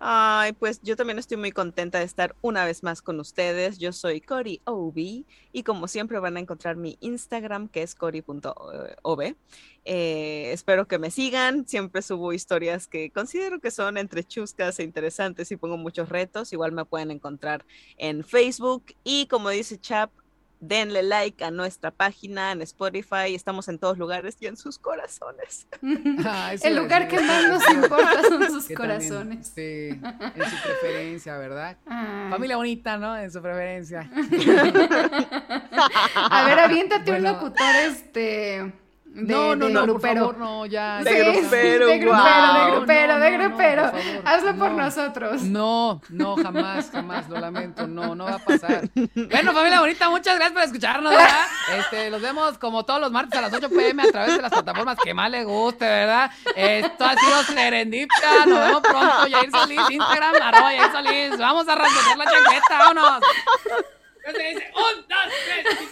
B: Ay, pues yo también estoy muy contenta de estar una vez más con ustedes. Yo soy Cori Obi y como siempre van a encontrar mi Instagram que es cori.ob. Eh, espero que me sigan. Siempre subo historias que considero que son entre chuscas e interesantes y pongo muchos retos. Igual me pueden encontrar en Facebook y como dice Chap, denle like a nuestra página en Spotify, estamos en todos lugares y en sus corazones.
C: Ah,
A: El lugar que más nos importa son sus
C: Que también,
A: corazones.
C: sí, en su preferencia, ¿verdad?
A: Ay.
C: Familia bonita, ¿no? En su preferencia.
A: A ver, aviéntate un locutor este de,
C: no, no,
A: de
C: no, por
A: grupero.
C: favor, no, ya.
B: De
A: Sí,
B: grupero,
A: de grupero,
B: guau.
A: de grupero,
C: No,
A: de
C: no, no,
A: grupero.
C: por favor,
A: Hazlo por
C: no.
A: nosotros.
C: No, no, jamás, jamás, lo lamento, no, no va a pasar. Bueno, familia bonita, muchas gracias por escucharnos, ¿verdad? Este, los vemos como todos los martes a las 8 pm a través de las plataformas que más les guste, ¿verdad? Esto ha sido Serendipia, nos vemos pronto, Yair Solís, Instagram, arroba Yair Solís, vamos a rasgar la chancleta, vámonos. ¿Qué se dice? Un, dos, tres.